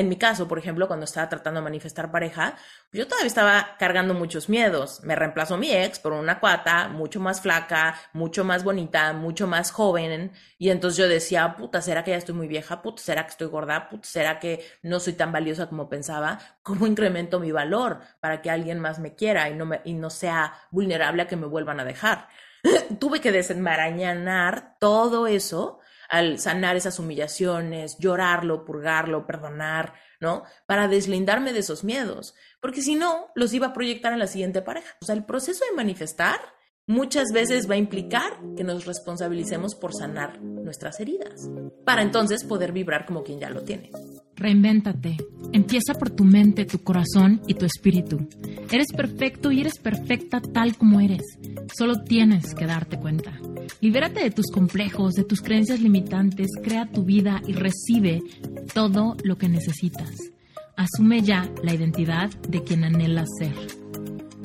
en mi caso, por ejemplo, cuando estaba tratando de manifestar pareja, yo todavía estaba cargando muchos miedos. Me reemplazó mi ex por una cuata mucho más flaca, mucho más bonita, mucho más joven. Y entonces yo decía, puta, ¿será que ya estoy muy vieja? Puta, ¿será que estoy gorda? Puta, ¿será que no soy tan valiosa como pensaba? ¿Cómo incremento mi valor para que alguien más me quiera y no, y no sea vulnerable a que me vuelvan a dejar? Tuve que desenmarañar todo eso al sanar esas humillaciones, llorarlo, purgarlo, perdonar, ¿no? Para deslindarme de esos miedos, porque si no, los iba a proyectar en la siguiente pareja. O sea, el proceso de manifestar muchas veces va a implicar que nos responsabilicemos por sanar nuestras heridas, para entonces poder vibrar como quien ya lo tiene. Reinvéntate. Empieza por tu mente, tu corazón y tu espíritu. Eres perfecto y eres perfecta tal como eres. Solo tienes que darte cuenta. Libérate de tus complejos, de tus creencias limitantes, crea tu vida y recibe todo lo que necesitas. Asume ya la identidad de quien anhelas ser.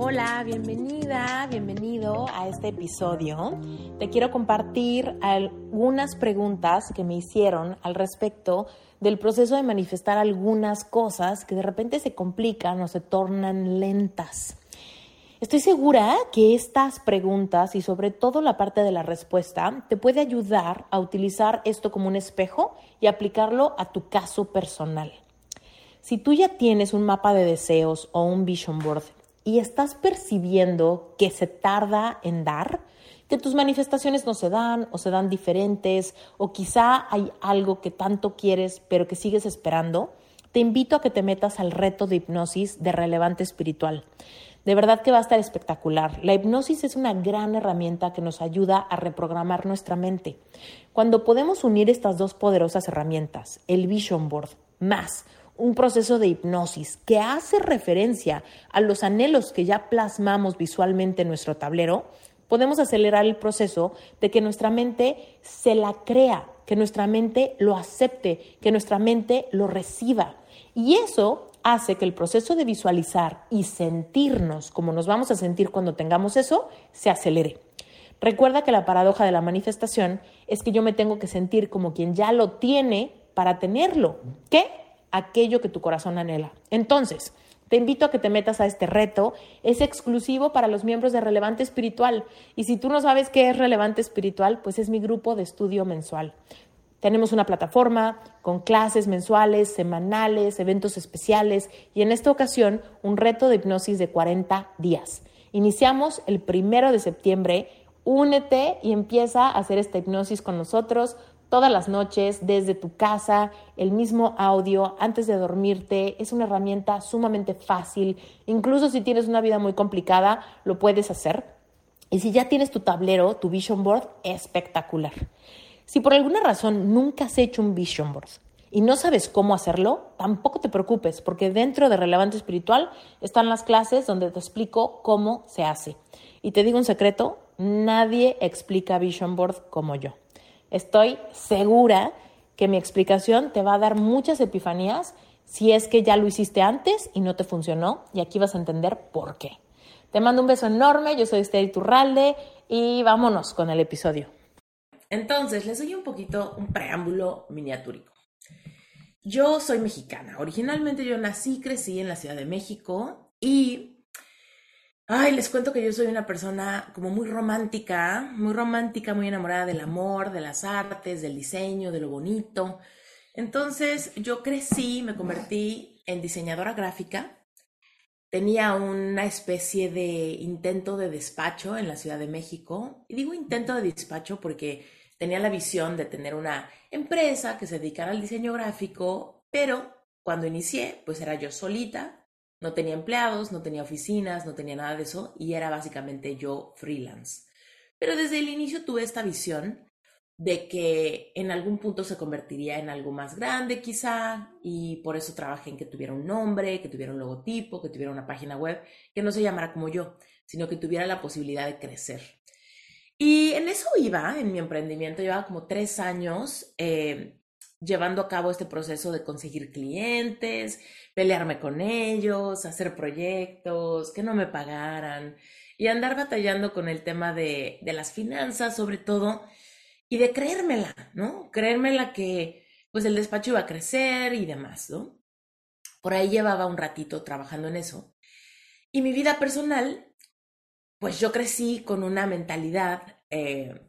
Hola, bienvenida, bienvenido a este episodio. Te quiero compartir algunas preguntas que me hicieron al respecto del proceso de manifestar algunas cosas que de repente se complican o se tornan lentas. Estoy segura que estas preguntas y sobre todo la parte de la respuesta te puede ayudar a utilizar esto como un espejo y aplicarlo a tu caso personal. Si tú ya tienes un mapa de deseos o un vision board y estás percibiendo que se tarda en dar, que tus manifestaciones no se dan o se dan diferentes o quizá hay algo que tanto quieres pero que sigues esperando, te invito a que te metas al reto de hipnosis de relevante espiritual. De verdad que va a estar espectacular. La hipnosis es una gran herramienta que nos ayuda a reprogramar nuestra mente. Cuando podemos unir estas dos poderosas herramientas, el Vision Board más un proceso de hipnosis que hace referencia a los anhelos que ya plasmamos visualmente en nuestro tablero, podemos acelerar el proceso de que nuestra mente se la crea, que nuestra mente lo acepte, que nuestra mente lo reciba. Y eso hace que el proceso de visualizar y sentirnos como nos vamos a sentir cuando tengamos eso se acelere. Recuerda que la paradoja de la manifestación es que yo me tengo que sentir como quien ya lo tiene para tenerlo. ¿Qué? Aquello que tu corazón anhela. Entonces, te invito a que te metas a este reto. Es exclusivo para los miembros de Relevante Espiritual. Y si tú no sabes qué es Relevante Espiritual, pues es mi grupo de estudio mensual. Tenemos una plataforma con clases mensuales, semanales, eventos especiales y en esta ocasión un reto de hipnosis de 40 días. Iniciamos el primero de septiembre. Únete y empieza a hacer esta hipnosis con nosotros todas las noches desde tu casa, el mismo audio antes de dormirte. Es una herramienta sumamente fácil. Incluso si tienes una vida muy complicada, lo puedes hacer. Y si ya tienes tu tablero, tu vision board, espectacular. Si por alguna razón nunca has hecho un vision board y no sabes cómo hacerlo, tampoco te preocupes, porque dentro de Relevante Espiritual están las clases donde te explico cómo se hace. Y te digo un secreto, nadie explica vision board como yo. Estoy segura que mi explicación te va a dar muchas epifanías si es que ya lo hiciste antes y no te funcionó y aquí vas a entender por qué. Te mando un beso enorme, yo soy Esther Turralde y vámonos con el episodio. Entonces, les doy un poquito un preámbulo miniatúrico. Yo soy mexicana. Originalmente yo nací y crecí en la Ciudad de México y Ay, les cuento que yo soy una persona como muy romántica, muy romántica, muy enamorada del amor, de las artes, del diseño, de lo bonito. Entonces yo crecí, me convertí en diseñadora gráfica. Tenía una especie de intento de despacho en la Ciudad de México. Y digo intento de despacho porque tenía la visión de tener una empresa que se dedicara al diseño gráfico, pero cuando inicié, pues era yo solita, no tenía empleados, no tenía oficinas, no tenía nada de eso y era básicamente yo freelance. Pero desde el inicio tuve esta visión de que en algún punto se convertiría en algo más grande quizá y por eso trabajé en que tuviera un nombre, que tuviera un logotipo, que tuviera una página web, que no se llamara como yo. sino que tuviera la posibilidad de crecer. Y en eso iba, en mi emprendimiento, llevaba como tres años eh, llevando a cabo este proceso de conseguir clientes, pelearme con ellos, hacer proyectos, que no me pagaran y andar batallando con el tema de, de las finanzas, sobre todo, y de creérmela, ¿no? Creérmela que pues el despacho iba a crecer y demás, ¿no? Por ahí llevaba un ratito trabajando en eso. Y mi vida personal pues yo crecí con una mentalidad eh,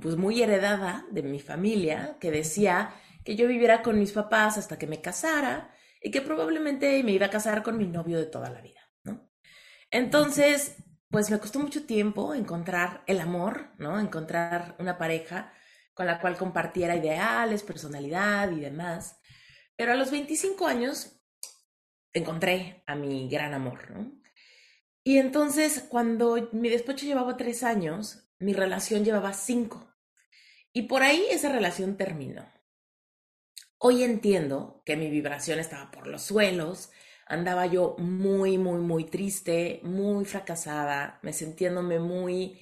pues muy heredada de mi familia que decía que yo viviera con mis papás hasta que me casara y que probablemente me iba a casar con mi novio de toda la vida, ¿no? Entonces, pues me costó mucho tiempo encontrar el amor, ¿no? Encontrar una pareja con la cual compartiera ideales, personalidad y demás. Pero a los 25 años encontré a mi gran amor, ¿no? Y entonces, cuando mi despacho llevaba tres años, mi relación llevaba cinco. Y por ahí esa relación terminó. Hoy entiendo que mi vibración estaba por los suelos, andaba yo muy, muy, muy triste, muy fracasada, me sintiéndome muy,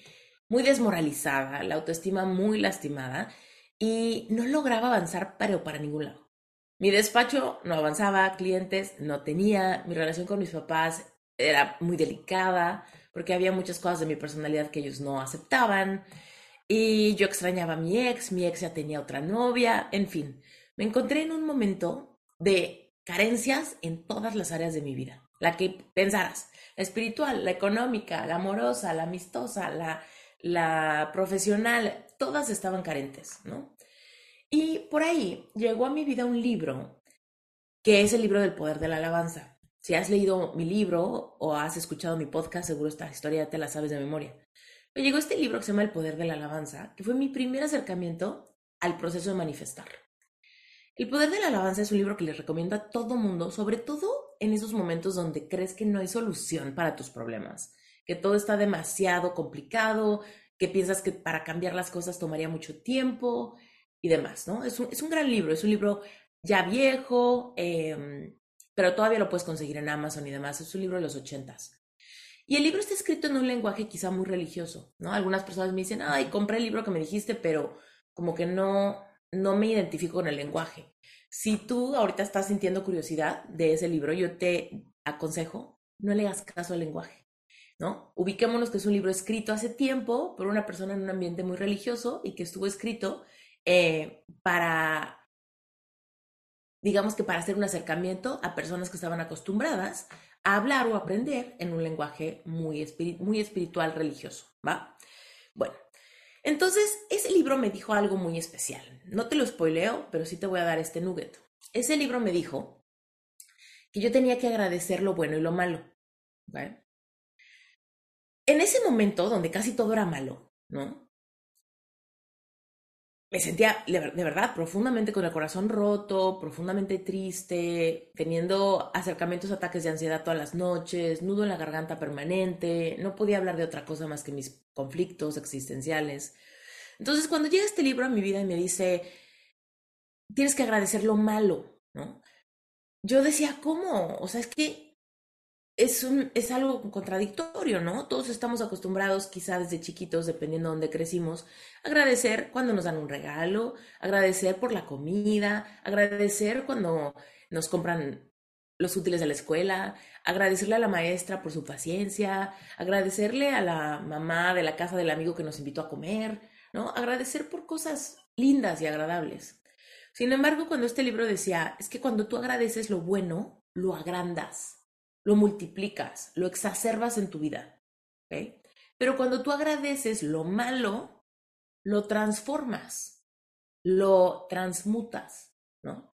muy desmoralizada, la autoestima muy lastimada y no lograba avanzar para, para ningún lado. Mi despacho no avanzaba, clientes no tenía, mi relación con mis papás era muy delicada porque había muchas cosas de mi personalidad que ellos no aceptaban y yo extrañaba a mi ex, mi ex ya tenía otra novia, en fin, me encontré en un momento de carencias en todas las áreas de mi vida, la que pensaras, la espiritual, la económica, la amorosa, la amistosa, la, profesional, todas estaban carentes, ¿no? Y por ahí llegó a mi vida un libro que es el libro del poder de la alabanza. Si has leído mi libro o has escuchado mi podcast, seguro esta historia te la sabes de memoria. Me llegó este libro que se llama El Poder de la Alabanza, que fue mi primer acercamiento al proceso de manifestar. El Poder de la Alabanza es un libro que les recomiendo a todo mundo, sobre todo en esos momentos donde crees que no hay solución para tus problemas, que todo está demasiado complicado, que piensas que para cambiar las cosas tomaría mucho tiempo y demás, ¿no? Es un, es un gran libro, es un libro ya viejo, eh, pero todavía lo puedes conseguir en Amazon y demás. Es un libro de los ochentas. Y el libro está escrito en un lenguaje quizá muy religioso, ¿no? Algunas personas me dicen, ay, compré el libro que me dijiste, pero como que no, no me identifico con el lenguaje. Si tú ahorita estás sintiendo curiosidad de ese libro, yo te aconsejo, no le hagas caso al lenguaje, ¿no? Ubiquémonos que es un libro escrito hace tiempo por una persona en un ambiente muy religioso y que estuvo escrito eh, para digamos que para hacer un acercamiento a personas que estaban acostumbradas a hablar o aprender en un lenguaje muy, muy espiritual religioso, ¿va? Bueno, entonces ese libro me dijo algo muy especial. No te lo spoileo, pero sí te voy a dar este nugget. Ese libro me dijo que yo tenía que agradecer lo bueno y lo malo. ¿vale? En ese momento donde casi todo era malo, ¿no? Me sentía de verdad profundamente con el corazón roto, profundamente triste, teniendo acercamientos, ataques de ansiedad todas las noches, nudo en la garganta permanente, no podía hablar de otra cosa más que mis conflictos existenciales. Entonces, cuando llega este libro a mi vida y me dice, tienes que agradecer lo malo, ¿no? Yo decía, ¿cómo? O sea, es que es, un, es algo contradictorio, ¿no? Todos estamos acostumbrados, quizá desde chiquitos, dependiendo de dónde crecimos, agradecer cuando nos dan un regalo, agradecer por la comida, agradecer cuando nos compran los útiles de la escuela, agradecerle a la maestra por su paciencia, agradecerle a la mamá de la casa del amigo que nos invitó a comer, ¿no? Agradecer por cosas lindas y agradables. Sin embargo, cuando este libro decía, es que cuando tú agradeces lo bueno, lo agrandas lo multiplicas, lo exacerbas en tu vida. Pero cuando tú agradeces lo malo, lo transformas, lo transmutas, ¿no?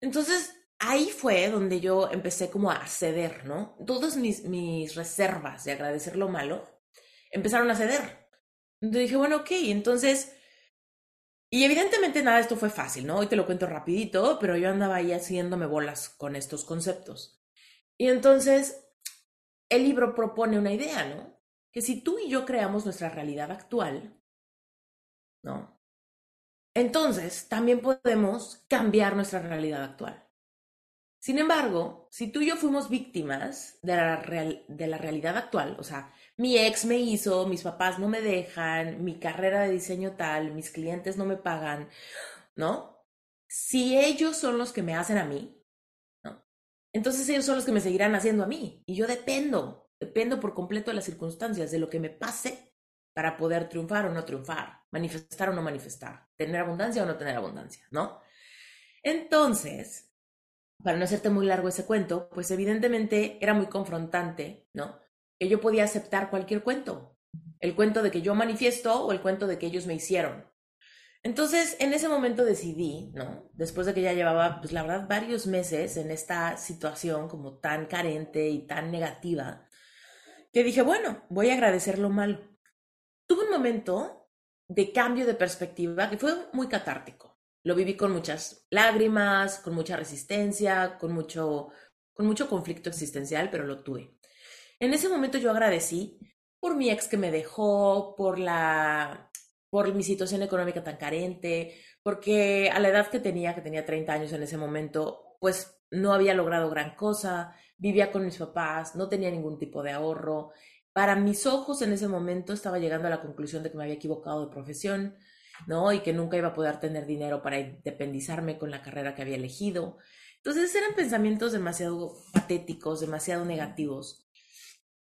Entonces, ahí fue donde yo empecé como a ceder, ¿no? Todas mis, reservas de agradecer lo malo empezaron a ceder. Entonces dije, bueno, ok, entonces... Y evidentemente nada esto fue fácil, ¿no? Hoy te lo cuento rapidito, pero yo andaba ahí haciéndome bolas con estos conceptos. Y entonces el libro propone una idea, ¿no? Que si tú y yo creamos nuestra realidad actual, ¿no? Entonces también podemos cambiar nuestra realidad actual. Sin embargo, si tú y yo fuimos víctimas de la, de la realidad actual, o sea, mi ex me hizo, mis papás no me dejan, mi carrera de diseño tal, mis clientes no me pagan, ¿no? Si ellos son los que me hacen a mí. Entonces ellos son los que me seguirán haciendo a mí. Y yo dependo, dependo por completo de las circunstancias, de lo que me pase para poder triunfar o no triunfar, manifestar o no manifestar, tener abundancia o no tener abundancia, ¿no? Entonces, para no hacerte muy largo ese cuento, pues evidentemente era muy confrontante, ¿no? Que yo podía aceptar cualquier cuento, el cuento de que yo manifiesto o el cuento de que ellos me hicieron. Entonces, en ese momento decidí, ¿no? Después de que ya llevaba, pues la verdad, varios meses en esta situación como tan carente y tan negativa, que dije, bueno, voy a agradecer lo malo. Tuve un momento de cambio de perspectiva que fue muy catártico lo viví con muchas lágrimas, con mucha resistencia, con mucho, con mucho conflicto existencial, pero lo tuve. En ese momento yo agradecí por mi ex que me dejó, por la por mi situación económica tan carente, porque a la edad que tenía, que tenía 30 años en ese momento, pues no había logrado gran cosa, vivía con mis papás, no tenía ningún tipo de ahorro. Para mis ojos en ese momento estaba llegando a la conclusión de que me había equivocado de profesión, ¿no? Y que nunca iba a poder tener dinero para independizarme con la carrera que había elegido. Entonces eran pensamientos demasiado patéticos, demasiado negativos.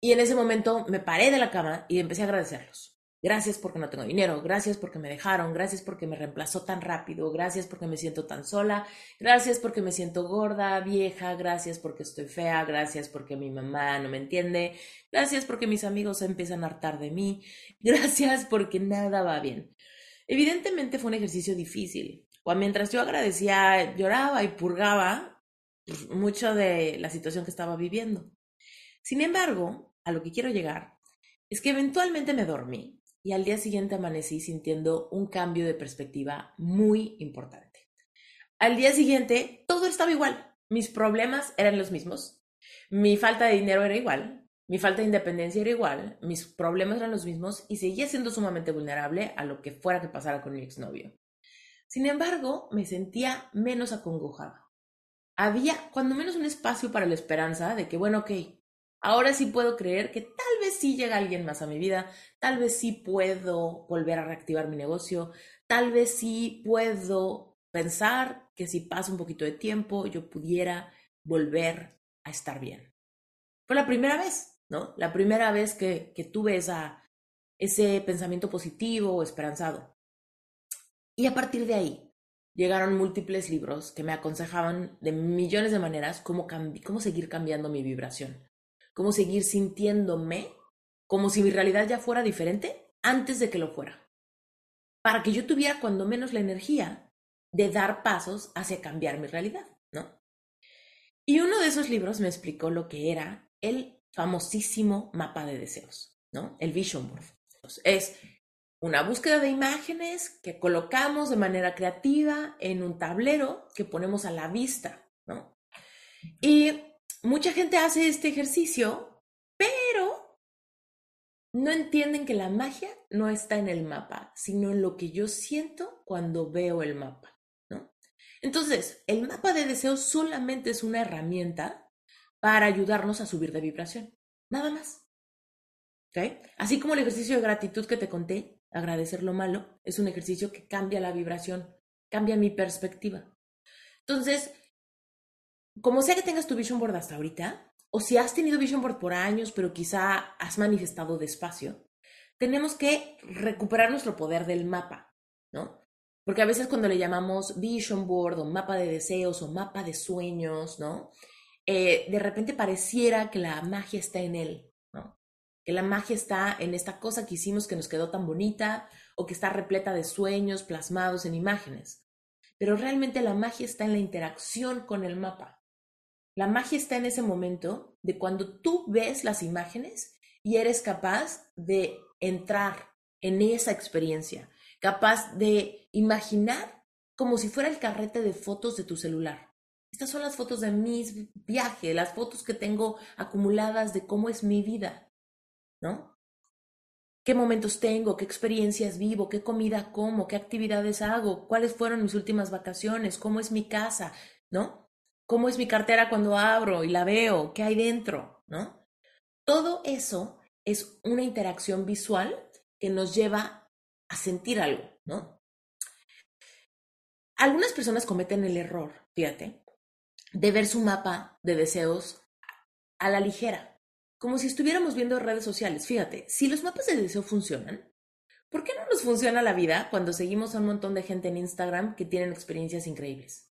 Y en ese momento me paré de la cama y empecé a agradecerlos. Gracias porque no tengo dinero, gracias porque me dejaron, gracias porque me reemplazó tan rápido, gracias porque me siento tan sola, gracias porque me siento gorda, vieja, gracias porque estoy fea, gracias porque mi mamá no me entiende, gracias porque mis amigos se empiezan a hartar de mí, gracias porque nada va bien. Evidentemente fue un ejercicio difícil. O mientras yo agradecía, lloraba y purgaba pues, mucho de la situación que estaba viviendo. Sin embargo, a lo que quiero llegar es que eventualmente me dormí y al día siguiente amanecí sintiendo un cambio de perspectiva muy importante. Al día siguiente todo estaba igual, mis problemas eran los mismos, mi falta de dinero era igual, mi falta de independencia era igual, mis problemas eran los mismos y seguía siendo sumamente vulnerable a lo que fuera que pasara con mi exnovio. Sin embargo, me sentía menos acongojada. Había cuando menos un espacio para la esperanza de que, bueno, ok, ahora sí puedo creer que tal vez sí llega alguien más a mi vida, tal vez sí puedo volver a reactivar mi negocio, tal vez sí puedo pensar que si pasa un poquito de tiempo yo pudiera volver a estar bien. Fue la primera vez ¿no? La primera vez que, tuve ese pensamiento positivo o esperanzado. Y a partir de ahí llegaron múltiples libros que me aconsejaban de millones de maneras cómo seguir cambiando mi vibración, cómo seguir sintiéndome como si mi realidad ya fuera diferente antes de que lo fuera, para que yo tuviera cuando menos la energía de dar pasos hacia cambiar mi realidad, ¿no? Y uno de esos libros me explicó lo que era el famosísimo mapa de deseos, ¿no? El Vision Board. Es una búsqueda de imágenes que colocamos de manera creativa en un tablero que ponemos a la vista, ¿no? Y mucha gente hace este ejercicio, pero no entienden que la magia no está en el mapa, sino en lo que yo siento cuando veo el mapa, ¿no? Entonces, el mapa de deseos solamente es una herramienta para ayudarnos a subir de vibración. Nada más. ¿Okay? Así como el ejercicio de gratitud que te conté, agradecer lo malo, es un ejercicio que cambia la vibración, cambia mi perspectiva. Entonces, como sea que tengas tu vision board hasta ahorita, o si has tenido vision board por años, pero quizá has manifestado despacio, tenemos que recuperar nuestro poder del mapa, ¿no? Porque a veces cuando le llamamos vision board o mapa de deseos o mapa de sueños, ¿no? Eh, de repente pareciera que la magia está en él, ¿no? Que la magia está en esta cosa que hicimos que nos quedó tan bonita o que está repleta de sueños plasmados en imágenes. Pero realmente la magia está en la interacción con el mapa. La magia está en ese momento de cuando tú ves las imágenes y eres capaz de entrar en esa experiencia, capaz de imaginar como si fuera el carrete de fotos de tu celular. Estas son las fotos de mis viajes, las fotos que tengo acumuladas de cómo es mi vida, ¿no? ¿Qué momentos tengo? ¿Qué experiencias vivo? ¿Qué comida como? ¿Qué actividades hago? ¿Cuáles fueron mis últimas vacaciones? ¿Cómo es mi casa? ¿No? ¿Cómo es mi cartera cuando abro y la veo? ¿Qué hay dentro? ¿No? Todo eso es una interacción visual que nos lleva a sentir algo, ¿no? Algunas personas cometen el error, fíjate, de ver su mapa de deseos a la ligera, como si estuviéramos viendo redes sociales. Fíjate, si los mapas de deseo funcionan, ¿por qué no nos funciona la vida cuando seguimos a un montón de gente en Instagram que tienen experiencias increíbles?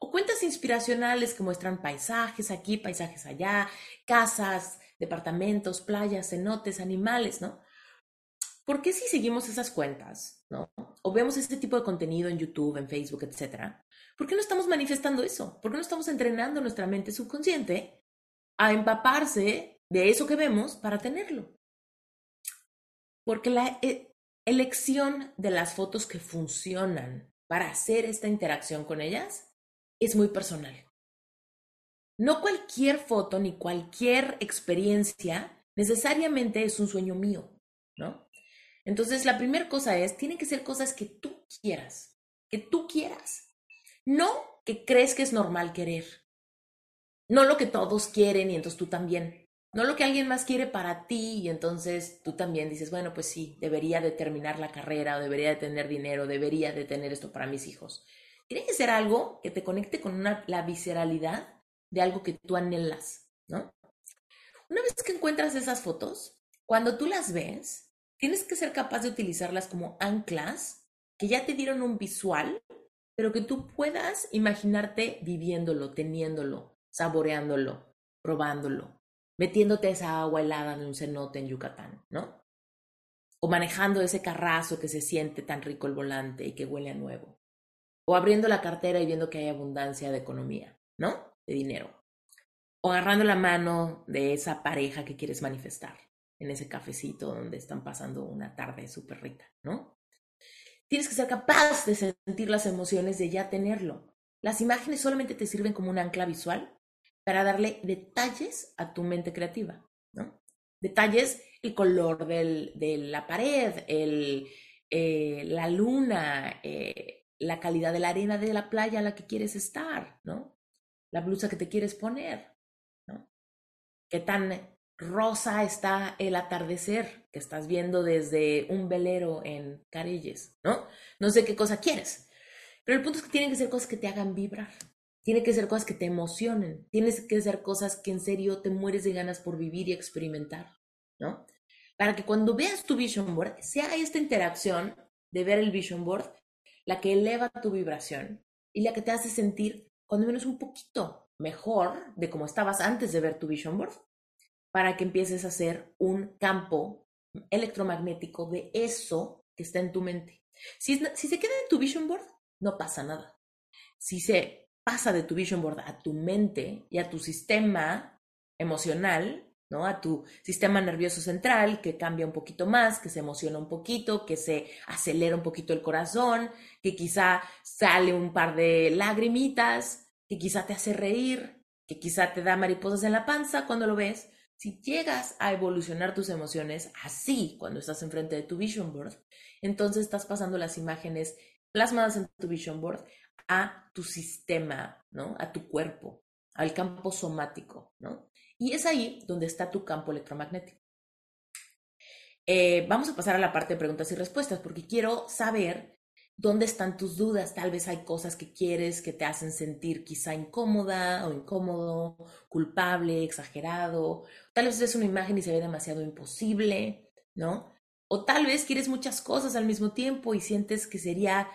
O cuentas inspiracionales que muestran paisajes aquí, paisajes allá, casas, departamentos, playas, cenotes, animales, ¿no? ¿Por qué si seguimos esas cuentas, ¿no? O vemos este tipo de contenido en YouTube, en Facebook, etcétera, ¿por qué no estamos manifestando eso? ¿Por qué no estamos entrenando nuestra mente subconsciente a empaparse de eso que vemos para tenerlo? Porque la e, elección de las fotos que funcionan para hacer esta interacción con ellas es muy personal. No cualquier foto ni cualquier experiencia necesariamente es un sueño mío, ¿no? Entonces, la primera cosa es, tienen que ser cosas que tú quieras, que tú quieras. No que crees que es normal querer. No lo que todos quieren y entonces tú también. No lo que alguien más quiere para ti y entonces tú también dices, bueno, pues sí, debería de terminar la carrera o debería de tener dinero, debería de tener esto para mis hijos. Tiene que ser algo que te conecte con la visceralidad de algo que tú anhelas, ¿no? Una vez que encuentras esas fotos, cuando tú las ves, tienes que ser capaz de utilizarlas como anclas que ya te dieron un visual, pero que tú puedas imaginarte viviéndolo, teniéndolo, saboreándolo, probándolo, metiéndote esa agua helada de un cenote en Yucatán, ¿no? O manejando ese carrazo que se siente tan rico el volante y que huele a nuevo. O abriendo la cartera y viendo que hay abundancia de economía, ¿no? De dinero. O agarrando la mano de esa pareja que quieres manifestar en ese cafecito donde están pasando una tarde súper rica, ¿no? Tienes que ser capaz de sentir las emociones de ya tenerlo. Las imágenes solamente te sirven como un ancla visual para darle detalles a tu mente creativa, ¿no? Detalles, el color de la pared, el, eh, la luna, eh, la calidad de la arena de la playa a la que quieres estar, ¿no? La blusa que te quieres poner, ¿no? Qué tan rosa está el atardecer que estás viendo desde un velero en Carilles, ¿no? No sé qué cosa quieres, pero el punto es que tienen que ser cosas que te hagan vibrar, tienen que ser cosas que te emocionen, tienes que ser cosas que en serio te mueres de ganas por vivir y experimentar, ¿no? Para que cuando veas tu vision board sea esta interacción de ver el vision board la que eleva tu vibración y la que te hace sentir cuando menos un poquito mejor de como estabas antes de ver tu vision board para que empieces a hacer un campo electromagnético de eso que está en tu mente. Si, si se queda en tu vision board, no pasa nada. Si se pasa de tu vision board a tu mente y a tu sistema emocional, ¿no? A tu sistema nervioso central, que cambia un poquito más, que se emociona un poquito, que se acelera un poquito el corazón, que quizá sale un par de lagrimitas, que quizá te hace reír, que quizá te da mariposas en la panza cuando lo ves, si llegas a evolucionar tus emociones así cuando estás enfrente de tu vision board, entonces estás pasando las imágenes plasmadas en tu vision board a tu sistema, ¿no? A tu cuerpo, al campo somático, ¿no? Y es ahí donde está tu campo electromagnético. Eh, vamos a pasar a la parte de preguntas y respuestas porque quiero saber ¿Dónde están tus dudas? Tal vez hay cosas que quieres que te hacen sentir quizá incómoda o incómodo, culpable, exagerado. Tal vez es una imagen y se ve demasiado imposible, ¿no? O tal vez quieres muchas cosas al mismo tiempo y sientes que sería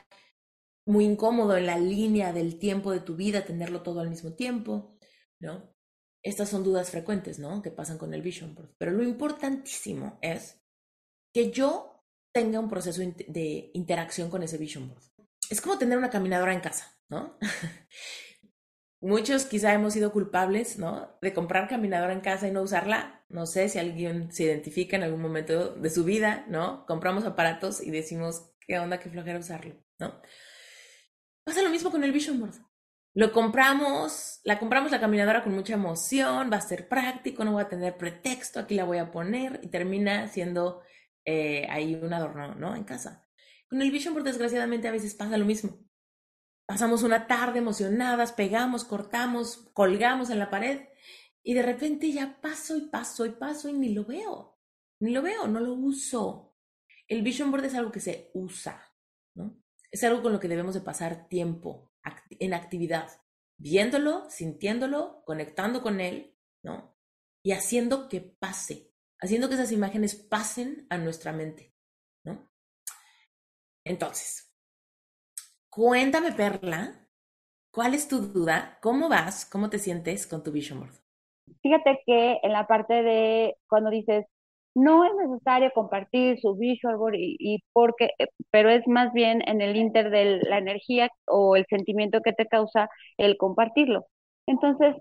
muy incómodo en la línea del tiempo de tu vida tenerlo todo al mismo tiempo, ¿no? Estas son dudas frecuentes, ¿no? Que pasan con el Vision Board. Pero lo importantísimo es que yo tenga un proceso de interacción con ese vision board. Es como tener una caminadora en casa, ¿no? Muchos quizá hemos sido culpables, ¿no? De comprar caminadora en casa y no usarla. No sé si alguien se identifica en algún momento de su vida, ¿no? Compramos aparatos y decimos, ¿qué onda, qué flojera usarlo, ¿no? Pasa lo mismo con el Vision Board. Lo compramos, la compramos la caminadora con mucha emoción, va a ser práctico, no voy a tener pretexto, aquí la voy a poner y termina siendo eh, hay un adorno, ¿no? En casa. Con el Vision, por desgraciadamente, a veces pasa lo mismo. Pasamos una tarde emocionadas, pegamos, cortamos, colgamos en la pared Y de repente ya paso y paso y paso y ni lo veo. Ni lo veo, no lo uso. El vision board es algo que se usa, ¿no? Es algo con lo que debemos de pasar tiempo en actividad, viéndolo, sintiéndolo, conectando con él, ¿no? Y haciendo que pase, haciendo que esas imágenes pasen a nuestra mente, ¿no? Entonces, cuéntame, Perla, ¿cuál es tu duda? ¿Cómo vas? ¿Cómo te sientes con tu vision board? Fíjate que en la parte de cuando dices, no es necesario compartir su visual board y, porque, eh, pero es más bien en el inter de la energía o el sentimiento que te causa el compartirlo. Entonces,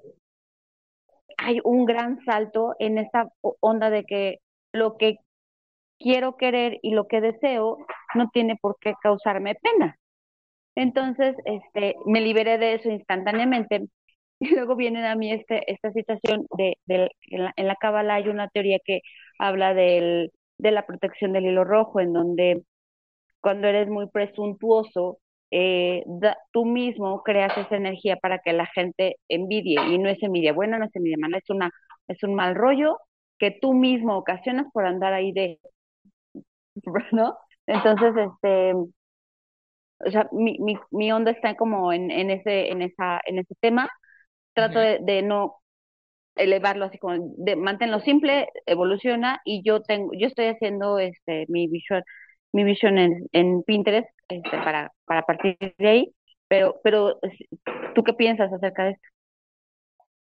hay un gran salto en esta onda de que lo que quiero querer y lo que deseo no tiene por qué causarme pena. Entonces, este, me liberé de eso instantáneamente y luego viene a mí este, esta situación de, en la cábala hay una teoría que habla del, de la protección del hilo rojo, en donde cuando eres muy presuntuoso, eh, tú mismo creas esa energía para que la gente envidie, y no es envidia buena, no es envidia mala, es, una, es un mal rollo que tú mismo ocasionas por andar ahí de, ¿no? Entonces, este, o sea, mi, mi, mi onda está como en, en, ese, en, esa, en ese tema, trato de, no elevarlo así como de mantenerlo simple, evoluciona y yo tengo, yo estoy haciendo este mi visión, mi visión en, en Pinterest este, para, para partir de ahí, pero, pero ¿tú qué piensas acerca de esto?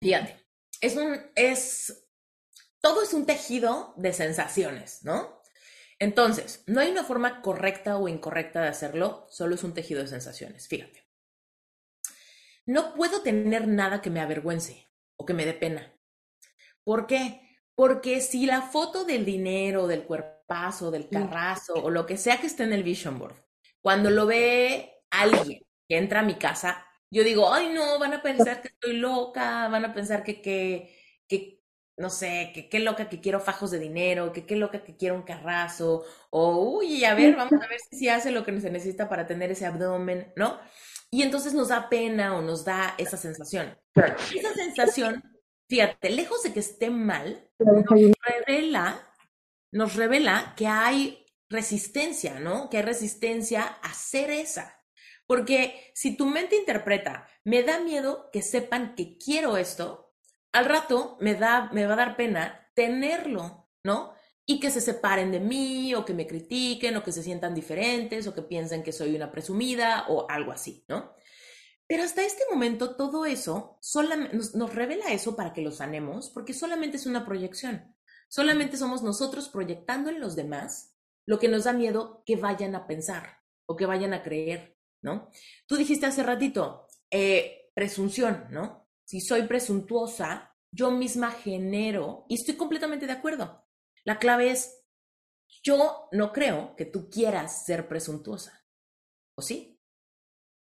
Fíjate, es un, es, todo es un tejido de sensaciones, ¿no? Entonces, no hay una forma correcta o incorrecta de hacerlo, solo es un tejido de sensaciones, fíjate. No puedo tener nada que me avergüence o que me dé pena. ¿Por qué? Porque si la foto del dinero, del cuerpazo, del carrazo o lo que sea que esté en el vision board, cuando lo ve alguien que entra a mi casa, yo digo, ay no, van a pensar que estoy loca, van a pensar que, que, que no sé, que qué loca que quiero fajos de dinero, que qué loca que quiero un carrazo, o uy, a ver, vamos a ver si hace lo que se necesita para tener ese abdomen, ¿no? Y entonces nos da pena o nos da esa sensación. Esa sensación, fíjate, lejos de que esté mal, nos revela, nos revela que hay resistencia, ¿no? Que hay resistencia a ser esa. Porque si tu mente interpreta, me da miedo que sepan que quiero esto, al rato me, da, me va a dar pena tenerlo, ¿no? y que se separen de mí o que me critiquen o que se sientan diferentes o que piensen que soy una presumida o algo así, ¿no? Pero hasta este momento todo eso nos, nos, revela eso para que lo sanemos porque solamente es una proyección. Solamente somos nosotros proyectando en los demás lo que nos da miedo que vayan a pensar o que vayan a creer, ¿no? Tú dijiste hace ratito, eh, presunción, ¿no? Si soy presuntuosa, yo misma genero, y estoy completamente de acuerdo, la clave es, yo no creo que tú quieras ser presuntuosa. ¿O sí?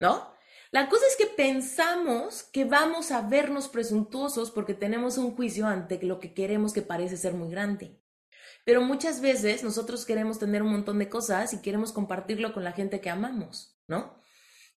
¿No? La cosa es que pensamos que vamos a vernos presuntuosos porque tenemos un juicio ante lo que queremos que parece ser muy grande. Pero muchas veces nosotros queremos tener un montón de cosas y queremos compartirlo con la gente que amamos, ¿no?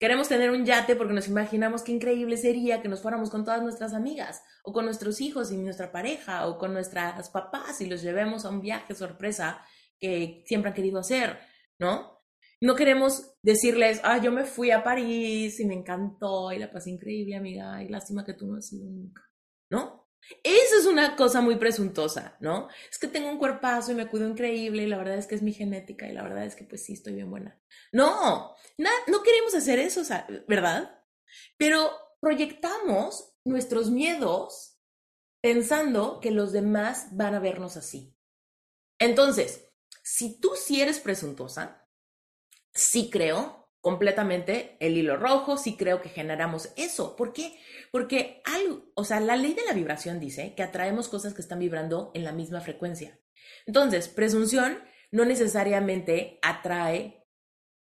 Queremos tener un yate porque nos imaginamos qué increíble sería que nos fuéramos con todas nuestras amigas, o con nuestros hijos y nuestra pareja, o con nuestras papás y los llevemos a un viaje sorpresa que siempre han querido hacer, ¿no? No queremos decirles, ah, yo me fui a París y me encantó y la pasé increíble, amiga, y lástima que tú no has ido nunca, ¿no? Eso es una cosa muy presuntuosa, ¿no? Es que tengo un cuerpazo y me cuido increíble y la verdad es que es mi genética y la verdad es que pues sí estoy bien buena. No, no queremos hacer eso, ¿verdad? Pero proyectamos nuestros miedos pensando que los demás van a vernos así. Entonces, si tú sí eres presuntuosa, sí creo completamente el hilo rojo, sí creo que generamos eso. ¿Por qué? Porque algo, o sea, la ley de la vibración dice que atraemos cosas que están vibrando en la misma frecuencia. Entonces, presunción no necesariamente atrae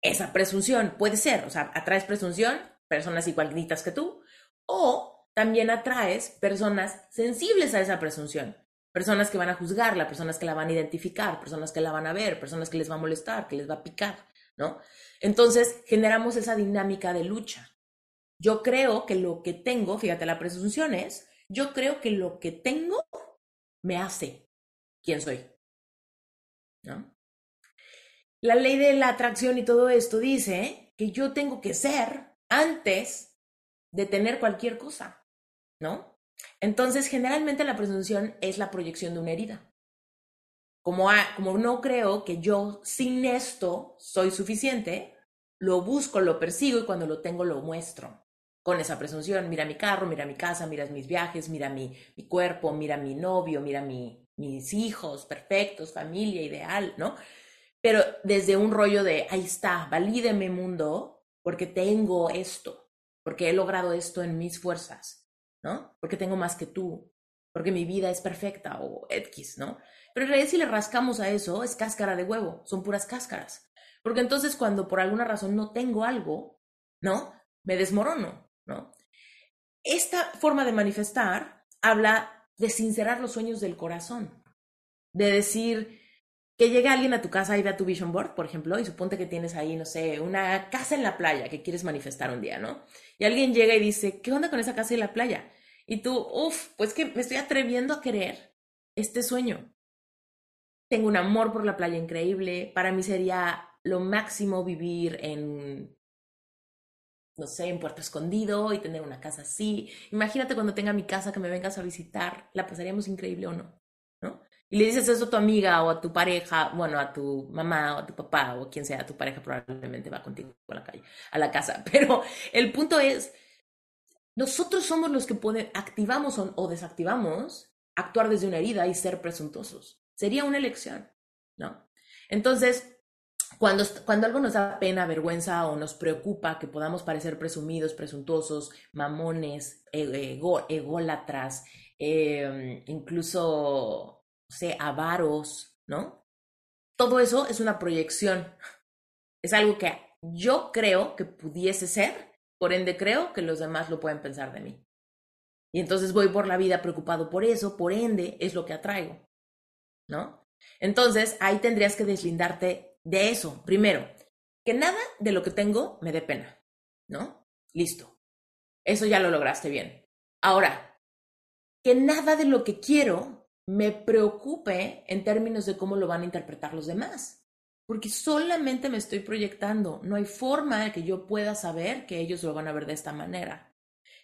esa presunción. Puede ser, o sea, atraes presunción, personas igualitas que tú, o también atraes personas sensibles a esa presunción. Personas que van a juzgarla, personas que la van a identificar, personas que la van a ver, personas que les va a molestar, que les va a picar, Entonces, generamos esa dinámica de lucha. Yo creo que lo que tengo, fíjate, la presunción es, yo creo que lo que tengo me hace quien soy. La ley de la atracción y todo esto dice que yo tengo que ser antes de tener cualquier cosa, ¿no? Entonces, generalmente la presunción es la proyección de una herida. Como, no creo que yo sin esto soy suficiente, lo busco, lo persigo y cuando lo tengo lo muestro con esa presunción. Mira mi carro, mira mi casa, mira mis viajes, mira mi, mi cuerpo, mira mi novio, mira mi, mis hijos perfectos, familia ideal, ¿no? Pero desde un rollo de, ahí está, valídeme mundo, porque tengo esto, porque he logrado esto en mis fuerzas, ¿no? Porque tengo más que tú, porque mi vida es perfecta o X, ¿no? Pero en realidad si le rascamos a eso, es cáscara de huevo, son puras cáscaras. Porque entonces cuando por alguna razón no tengo algo, ¿no? Me desmorono, ¿no? Esta forma de manifestar habla de sincerar los sueños del corazón, de decir, que llegue alguien a tu casa y vea tu vision board, por ejemplo, y suponte que tienes ahí, no sé, una casa en la playa que quieres manifestar un día, ¿no? Y alguien llega y dice, ¿qué onda con esa casa en la playa? Y tú, uff, pues que me estoy atreviendo a querer este sueño. Tengo un amor por la playa increíble. Para mí sería lo máximo vivir en, no sé, en Puerto Escondido y tener una casa así. Imagínate cuando tenga mi casa que me vengas a visitar, la pasaríamos increíble o no, y le dices eso a tu amiga o a tu pareja, bueno, a tu mamá o a tu papá o quien sea, tu pareja probablemente va contigo a la calle, a la casa. Pero el punto es, nosotros somos los que activamos o, desactivamos actuar desde una herida y ser presuntuosos. Sería una elección, ¿no? Entonces, cuando, cuando algo nos da pena, vergüenza o nos preocupa que podamos parecer presumidos, presuntuosos, mamones, ego, ególatras, eh, incluso sé, avaros, ¿no? Todo eso es una proyección. Es algo que yo creo que pudiese ser, por ende creo que los demás lo pueden pensar de mí. Y entonces voy por la vida preocupado por eso, por ende es lo que atraigo, ¿no? Entonces ahí tendrías que deslindarte de eso. Primero, que nada de lo que tengo me dé pena, ¿no? Listo. Eso ya lo lograste bien. Ahora, que nada de lo que quiero me preocupe en términos de cómo lo van a interpretar los demás. Porque solamente me estoy proyectando. No hay forma de que yo pueda saber que ellos lo van a ver de esta manera.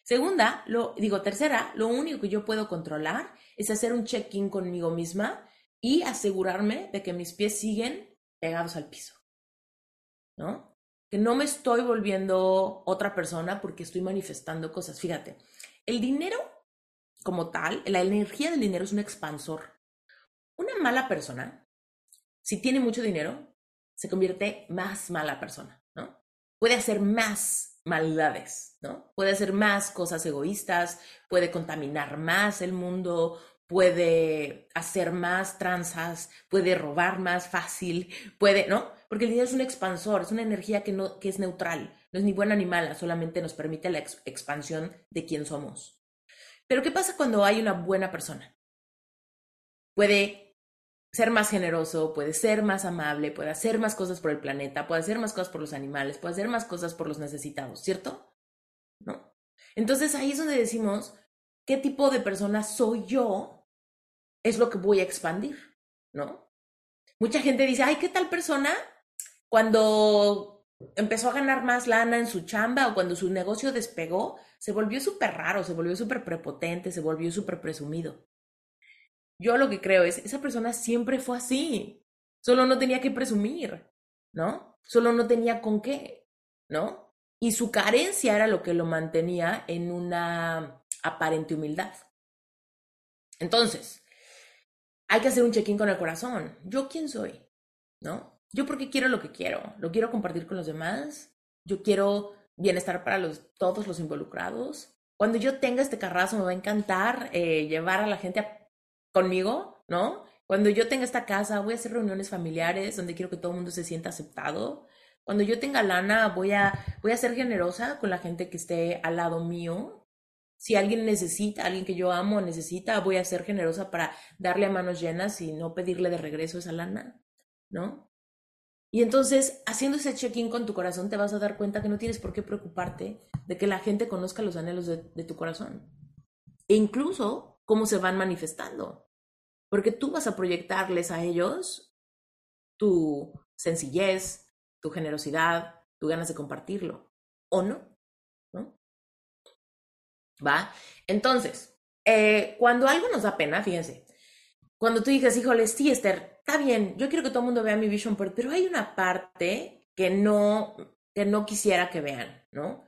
Segunda, lo, digo, tercera, lo único que yo puedo controlar es hacer un check-in conmigo misma y asegurarme de que mis pies siguen pegados al piso. ¿No? Que no me estoy volviendo otra persona porque estoy manifestando cosas. Fíjate, el dinero como tal, la energía del dinero es un expansor. Una mala persona, si tiene mucho dinero, se convierte más mala persona, ¿no? Puede hacer más maldades, ¿no? Puede hacer más cosas egoístas, puede contaminar más el mundo, puede hacer más tranzas, puede robar más fácil, puede, ¿no? Porque el dinero es un expansor, es una energía que, no, que es neutral, no es ni buena ni mala, solamente nos permite la expansión de quién somos. Pero ¿qué pasa cuando hay una buena persona? Puede ser más generoso, puede ser más amable, puede hacer más cosas por el planeta, puede hacer más cosas por los animales, puede hacer más cosas por los necesitados, ¿cierto? ¿No? Entonces ahí es donde decimos, ¿qué tipo de persona soy yo? Es lo que voy a expandir, ¿no? Mucha gente dice, ay, ¿qué tal persona? Cuando empezó a ganar más lana en su chamba o cuando su negocio despegó, se volvió súper raro, se volvió súper prepotente, se volvió súper presumido. Yo lo que creo es, esa persona siempre fue así, solo no tenía que presumir, ¿no? Solo no tenía con qué, ¿no? Y su carencia era lo que lo mantenía en una aparente humildad. Entonces, hay que hacer un check-in con el corazón. ¿Yo quién soy? ¿No? ¿Yo por qué quiero lo que quiero? ¿Lo quiero compartir con los demás? ¿Yo quiero bienestar para los, todos los involucrados. Cuando yo tenga este carrazo me va a encantar eh, llevar a la gente conmigo, ¿no? Cuando yo tenga esta casa voy a hacer reuniones familiares donde quiero que todo el mundo se sienta aceptado. Cuando yo tenga lana voy a, voy a ser generosa con la gente que esté al lado mío. Si alguien necesita, alguien que yo amo necesita, voy a ser generosa para darle a manos llenas y no pedirle de regreso esa lana, ¿no? Y entonces, haciendo ese check-in con tu corazón, te vas a dar cuenta que no tienes por qué preocuparte de que la gente conozca los anhelos de, tu corazón. e incluso cómo se van manifestando. Porque tú vas a proyectarles a ellos tu sencillez, tu generosidad, tu ganas de compartirlo, o no, ¿no? ¿Va? Entonces, eh, cuando algo nos da pena, fíjense, cuando tú dices, híjole, sí, Esther, está bien, yo quiero que todo el mundo vea mi vision board, pero hay una parte que no, que no quisiera que vean, ¿no?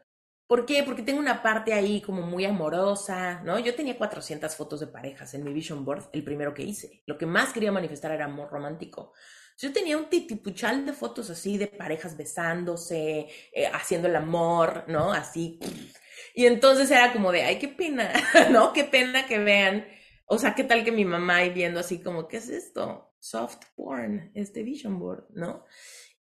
¿Por qué? Porque tengo una parte ahí como muy amorosa, ¿no? Yo tenía 400 fotos de parejas en mi vision board, el primero que hice. Lo que más quería manifestar era amor romántico. Yo tenía un titipuchal de fotos así de parejas besándose, eh, haciendo el amor, ¿no? Así. Y entonces era como de, ay, qué pena, ¿no? Qué pena que vean. O sea, qué tal que mi mamá ahí viendo así como, ¿qué es esto? Soft porn, este vision board, ¿no?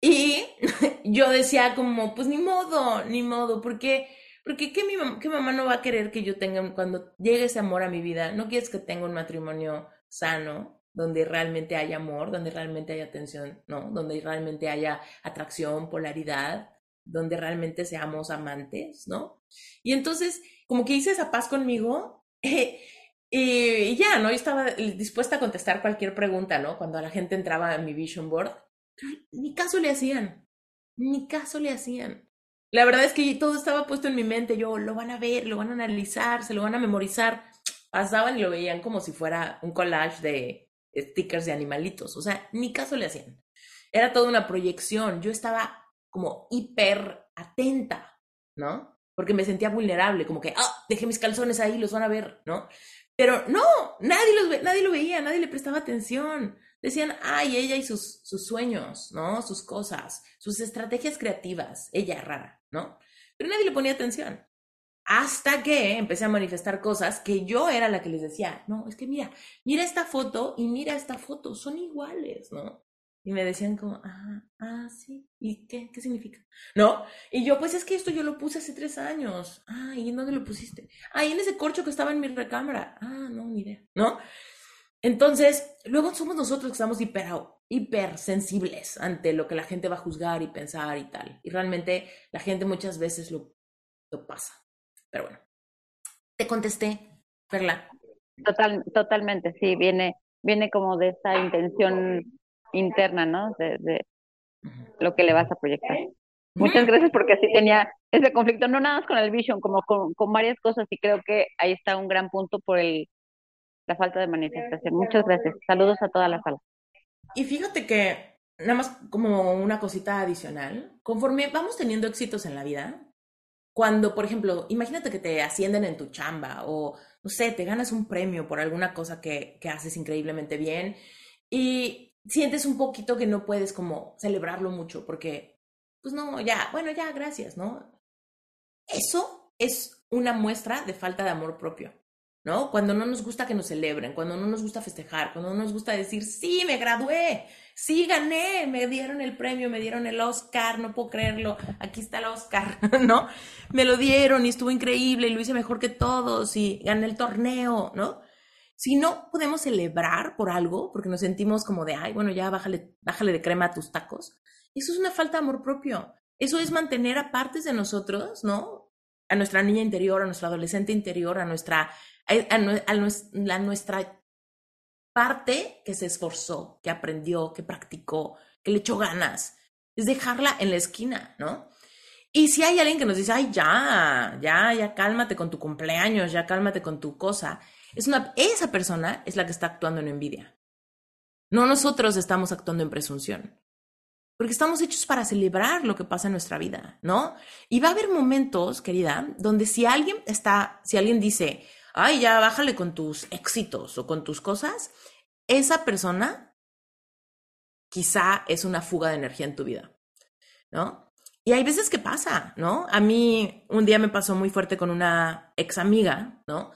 Y yo decía como, pues ni modo, ni modo, porque, porque ¿qué, mi ¿qué mamá no va a querer que yo tenga, cuando llegue ese amor a mi vida, no quieres que tenga un matrimonio sano, donde realmente haya amor, donde realmente haya atención, ¿no? Donde realmente haya atracción, polaridad, donde realmente seamos amantes, ¿no? Y entonces, como que hice esa paz conmigo, y ya, ¿no? Yo estaba dispuesta a contestar cualquier pregunta, ¿no? Cuando la gente entraba a mi vision board, ni caso le hacían, ni caso le hacían. La verdad es que todo estaba puesto en mi mente, yo lo van a ver, lo van a analizar, se lo van a memorizar. Pasaban y lo veían como si fuera un collage de stickers de animalitos, o sea, ni caso le hacían. Era toda una proyección, yo estaba como hiper atenta, ¿no? Porque me sentía vulnerable, como que, ah, dejé mis calzones ahí, los van a ver, ¿no? Pero no, nadie, los nadie lo veía, nadie le prestaba atención decían, ay, ella y sus, sus sueños, ¿no? Sus cosas, sus estrategias creativas, ella rara, ¿no? Pero nadie le ponía atención. Hasta que empecé a manifestar cosas que yo era la que les decía, no, es que mira, mira esta foto y mira esta foto, son iguales, ¿no? Y me decían como, ah, ah, sí, ¿y qué? ¿Qué significa? ¿No? Y yo, pues es que esto yo lo puse hace tres años. Ah, ¿y en dónde lo pusiste? Ah, en ese corcho que estaba en mi recámara. Ah, no, ni idea, ¿no? Entonces, luego somos nosotros que estamos hiper, hipersensibles ante lo que la gente va a juzgar y pensar y tal. Y realmente la gente muchas veces lo, lo pasa. Pero bueno, te contesté, Perla. Total, totalmente, sí, viene, viene como de esa intención interna, ¿no? De, lo que le vas a proyectar. Muchas gracias porque así tenía ese conflicto, no nada más con el vision, como con, con varias cosas y creo que ahí está un gran punto por el la falta de manifestación. Muchas gracias. Saludos a toda la sala. Y fíjate que, nada más como una cosita adicional, conforme vamos teniendo éxitos en la vida, cuando, por ejemplo, imagínate que te ascienden en tu chamba o, no sé, te ganas un premio por alguna cosa que, que haces increíblemente bien y sientes un poquito que no puedes como celebrarlo mucho porque, pues no, ya, bueno, ya, gracias, ¿no? Eso es una muestra de falta de amor propio. ¿no? Cuando no nos gusta que nos celebren, cuando no nos gusta festejar, cuando no nos gusta decir, sí, me gradué, sí, gané, me dieron el premio, me dieron el Oscar, no puedo creerlo, aquí está el Oscar, ¿no? Me lo dieron y estuvo increíble y lo hice mejor que todos y gané el torneo, ¿no? Si no podemos celebrar por algo, porque nos sentimos como de, ay, bueno, ya bájale, bájale de crema a tus tacos, eso es una falta de amor propio. Eso es mantener a partes de nosotros, ¿no? A nuestra niña interior, a nuestra adolescente interior, a nuestra a, nuestra parte que se esforzó, que aprendió, que practicó, que le echó ganas. Es dejarla en la esquina, ¿no? Y si hay alguien que nos dice, ay, ya, ya, ya cálmate con tu cumpleaños, ya cálmate con tu cosa, es una, esa persona es la que está actuando en envidia. No nosotros estamos actuando en presunción. Porque estamos hechos para celebrar lo que pasa en nuestra vida, ¿no? Y va a haber momentos, querida, donde si alguien está, si alguien dice, ay, ya bájale con tus éxitos o con tus cosas, esa persona quizá es una fuga de energía en tu vida, ¿no? Y hay veces que pasa, ¿no? A mí un día me pasó muy fuerte con una ex amiga, ¿no?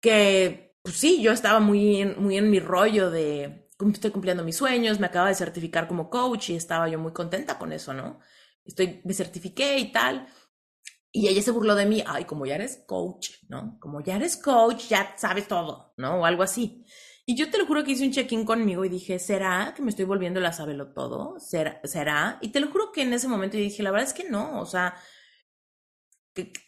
Que, pues sí, yo estaba muy muy en mi rollo de estoy cumpliendo mis sueños, me acaba de certificar como coach y estaba yo muy contenta con eso, ¿no? Estoy, me certifiqué y tal. Y ella se burló de mí, ay, como ya eres coach, ¿no? Como ya eres coach, ya sabes todo, ¿no? O algo así. Y yo te lo juro que hice un check-in conmigo y dije, ¿será que me estoy volviendo la sabelo todo? ¿Será? ¿Será? Y te lo juro que en ese momento yo dije, la verdad es que no, o sea,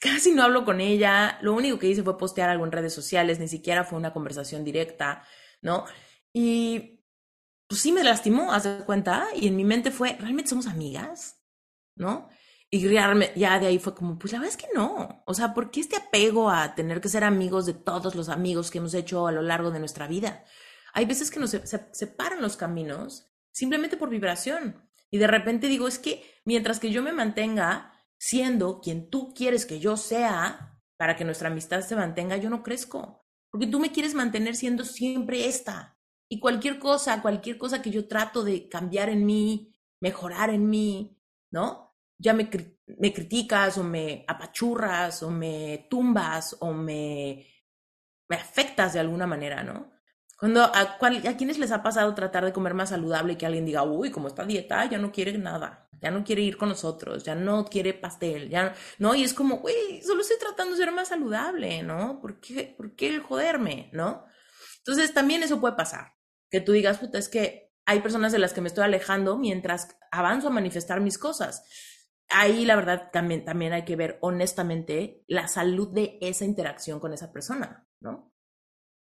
casi no hablo con ella, lo único que hice fue postear algo en redes sociales, ni siquiera fue una conversación directa, ¿no? Y pues sí me lastimó, haz de cuenta, y en mi mente fue, ¿realmente somos amigas? ¿No? Y ya de ahí fue como, pues la verdad es que no. O sea, ¿por qué este apego a tener que ser amigos de todos los amigos que hemos hecho a lo largo de nuestra vida? Hay veces que nos separan los caminos simplemente por vibración. Y de repente digo, es que mientras que yo me mantenga siendo quien tú quieres que yo sea para que nuestra amistad se mantenga, yo no crezco. Porque tú me quieres mantener siendo siempre esta. Y cualquier cosa, cualquier cosa que yo trato de cambiar en mí, mejorar en mí, ¿no? ya me, me criticas o me apachurras o me tumbas o me, me afectas de alguna manera, ¿no? Cuando a, a quienes les ha pasado tratar de comer más saludable y que alguien diga, uy, como está dieta, ya no quiere nada, ya no quiere ir con nosotros, ya no quiere pastel, ya no, y es como, uy, solo estoy tratando de ser más saludable, ¿no? ¿Por qué, ¿Por qué el joderme, no? Entonces también eso puede pasar, que tú digas, puta, es que hay personas de las que me estoy alejando mientras avanzo a manifestar mis cosas ahí la verdad también, también hay que ver honestamente la salud de esa interacción con esa persona, ¿no?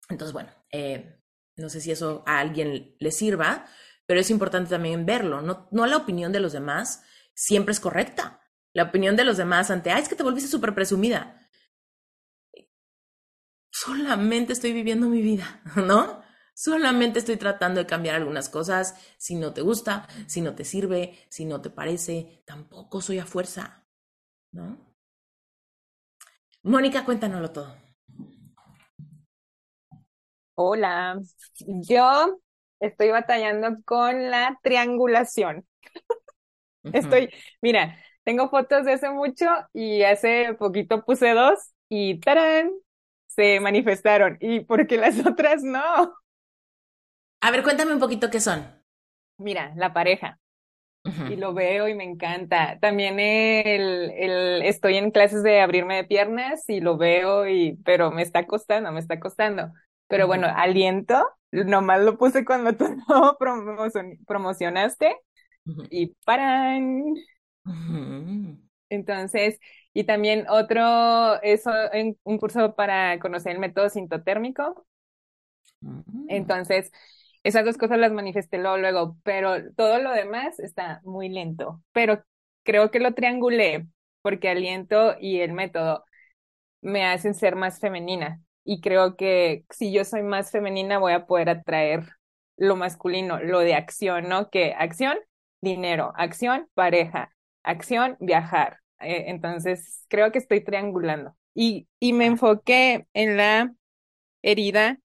Entonces, bueno, eh, no sé si eso a alguien le sirva, pero es importante también verlo, no, no la opinión de los demás siempre es correcta. La opinión de los demás ante, ay, es que te volviste súper presumida. Solamente estoy viviendo mi vida, ¿no? Solamente estoy tratando de cambiar algunas cosas. Si no te gusta, si no te sirve, si no te parece, tampoco soy a fuerza, ¿no? Mónica, cuéntanoslo todo. Hola, yo estoy batallando con la triangulación. Estoy, mira, tengo fotos de hace mucho y hace poquito puse dos y ¡tarán! Se manifestaron. ¿Y por qué las otras no? A ver, cuéntame un poquito qué son. Mira, la pareja. Y lo veo y me encanta. También el, el, estoy en clases de abrirme de piernas y lo veo y, pero me está costando, me está costando. Pero bueno, aliento, nomás lo puse cuando tú no promocionaste y paran. Entonces, y también otro, eso, en un curso para conocer el método sintotérmico. Mm. Entonces, esas dos cosas las manifesté luego, pero todo lo demás está muy lento. Pero creo que lo triangulé porque aliento y el método me hacen ser más femenina. Y creo que si yo soy más femenina voy a poder atraer lo masculino, lo de acción, ¿no? Que acción, dinero, acción, pareja, acción, viajar. Eh, entonces, creo que estoy triangulando. Y, y me enfoqué en la herida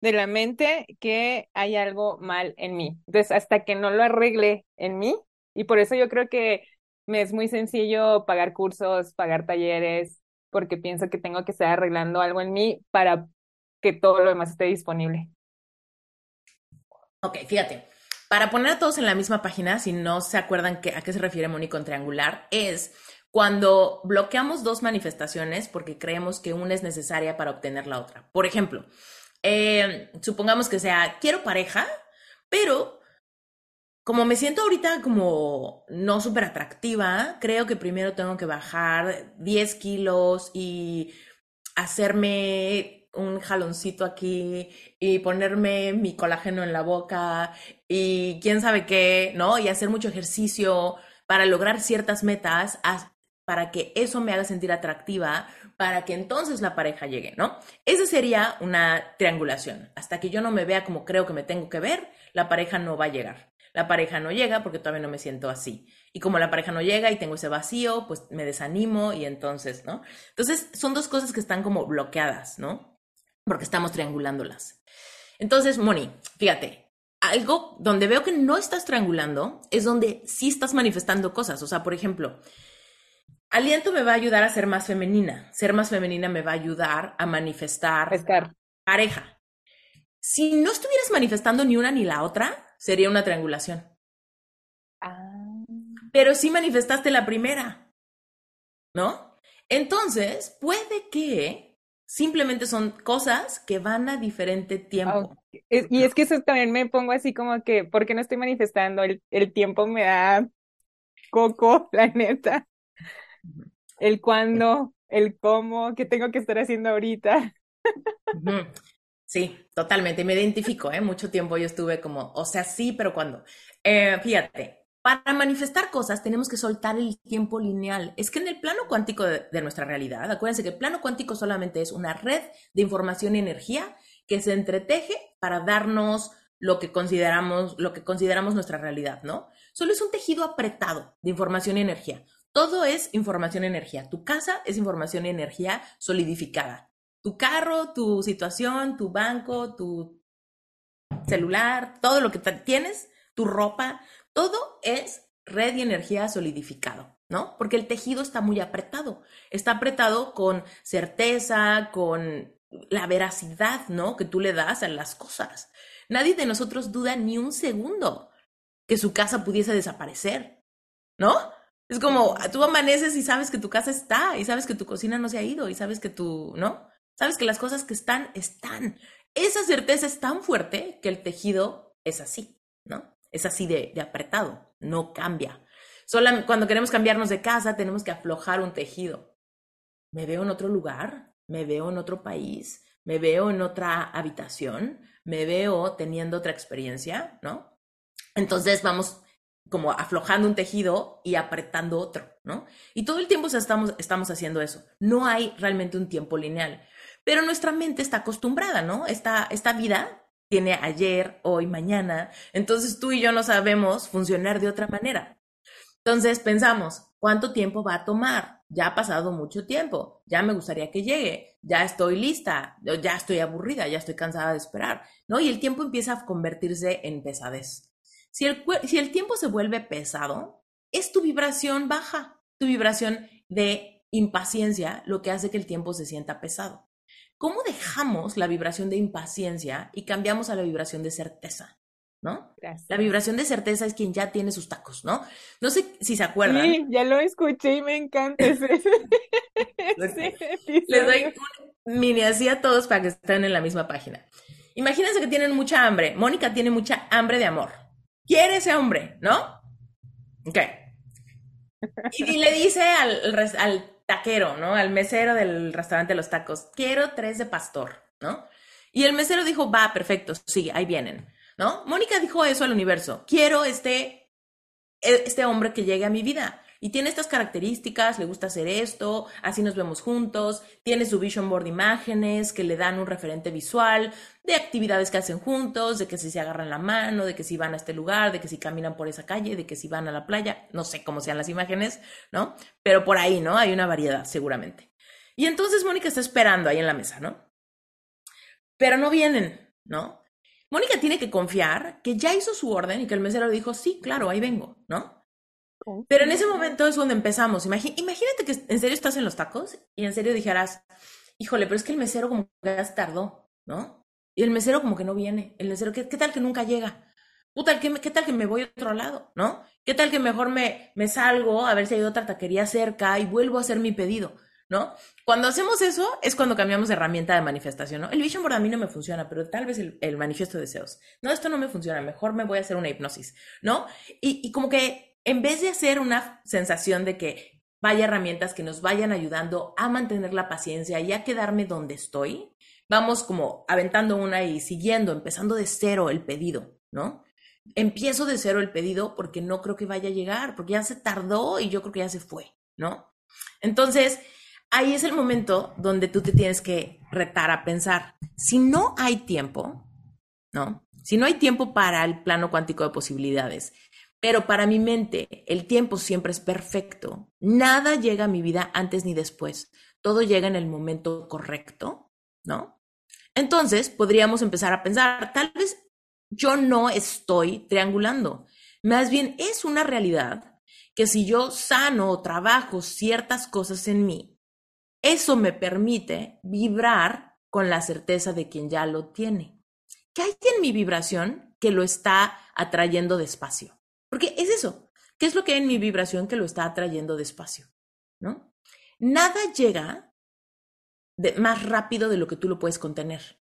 de la mente que hay algo mal en mí. Entonces, hasta que no lo arregle en mí, y por eso yo creo que me es muy sencillo pagar cursos, pagar talleres, porque pienso que tengo que estar arreglando algo en mí para que todo lo demás esté disponible. Ok, fíjate. Para poner a todos en la misma página, si no se acuerdan que, a qué se refiere Moni con triangular, es cuando bloqueamos dos manifestaciones porque creemos que una es necesaria para obtener la otra. Por ejemplo, eh, supongamos que sea, quiero pareja, pero como me siento ahorita como no súper atractiva, creo que primero tengo que bajar 10 kilos y hacerme un jaloncito aquí y ponerme mi colágeno en la boca y quién sabe qué, ¿no? Y hacer mucho ejercicio para lograr ciertas metas, para que eso me haga sentir atractiva, para que entonces la pareja llegue, ¿no? Esa sería una triangulación. Hasta que yo no me vea como creo que me tengo que ver, la pareja no va a llegar. La pareja no llega porque todavía no me siento así. Y como la pareja no llega y tengo ese vacío, pues me desanimo y entonces, ¿no? Entonces son dos cosas que están como bloqueadas, ¿no? Porque estamos triangulándolas. Entonces, Moni, fíjate, algo donde veo que no estás triangulando es donde sí estás manifestando cosas. O sea, por ejemplo, Aliento me va a ayudar a ser más femenina. Ser más femenina me va a ayudar a manifestar pareja. Si no estuvieras manifestando ni una ni la otra, sería una triangulación. Ah. Pero sí manifestaste la primera, ¿no? Entonces, puede que simplemente son cosas que van a diferente tiempo. Y es que eso también me pongo así como que, ¿por qué no estoy manifestando? El, el tiempo me da coco, la neta. el cuándo, el cómo, qué tengo que estar haciendo ahorita. Sí, totalmente. Me identifico, ¿eh? Mucho tiempo yo estuve como, o sea, sí, pero cuando. Eh, fíjate, para manifestar cosas tenemos que soltar el tiempo lineal. Es que en el plano cuántico de, nuestra realidad, acuérdense que el plano cuántico solamente es una red de información y energía que se entreteje para darnos lo que consideramos, lo que consideramos nuestra realidad, ¿no? Solo es un tejido apretado de información y energía. Todo es información y energía. Tu casa es información y energía solidificada tu carro, tu situación, tu banco, tu celular, todo lo que tienes, tu ropa, todo es red y energía solidificado, ¿no? Porque el tejido está muy apretado, está apretado con certeza, con la veracidad, ¿no? Que tú le das a las cosas. Nadie de nosotros duda ni un segundo que su casa pudiese desaparecer, ¿no? Es como tú amaneces y sabes que tu casa está, y sabes que tu cocina no se ha ido, y sabes que tú, ¿no? Sabes que las cosas que están, están. Esa certeza es tan fuerte que el tejido es así, ¿no? Es así de, apretado, no cambia. Solo cuando queremos cambiarnos de casa tenemos que aflojar un tejido. Me veo en otro lugar, me veo en otro país, me veo en otra habitación, me veo teniendo otra experiencia, ¿no? Entonces vamos como aflojando un tejido y apretando otro, ¿no? Y todo el tiempo estamos, estamos haciendo eso. No hay realmente un tiempo lineal. Pero nuestra mente está acostumbrada, ¿no? Esta, esta vida tiene ayer, hoy, mañana. Entonces tú y yo no sabemos funcionar de otra manera. Entonces pensamos, ¿cuánto tiempo va a tomar? Ya ha pasado mucho tiempo, ya me gustaría que llegue, ya estoy lista, ya estoy aburrida, ya estoy cansada de esperar, ¿no? Y el tiempo empieza a convertirse en pesadez. Si el, si el tiempo se vuelve pesado, es tu vibración baja, tu vibración de impaciencia, lo que hace que el tiempo se sienta pesado. ¿Cómo dejamos la vibración de impaciencia y cambiamos a la vibración de certeza? ¿No? La vibración de certeza es quien ya tiene sus tacos, ¿no? No sé si se acuerdan. Sí, ya lo escuché y me encanta ese. Les doy un mini así a todos para que estén en la misma página. Imagínense que tienen mucha hambre. Mónica tiene mucha hambre de amor. Quiere ese hombre, ¿no? Ok. Y, le dice al, al taquero, ¿no? Al mesero del restaurante Los Tacos, quiero tres de pastor, ¿no? Y el mesero dijo, va, perfecto, sí, ahí vienen, ¿no? Mónica dijo eso al universo, quiero este, e, este hombre que llegue a mi vida y tiene estas características, le gusta hacer esto, así nos vemos juntos, tiene su vision board imágenes que le dan un referente visual de actividades que hacen juntos, de que si se agarran la mano, de que si van a este lugar, de que si caminan por esa calle, de que si van a la playa, no sé cómo sean las imágenes, ¿no? Pero por ahí, ¿no? Hay una variedad, seguramente. Y entonces Mónica está esperando ahí en la mesa, ¿no? Pero no vienen, ¿no? Mónica tiene que confiar que ya hizo su orden y que el mesero dijo, sí, claro, ahí vengo, ¿no? Pero en ese momento es donde empezamos. imagínate que en serio estás en los tacos y en serio dijeras, híjole, pero es que el mesero como que ya tardó, ¿no? Y el mesero como que no viene. El mesero, ¿qué, tal que nunca llega? Puta, ¿qué, ¿qué, tal que me voy a otro lado, ¿no? ¿Qué tal que mejor me, me salgo a ver si hay otra taquería cerca y vuelvo a hacer mi pedido, ¿no? Cuando hacemos eso es cuando cambiamos de herramienta de manifestación, ¿no? El vision board a mí no me funciona, pero tal vez el, el manifiesto de deseos. No, esto no me funciona, mejor me voy a hacer una hipnosis, ¿no? Y, y como que en vez de hacer una sensación de que vaya herramientas que nos vayan ayudando a mantener la paciencia y a quedarme donde estoy, vamos como aventando una y siguiendo, empezando de cero el pedido, ¿no? Empiezo de cero el pedido porque no creo que vaya a llegar, porque ya se tardó y yo creo que ya se fue, ¿no? Entonces, ahí es el momento donde tú te tienes que retar a pensar, si no hay tiempo, ¿no? Si no hay tiempo para el plano cuántico de posibilidades, pero para mi mente, el tiempo siempre es perfecto. Nada llega a mi vida antes ni después. Todo llega en el momento correcto, ¿no? Entonces, podríamos empezar a pensar, tal vez yo no estoy triangulando. Más bien es una realidad que si yo sano o trabajo ciertas cosas en mí, eso me permite vibrar con la certeza de quien ya lo tiene. ¿Qué hay en mi vibración que lo está atrayendo despacio? Porque es eso. ¿Qué es lo que hay en mi vibración que lo está atrayendo despacio? ¿No? Nada llega más rápido de lo que tú lo puedes contener.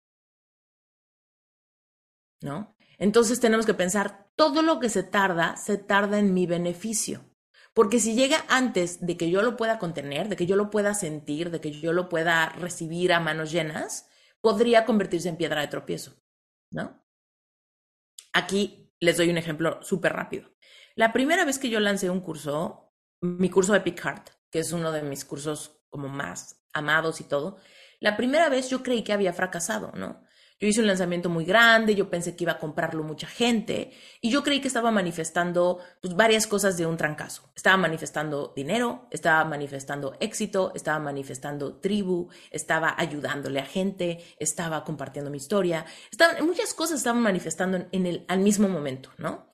¿No? Entonces tenemos que pensar, todo lo que se tarda, se tarda en mi beneficio. Porque si llega antes de que yo lo pueda contener, de que yo lo pueda sentir, de que yo lo pueda recibir a manos llenas, podría convertirse en piedra de tropiezo, ¿no? Aquí les doy un ejemplo súper rápido. La primera vez que yo lancé un curso, mi curso Epic Heart, que es uno de mis cursos como más amados y todo, la primera vez yo creí que había fracasado, ¿no? Yo hice un lanzamiento muy grande, yo pensé que iba a comprarlo mucha gente y yo creí que estaba manifestando pues, varias cosas de un trancazo. Estaba manifestando dinero, estaba manifestando éxito, estaba manifestando tribu, estaba ayudándole a gente, estaba compartiendo mi historia, estaban, muchas cosas estaban manifestando en el, al mismo momento, ¿no?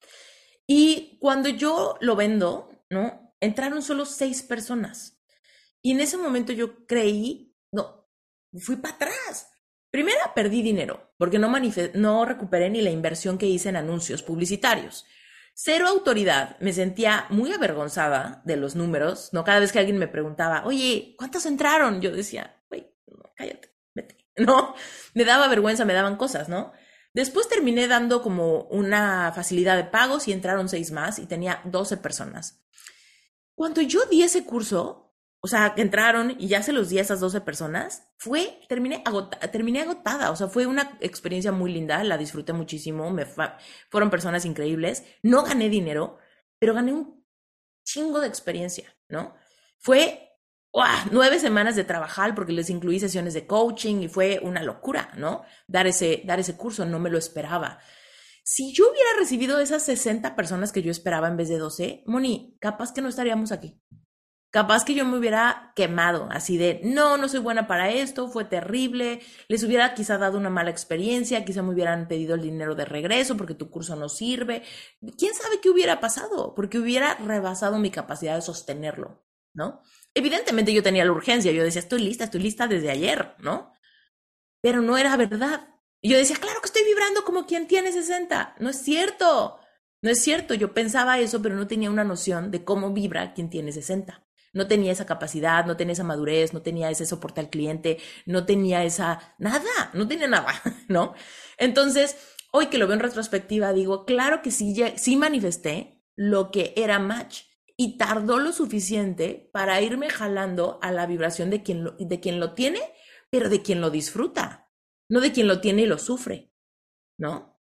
Y cuando yo lo vendo, ¿no? Entraron solo seis personas. Y en ese momento yo creí, no, fui para atrás Primera, perdí dinero, porque no, no recuperé ni la inversión que hice en anuncios publicitarios. Cero autoridad, me sentía muy avergonzada de los números, ¿no? Cada vez que alguien me preguntaba, oye, ¿cuántos entraron? Yo decía, güey, cállate, vete, ¿no? Me daba vergüenza, me daban cosas, ¿no? Después terminé dando como una facilidad de pagos y entraron seis más y tenía 12 personas. Cuando yo di ese curso, o sea, que entraron y ya se los di a esas 12 personas, fue, terminé, agotada, terminé agotada, o sea, fue una experiencia muy linda, la disfruté muchísimo, me fueron personas increíbles, no gané dinero, pero gané un chingo de experiencia, ¿no? Fue nueve semanas de trabajar porque les incluí sesiones de coaching y fue una locura, ¿no? Dar ese, dar ese curso, no me lo esperaba. Si yo hubiera recibido esas 60 personas que yo esperaba en vez de 12, Moni, capaz que no estaríamos aquí capaz que yo me hubiera quemado, así de, no, no soy buena para esto, fue terrible, les hubiera quizá dado una mala experiencia, quizá me hubieran pedido el dinero de regreso porque tu curso no sirve. ¿Quién sabe qué hubiera pasado? Porque hubiera rebasado mi capacidad de sostenerlo, ¿no? Evidentemente yo tenía la urgencia, yo decía, estoy lista, estoy lista desde ayer, ¿no? Pero no era verdad. Y yo decía, claro que estoy vibrando como quien tiene 60. No es cierto. No es cierto, yo pensaba eso, pero no tenía una noción de cómo vibra quien tiene 60 no tenía esa capacidad, no tenía esa madurez, no tenía ese soporte al cliente, no tenía esa, nada, no tenía nada, ¿no? Entonces, hoy que lo veo en retrospectiva, digo, claro que sí, sí manifesté lo que era match y tardó lo suficiente para irme jalando a la vibración de quien lo, de quien lo tiene, pero de quien lo disfruta, no de quien lo tiene y lo sufre, ¿no?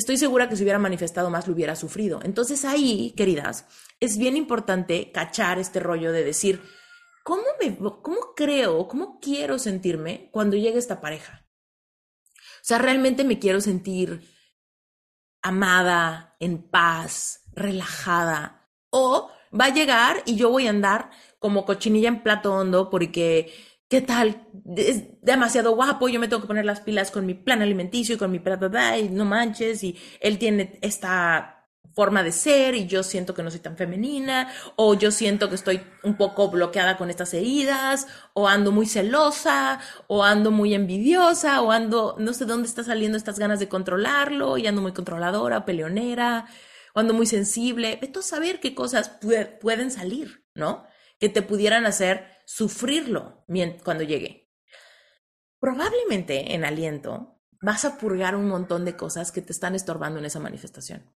Estoy segura que si hubiera manifestado más lo hubiera sufrido. Entonces ahí, queridas, es bien importante cachar este rollo de decir, ¿cómo, me, cómo creo, cómo quiero sentirme cuando llegue esta pareja? O sea, realmente me quiero sentir amada, en paz, relajada. O va a llegar y yo voy a andar como cochinilla en plato hondo porque ¿qué tal? Es demasiado guapo, yo me tengo que poner las pilas con mi plan alimenticio y con mi plata, y no manches, y él tiene esta forma de ser y yo siento que no soy tan femenina, o yo siento que estoy un poco bloqueada con estas heridas, o ando muy celosa, o ando muy envidiosa, o ando, no sé dónde está saliendo estas ganas de controlarlo, y ando muy controladora, peleonera, o ando muy sensible. A saber qué cosas pueden salir, ¿no? Que te pudieran hacer sufrirlo cuando llegue. Probablemente en aliento vas a purgar un montón de cosas que te están estorbando en esa manifestación.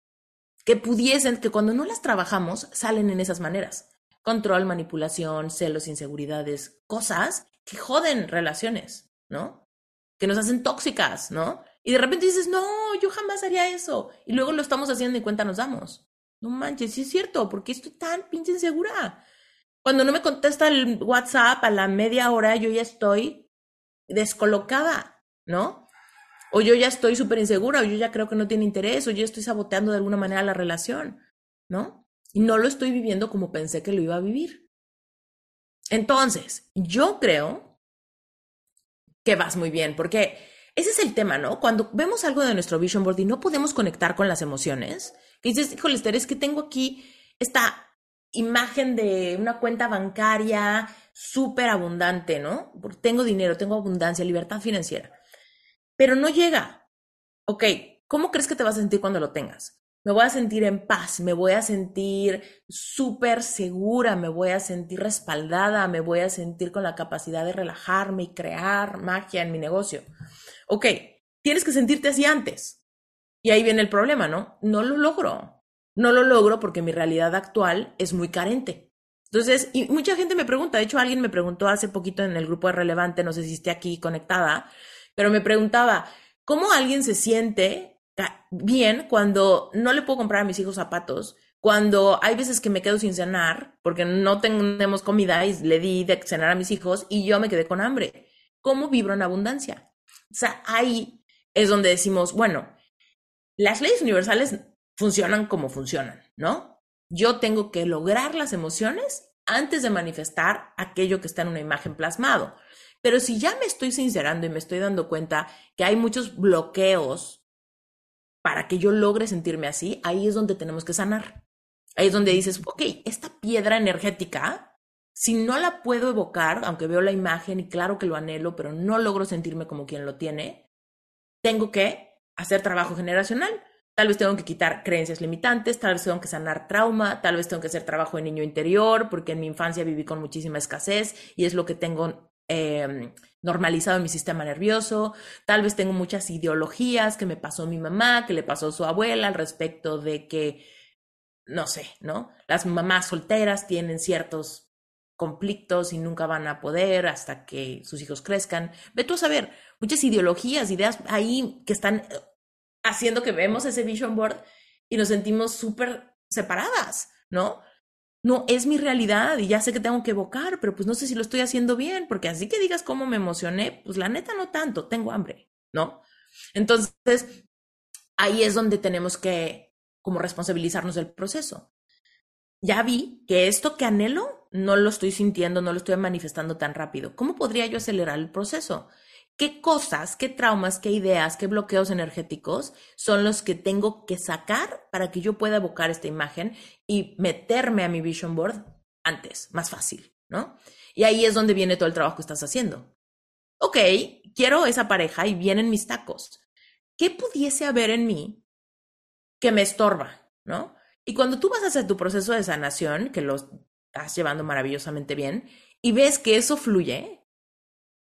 Que pudiesen, que cuando no las trabajamos, salen en esas maneras. Control, manipulación, celos, inseguridades, cosas que joden relaciones, ¿no? Que nos hacen tóxicas, ¿no? Y de repente dices, no, yo jamás haría eso. Y luego lo estamos haciendo y cuenta nos damos. No manches, sí es cierto, porque estoy tan pinche insegura. Cuando no me contesta el WhatsApp a la media hora, yo ya estoy descolocada, ¿no? O yo ya estoy súper insegura, o yo ya creo que no tiene interés, o yo estoy saboteando de alguna manera la relación, ¿no? Y no lo estoy viviendo como pensé que lo iba a vivir. Entonces, yo creo que vas muy bien, porque ese es el tema, ¿no? Cuando vemos algo de nuestro vision board y no podemos conectar con las emociones, que dices, híjole, Esther, es que tengo aquí esta imagen de una cuenta bancaria súper abundante, ¿no? Tengo dinero, tengo abundancia, libertad financiera. Pero no llega. Ok, ¿cómo crees que te vas a sentir cuando lo tengas? Me voy a sentir en paz, me voy a sentir súper segura, me voy a sentir respaldada, me voy a sentir con la capacidad de relajarme y crear magia en mi negocio. Ok, tienes que sentirte así antes. Y ahí viene el problema, ¿no? No lo logro. No lo logro porque mi realidad actual es muy carente. Entonces, y mucha gente me pregunta, de hecho alguien me preguntó hace poquito en el grupo de Relevante, no sé si esté aquí conectada, pero me preguntaba, ¿cómo alguien se siente bien cuando no le puedo comprar a mis hijos zapatos? Cuando hay veces que me quedo sin cenar porque no tenemos comida y le di de cenar a mis hijos y yo me quedé con hambre. ¿Cómo vibro en abundancia? O sea, ahí es donde decimos, bueno, las leyes universales funcionan como funcionan, ¿no? Yo tengo que lograr las emociones antes de manifestar aquello que está en una imagen plasmado. Pero si ya me estoy sincerando y me estoy dando cuenta que hay muchos bloqueos para que yo logre sentirme así, ahí es donde tenemos que sanar. Ahí es donde dices, ok, esta piedra energética, si no la puedo evocar, aunque veo la imagen y claro que lo anhelo, pero no logro sentirme como quien lo tiene, tengo que hacer trabajo generacional. Tal vez tengo que quitar creencias limitantes, tal vez tengo que sanar trauma, tal vez tengo que hacer trabajo de niño interior, porque en mi infancia viví con muchísima escasez y es lo que tengo em, normalizado en mi sistema nervioso. Tal vez tengo muchas ideologías que me pasó mi mamá, que le pasó su abuela al respecto de que, no sé, ¿no? Las mamás solteras tienen ciertos conflictos y nunca van a poder hasta que sus hijos crezcan. Ve tú a saber, muchas ideologías, ideas ahí que están haciendo que vemos ese vision board y nos sentimos súper separadas, ¿no? No es mi realidad y ya sé que tengo que evocar, pero pues no sé si lo estoy haciendo bien, porque así que digas cómo me emocioné, pues la neta no tanto, tengo hambre, ¿no? Entonces, ahí es donde tenemos que como responsabilizarnos del proceso ya vi que esto que anhelo no lo estoy sintiendo, no lo estoy manifestando tan rápido. ¿Cómo podría yo acelerar el proceso? ¿Qué cosas, qué traumas, qué ideas, qué bloqueos energéticos son los que tengo que sacar para que yo pueda evocar esta imagen y meterme a mi vision board antes, más fácil, ¿no? Y ahí es donde viene todo el trabajo que estás haciendo. Ok, quiero esa pareja y vienen mis tacos. ¿Qué pudiese haber en mí que me estorba, ¿no? Y cuando tú vas a hacer tu proceso de sanación, que lo estás llevando maravillosamente bien, y ves que eso fluye,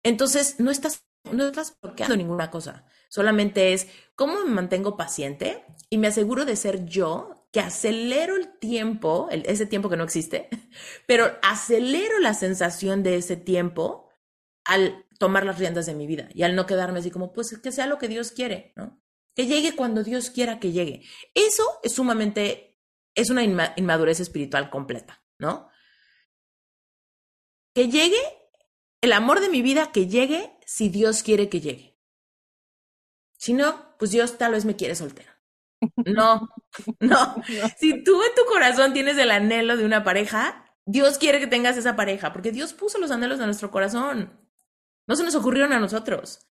entonces no estás, no estás bloqueando ninguna cosa. Solamente es cómo me mantengo paciente y me aseguro de ser yo, que acelero el tiempo, ese tiempo que no existe, pero acelero la sensación de ese tiempo al tomar las riendas de mi vida y al no quedarme así como, pues que sea lo que Dios quiere. Que llegue cuando Dios quiera que llegue. Eso es sumamente es una inmadurez espiritual completa, ¿no? Que llegue el amor de mi vida, que llegue si Dios quiere que llegue. Si no, pues Dios tal vez me quiere soltera. No, no. Si tú en tu corazón tienes el anhelo de una pareja, Dios quiere que tengas esa pareja, porque Dios puso los anhelos de nuestro corazón. No se nos ocurrieron a nosotros.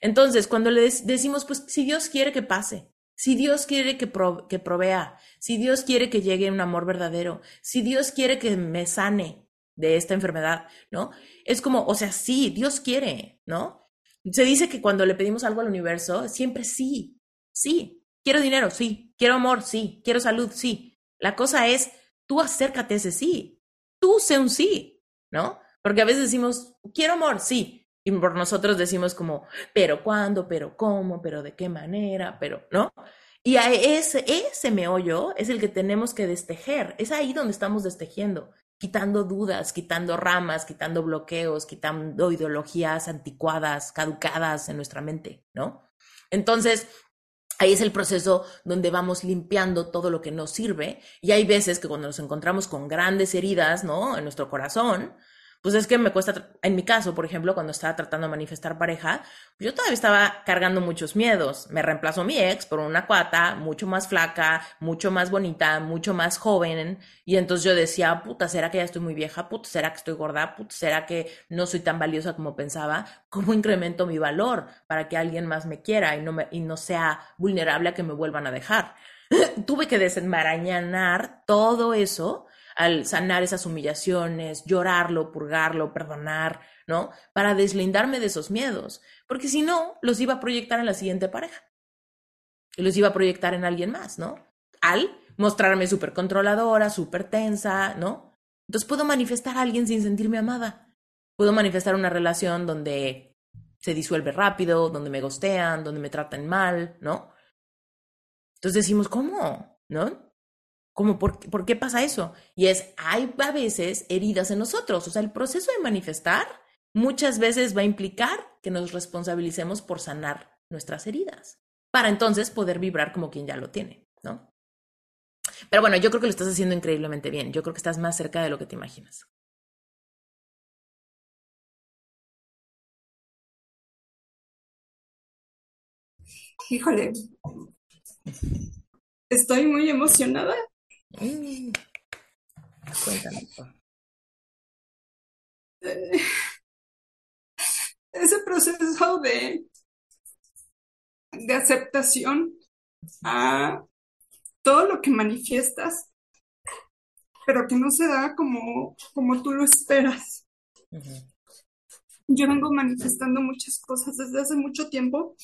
Entonces, cuando le decimos, pues si Dios quiere que pase, si Dios quiere que, que provea, si Dios quiere que llegue un amor verdadero, si Dios quiere que me sane de esta enfermedad, ¿no? Es como, o sea, sí, Dios quiere, ¿no? Se dice que cuando le pedimos algo al universo, siempre sí, sí, quiero dinero, sí, quiero amor, sí, quiero salud, sí. La cosa es, tú acércate a ese sí, tú sé un sí, ¿no? Porque a veces decimos, quiero amor, sí, y por nosotros decimos como, pero cuándo, pero cómo, pero de qué manera, pero, ¿no? Y a ese, ese meollo es el que tenemos que destejer. Es ahí donde estamos destejiendo, quitando dudas, quitando ramas, quitando bloqueos, quitando ideologías anticuadas, caducadas en nuestra mente, ¿no? Entonces, ahí es el proceso donde vamos limpiando todo lo que nos sirve. Y hay veces que cuando nos encontramos con grandes heridas, ¿no? En nuestro corazón, pues es que me cuesta, en mi caso, por ejemplo, cuando estaba tratando de manifestar pareja, yo todavía estaba cargando muchos miedos. Me reemplazó mi ex por una cuata mucho más flaca, mucho más bonita, mucho más joven. Y entonces yo decía, puta, ¿será que ya estoy muy vieja? Puta, ¿será que estoy gorda? Puta, ¿será que no soy tan valiosa como pensaba? ¿Cómo incremento mi valor para que alguien más me quiera y no, me, y no sea vulnerable a que me vuelvan a dejar? Tuve que desenmarañar todo eso al sanar esas humillaciones, llorarlo, purgarlo, perdonar, ¿no? Para deslindarme de esos miedos, porque si no, los iba a proyectar en la siguiente pareja. Y los iba a proyectar en alguien más, ¿no? Al mostrarme súper controladora, súper tensa, ¿no? Entonces puedo manifestar a alguien sin sentirme amada. Puedo manifestar una relación donde se disuelve rápido, donde me gostean, donde me tratan mal, ¿no? Entonces decimos, ¿cómo? ¿No? Como por, por, qué pasa eso? Y es, hay a veces heridas en nosotros. O sea, el proceso de manifestar muchas veces va a implicar que nos responsabilicemos por sanar nuestras heridas, para entonces poder vibrar como quien ya lo tiene, ¿no? Pero bueno, yo creo que lo estás haciendo increíblemente bien. Yo creo que estás más cerca de lo que te imaginas. Híjole, estoy muy emocionada. Mm. Cuéntame. Eh, ese proceso de, de aceptación a todo lo que manifiestas, pero que no se da como, como tú lo esperas. Yo vengo manifestando muchas cosas desde hace mucho tiempo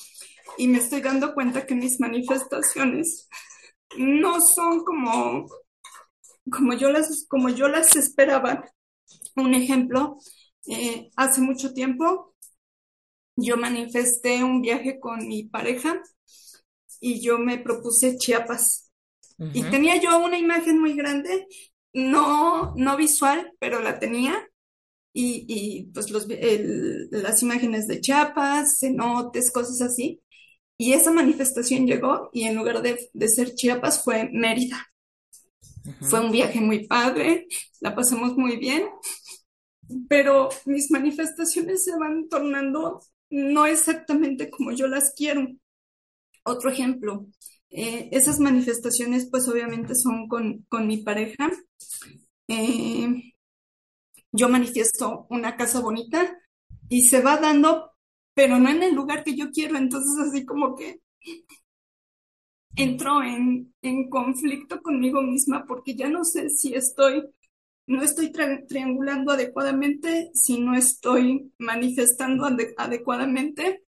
y me estoy dando cuenta que mis manifestaciones no son como, como, yo, las, como yo las esperaba. Un ejemplo, eh, hace mucho tiempo yo manifesté un viaje con mi pareja y yo me propuse Chiapas. Y tenía yo una imagen muy grande, no, no visual, pero la tenía. Y, y pues los, las imágenes de Chiapas, cenotes, cosas así. Y esa manifestación llegó y en lugar de, de ser Chiapas fue Mérida. Fue un viaje muy padre, la pasamos muy bien, pero mis manifestaciones se van tornando no exactamente como yo las quiero. Otro ejemplo, eh, esas manifestaciones pues obviamente son con, con mi pareja. Eh, yo manifiesto una casa bonita y se va dando, pero no en el lugar que yo quiero, entonces así como que entro en, en conflicto conmigo misma porque ya no sé si estoy no estoy triangulando adecuadamente, si no estoy manifestando adecuadamente,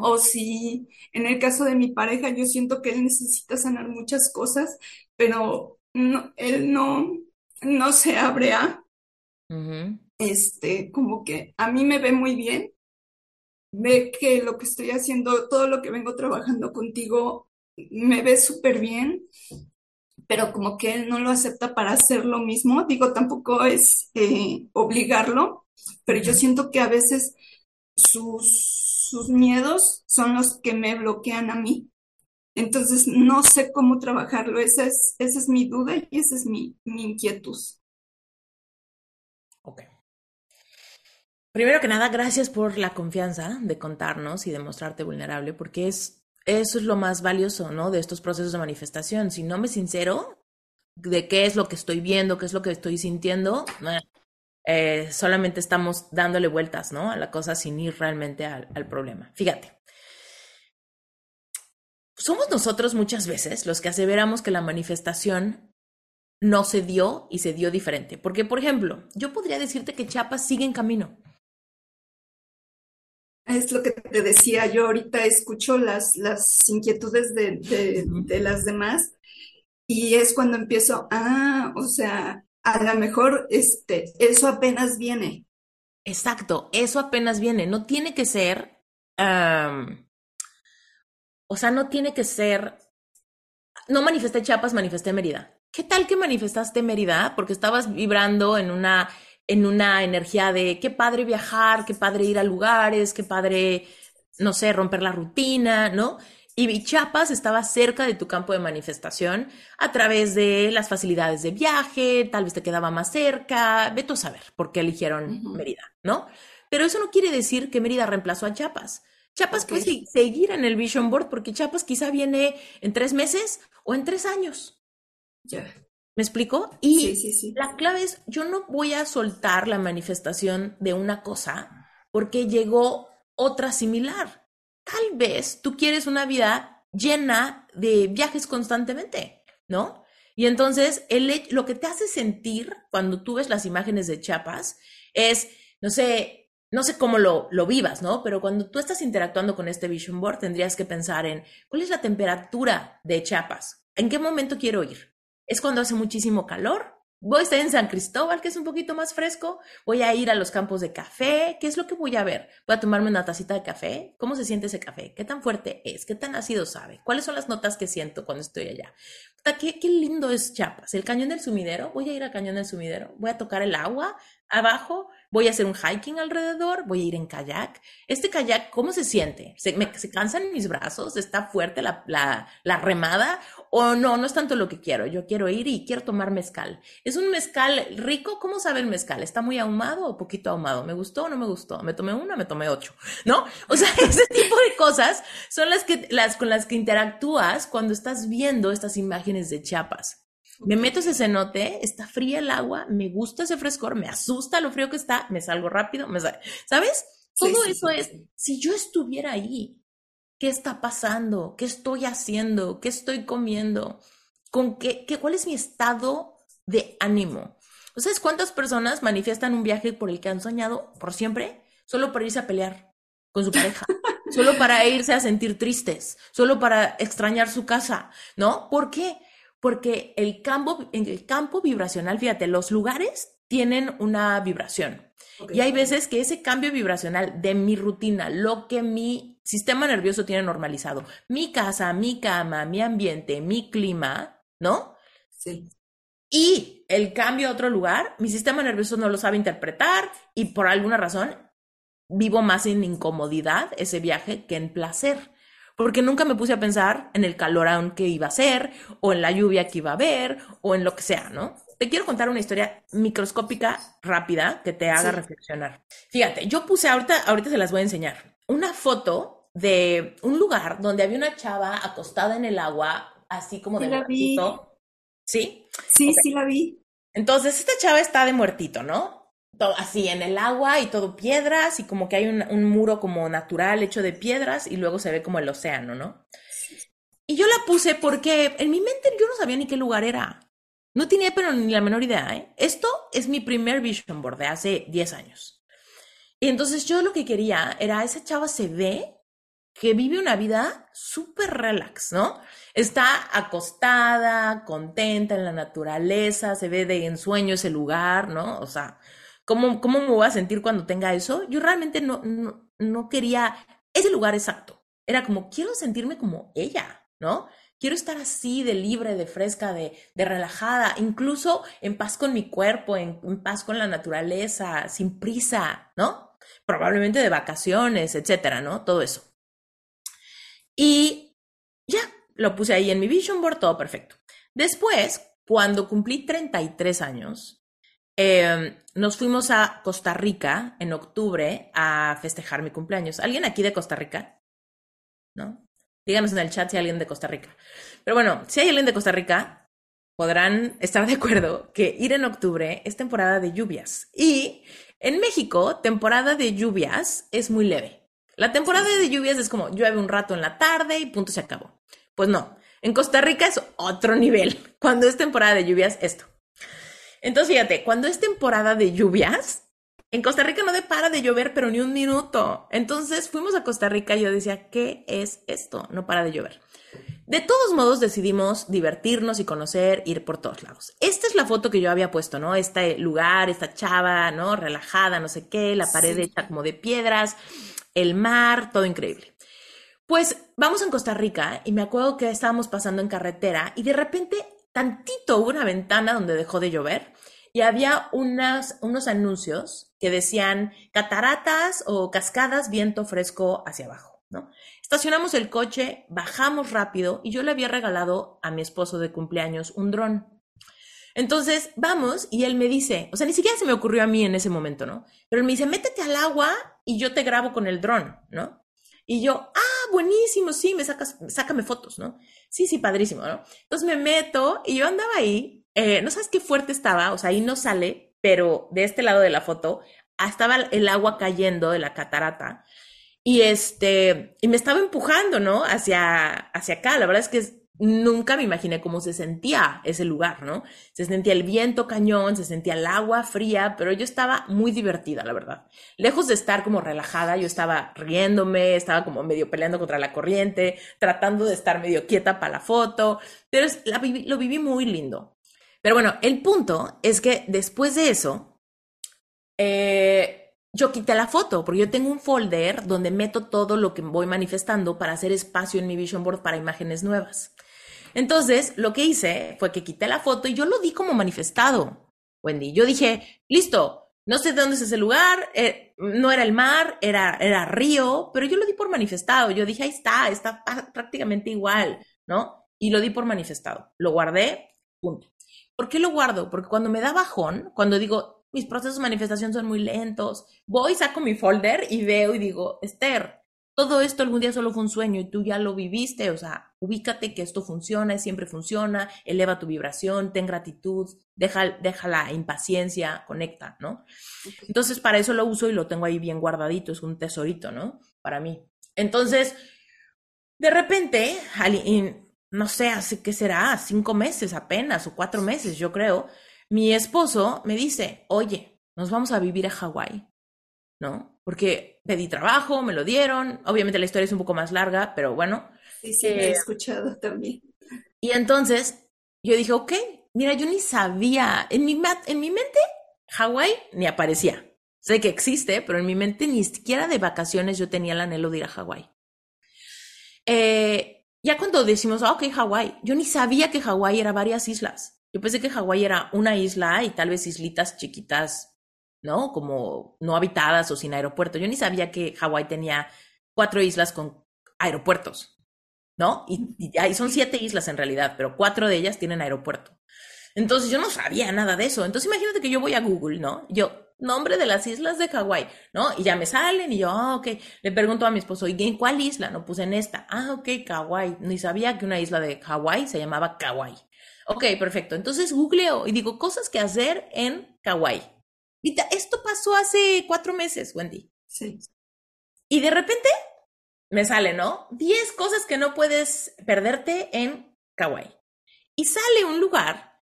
o si en el caso de mi pareja yo siento que él necesita sanar muchas cosas, pero no, él no, no se abre a, este, como que a mí me ve muy bien, ve que lo que estoy haciendo, todo lo que vengo trabajando contigo, me ve súper bien, pero como que él no lo acepta para hacer lo mismo. Digo, tampoco es eh, obligarlo, pero yo siento que a veces sus, sus miedos son los que me bloquean a mí. Entonces, no sé cómo trabajarlo. Esa es, esa es mi duda y esa es mi, mi inquietud. Ok. Primero que nada, gracias por la confianza de contarnos y de mostrarte vulnerable, porque es eso es lo más valioso, ¿no? De estos procesos de manifestación. Si no me sincero de qué es lo que estoy viendo, qué es lo que estoy sintiendo, eh, solamente estamos dándole vueltas, ¿no? A la cosa sin ir realmente al, al problema. Fíjate. Somos nosotros muchas veces los que aseveramos que la manifestación no se dio y se dio diferente. Porque, por ejemplo, yo podría decirte que Chiapas sigue en camino. Es lo que te decía, yo ahorita escucho las, las inquietudes de, de, las demás y es cuando empiezo, ah, o sea, a lo mejor este, eso apenas viene. Exacto, eso apenas viene, no tiene que ser, o sea, no tiene que ser, no manifesté Chiapas, manifesté Mérida. ¿Qué tal que manifestaste Mérida? Porque estabas vibrando en una en una energía de qué padre viajar, qué padre ir a lugares, qué padre, no sé, romper la rutina, ¿no? Y Chiapas estaba cerca de tu campo de manifestación a través de las facilidades de viaje, tal vez te quedaba más cerca, vete a saber por qué eligieron Mérida, ¿no? Pero eso no quiere decir que Mérida reemplazó a Chiapas. Chiapas puede seguir en el Vision Board porque Chiapas quizá viene en tres meses o en tres años. Ya. ¿Me explico? Y la clave es, yo no voy a soltar la manifestación de una cosa porque llegó otra similar. Tal vez tú quieres una vida llena de viajes constantemente, ¿no? Y entonces el, lo que te hace sentir cuando tú ves las imágenes de Chiapas es, no sé, no sé cómo lo, lo vivas, ¿no? Pero cuando tú estás interactuando con este vision board, tendrías que pensar en cuál es la temperatura de Chiapas, en qué momento quiero ir, es cuando hace muchísimo calor. Voy a estar en San Cristóbal, que es un poquito más fresco. Voy a ir a los campos de café. ¿Qué es lo que voy a ver? Voy a tomarme una tacita de café. ¿Cómo se siente ese café? ¿Qué tan fuerte es? ¿Qué tan ácido sabe? ¿Cuáles son las notas que siento cuando estoy allá? qué, qué lindo es Chiapas. El cañón del sumidero, voy a ir al cañón del sumidero, voy a tocar el agua abajo, voy a hacer un hiking alrededor, voy a ir en kayak. Este kayak, ¿cómo se siente? ¿Se, me, se cansan mis brazos? ¿Está fuerte la, la, la, remada? ¿O no? No es tanto lo que quiero. Yo quiero ir y quiero tomar mezcal. ¿Es un mezcal rico? ¿Cómo sabe el mezcal? ¿Está muy ahumado o poquito ahumado? ¿Me gustó o no me gustó? ¿Me tomé una? ¿Me tomé ocho? ¿No? O sea, ese tipo de cosas son las, que, las con las que interactúas cuando estás viendo estas imágenes de Chiapas. Me meto ese cenote, está fría el agua, me gusta ese frescor, me asusta lo frío que está, me salgo rápido, me ¿sabes? Todo eso es, si yo estuviera ahí, ¿qué está pasando? ¿Qué estoy haciendo? ¿Qué estoy comiendo? ¿Con qué, qué cuál es mi estado de ánimo? ¿Sabes cuántas personas manifiestan un viaje por el que han soñado por siempre? Solo para irse a pelear con su pareja, solo para irse a sentir tristes, solo para extrañar su casa, ¿no? ¿Por qué? Porque el campo, en el campo vibracional, fíjate, los lugares tienen una vibración. Y hay veces que ese cambio vibracional de mi rutina, lo que mi sistema nervioso tiene normalizado, mi casa, mi cama, mi ambiente, mi clima, ¿no? Sí. Y el cambio a otro lugar, mi sistema nervioso no lo sabe interpretar y por alguna razón vivo más en incomodidad ese viaje que en placer porque nunca me puse a pensar en el calorón que iba a ser, o en la lluvia que iba a haber, o en lo que sea, ¿no? Te quiero contar una historia microscópica rápida que te haga reflexionar. Fíjate, yo puse ahorita, ahorita se las voy a enseñar, una foto de un lugar donde había una chava acostada en el agua, así como de muertito. ¿Sí? Sí, sí la vi. Entonces, esta chava está de muertito, ¿no? Así en el agua y todo piedras y como que hay un, muro como natural hecho de piedras y luego se ve como el océano, ¿no? Y yo la puse porque en mi mente yo no sabía ni qué lugar era. No tenía pero ni la menor idea, ¿eh? Esto es mi primer vision board de hace 10 años. Y entonces yo lo que quería era, esa chava se ve que vive una vida súper relax, ¿no? Está acostada, contenta en la naturaleza, se ve de ensueño ese lugar, ¿no? O sea, ¿Cómo, ¿Cómo me voy a sentir cuando tenga eso? Yo realmente no, no, quería ese lugar exacto. Era como, quiero sentirme como ella, ¿no? Quiero estar así de libre, de fresca, de, relajada, incluso en paz con mi cuerpo, en, en, paz con la naturaleza, sin prisa, ¿no? Probablemente de vacaciones, etcétera, ¿no? Todo eso. Y ya, lo puse ahí en mi vision board, todo perfecto. Después, cuando cumplí 33 años, Em, nos fuimos a Costa Rica en octubre a festejar mi cumpleaños. ¿Alguien aquí de Costa Rica? ¿No? Díganos en el chat si hay alguien de Costa Rica. Pero bueno, si hay alguien de Costa Rica, podrán estar de acuerdo que ir en octubre es temporada de lluvias. Y en México, temporada de lluvias es muy leve. La temporada de lluvias es como llueve un rato en la tarde y punto se acabó. Pues no, en Costa Rica es otro nivel. Cuando es temporada de lluvias, esto. Entonces, fíjate, cuando es temporada de lluvias, en Costa Rica no de para de llover, pero ni un minuto. Entonces fuimos a Costa Rica y yo decía, ¿qué es esto? No para de llover. De todos modos decidimos divertirnos y conocer, ir por todos lados. Esta es la foto que yo había puesto, ¿no? Este lugar, esta chava, ¿no? Relajada, no sé qué, la pared hecha como de piedras, el mar, todo increíble. Pues vamos a Costa Rica y me acuerdo que estábamos pasando en carretera y de repente tantito hubo una ventana donde dejó de llover y había unas, unos anuncios que decían cataratas o cascadas, viento fresco hacia abajo, ¿no? Estacionamos el coche, bajamos rápido y yo le había regalado a mi esposo de cumpleaños un dron. Entonces, vamos y él me dice, o sea, ni siquiera se me ocurrió a mí en ese momento, ¿no? Pero él me dice, métete al agua y yo te grabo con el dron, ¿no? Y yo, ah, buenísimo, sí, me sacas, sácame fotos, ¿no? Sí, sí, padrísimo, ¿no? Entonces me meto y yo andaba ahí, eh, no sabes qué fuerte estaba, o sea, ahí no sale, pero de este lado de la foto estaba el agua cayendo de la catarata y este, y me estaba empujando, ¿no? Hacia, hacia acá, la verdad es que nunca me imaginé cómo se sentía ese lugar, ¿no? Se sentía el viento cañón, se sentía el agua fría, pero yo estaba muy divertida, la verdad. Lejos de estar como relajada, yo estaba riéndome, estaba como medio peleando contra la corriente, tratando de estar medio quieta para la foto, pero lo viví muy lindo. Pero bueno, el punto es que después de eso, eh, yo quité la foto, porque yo tengo un folder donde meto todo lo que voy manifestando para hacer espacio en mi vision board para imágenes nuevas. Entonces, lo que hice fue que quité la foto y yo lo di como manifestado, Wendy. Yo dije, listo, no sé de dónde es ese lugar, eh, no era el mar, era, era río, pero yo lo di por manifestado. Yo dije, ahí está, está prácticamente igual, ¿no? Y lo di por manifestado. Lo guardé, punto. ¿Por qué lo guardo? Porque cuando me da bajón, cuando digo, mis procesos de manifestación son muy lentos, voy, saco mi folder y veo y digo, Esther, todo esto algún día solo fue un sueño y tú ya lo viviste, o sea, ubícate que esto funciona, siempre funciona, eleva tu vibración, ten gratitud, deja, deja la impaciencia, conecta, ¿no? Entonces, para eso lo uso y lo tengo ahí bien guardadito, es un tesorito, ¿no? Para mí. Entonces, de repente, no sé, hace qué será, cinco meses apenas o cuatro meses, yo creo, mi esposo me dice, oye, nos vamos a vivir a Hawái, ¿no? Porque pedí trabajo, me lo dieron, obviamente la historia es un poco más larga, pero bueno. Sí, sí, he eh, escuchado también. Y entonces yo dije, ok, mira, yo ni sabía, en mi, en mi mente, Hawái ni aparecía. Sé que existe, pero en mi mente ni siquiera de vacaciones yo tenía el anhelo de ir a Hawái. Eh, ya cuando decimos, ah, ok, Hawái, yo ni sabía que Hawái era varias islas. Yo pensé que Hawái era una isla y tal vez islitas chiquitas, ¿no? Como no habitadas o sin aeropuerto. Yo ni sabía que Hawái tenía cuatro islas con aeropuertos, ¿no? Y, y, y, son siete islas en realidad, pero cuatro de ellas tienen aeropuerto. Entonces yo no sabía nada de eso. Entonces imagínate que yo voy a Google, ¿no? Yo, nombre de las islas de Hawái, ¿no? Y ya me salen y yo, ah, ok. Le pregunto a mi esposo, ¿y en cuál isla? No puse en esta. Ah, ok, Kauai. Ni sabía que una isla de Hawái se llamaba Kauai. Ok, perfecto. Entonces googleo y digo, cosas que hacer en Kauai. Y esto pasó hace cuatro meses, Wendy. Sí. Y de repente me sale, ¿no? Diez cosas que no puedes perderte en Kauai. Y sale un lugar,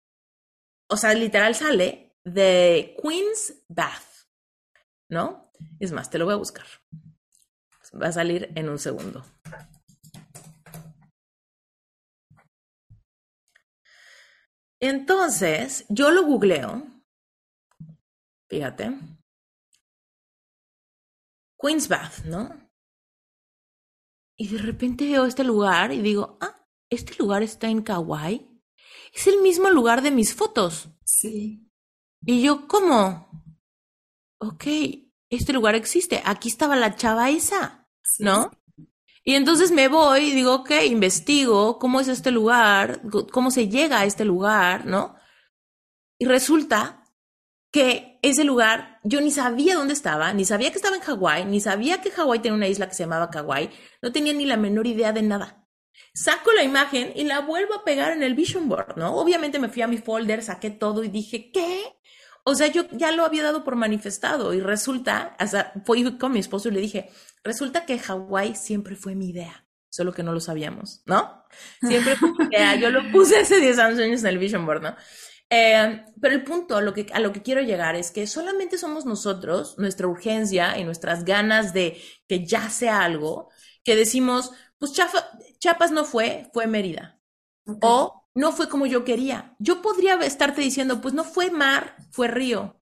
o sea, literal sale de Queen's Bath, ¿no? Es más, te lo voy a buscar. Va a salir en un segundo. Entonces, yo lo googleo. Fíjate. Queen's Bath, ¿no? Y de repente veo este lugar y digo, ah, este lugar está en Kauai. Es el mismo lugar de mis fotos. Sí. Y yo, ¿cómo? Ok, este lugar existe. Aquí estaba la chava esa, ¿no? Y entonces me voy y digo, ok, investigo cómo es este lugar, cómo se llega a este lugar, ¿no? Y resulta que ese lugar, yo ni sabía dónde estaba, ni sabía que estaba en Hawái, ni sabía que Hawái tenía una isla que se llamaba Kauai, no tenía ni la menor idea de nada. Saco la imagen y la vuelvo a pegar en el vision board, ¿no? Obviamente me fui a mi folder, saqué todo y dije, ¿qué? O sea, yo ya lo había dado por manifestado y resulta, hasta fui con mi esposo y le dije, resulta que Hawái siempre fue mi idea, solo que no lo sabíamos, ¿no? Siempre fue mi idea, yo lo puse hace 10 años en el Vision Board, ¿no? Eh, pero el punto a lo, que, a lo que quiero llegar es que solamente somos nosotros, nuestra urgencia y nuestras ganas de que ya sea algo, que decimos, pues Chiapas no fue, fue Mérida. O no fue como yo quería. Yo podría estarte diciendo, pues no fue mar, fue río.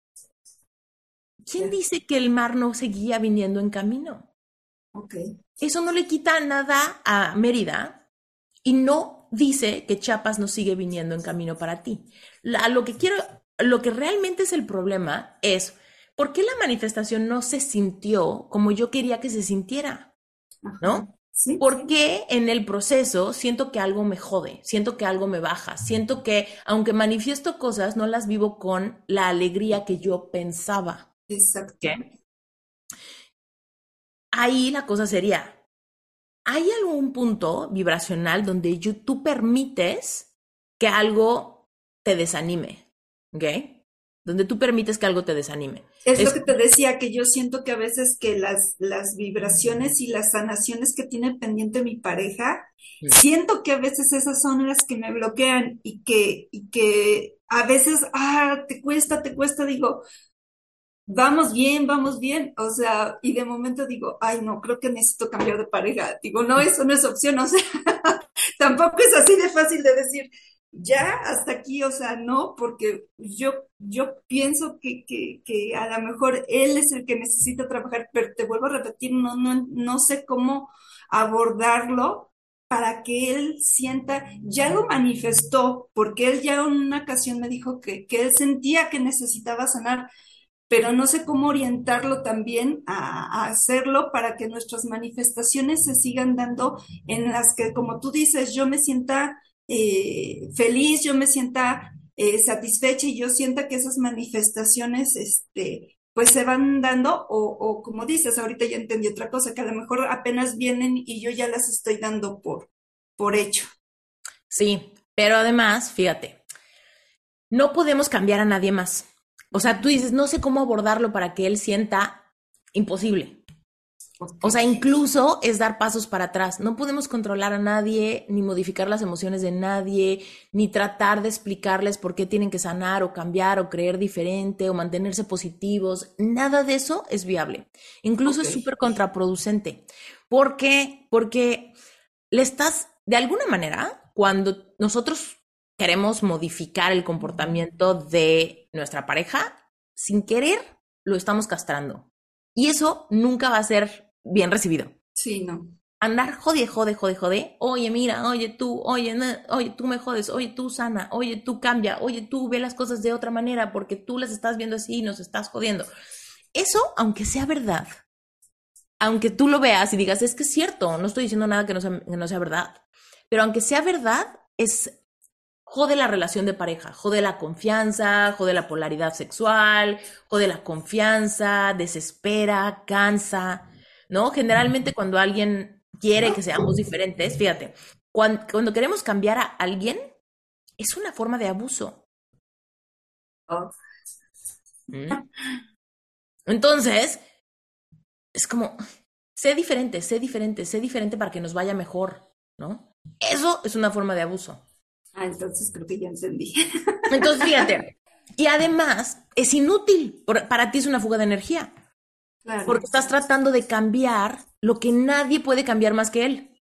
¿Quién dice que el mar no seguía viniendo en camino? Okay. Eso no le quita nada a Mérida y no dice que Chiapas no sigue viniendo en camino para ti. La, lo que quiero, lo que realmente es el problema es por qué la manifestación no se sintió como yo quería que se sintiera, ¿no? porque en el proceso siento que algo me jode, siento que algo me baja, siento que aunque manifiesto cosas, no las vivo con la alegría que yo pensaba. Exacto. Ahí la cosa sería, ¿hay algún punto vibracional donde tú permites que algo te desanime? ¿Ok? Donde tú permites que algo te desanime. Es, lo que te decía, que yo siento que a veces que las, las vibraciones y las sanaciones que tiene pendiente mi pareja, siento que a veces esas son las que me bloquean y que, y que a veces, ah, te cuesta, te cuesta, digo, vamos bien, vamos bien, o sea, y de momento digo, ay, no, creo que necesito cambiar de pareja. Digo, no, eso no es opción, o sea, tampoco es así de fácil de decir, ya hasta aquí, o sea, no, porque yo, yo pienso que, que, que, a lo mejor él es el que necesita trabajar, pero te vuelvo a repetir, no, no, no sé cómo abordarlo para que él sienta, ya lo manifestó, porque él ya en una ocasión me dijo que, que él sentía que necesitaba sanar, pero no sé cómo orientarlo también a, hacerlo para que nuestras manifestaciones se sigan dando en las que, como tú dices, yo me sienta eh, feliz, yo me sienta eh, satisfecha y yo sienta que esas manifestaciones, este, pues se van dando o, o, como dices, ahorita ya entendí otra cosa, que a lo mejor apenas vienen y yo ya las estoy dando por, por hecho. Sí, pero además, fíjate, no podemos cambiar a nadie más. O sea, tú dices, no sé cómo abordarlo para que él sienta imposible. O sea, incluso es dar pasos para atrás. No podemos controlar a nadie, ni modificar las emociones de nadie, ni tratar de explicarles por qué tienen que sanar o cambiar o creer diferente o mantenerse positivos. Nada de eso es viable. Incluso es súper contraproducente. ¿Por qué? Porque le estás, de alguna manera, cuando nosotros queremos modificar el comportamiento de nuestra pareja, sin querer lo estamos castrando. Y eso nunca va a ser bien recibido. Sí, no. Andar jode, jode, jode, jode. Oye, mira, oye tú, oye, oye, tú me jodes, oye, tú sana, oye, tú cambia, oye, tú ve las cosas de otra manera porque tú las estás viendo así y nos estás jodiendo. Eso, aunque sea verdad, aunque tú lo veas y digas, es que es cierto, no estoy diciendo nada que no sea, que no sea verdad, pero aunque sea verdad, es jode la relación de pareja, jode la confianza, jode la polaridad sexual, jode la confianza, desespera, cansa, ¿no? Generalmente cuando alguien quiere que seamos diferentes, fíjate, cuando, queremos cambiar a alguien, es una forma de abuso. Oh. ¿Mm? Entonces, es como, sé diferente, sé diferente, sé diferente para que nos vaya mejor, ¿no? Eso es una forma de abuso. Ah, entonces creo que ya entendí. Entonces, fíjate. Y además, es inútil. Para ti es una fuga de energía. Porque estás tratando de cambiar lo que nadie puede cambiar más que él.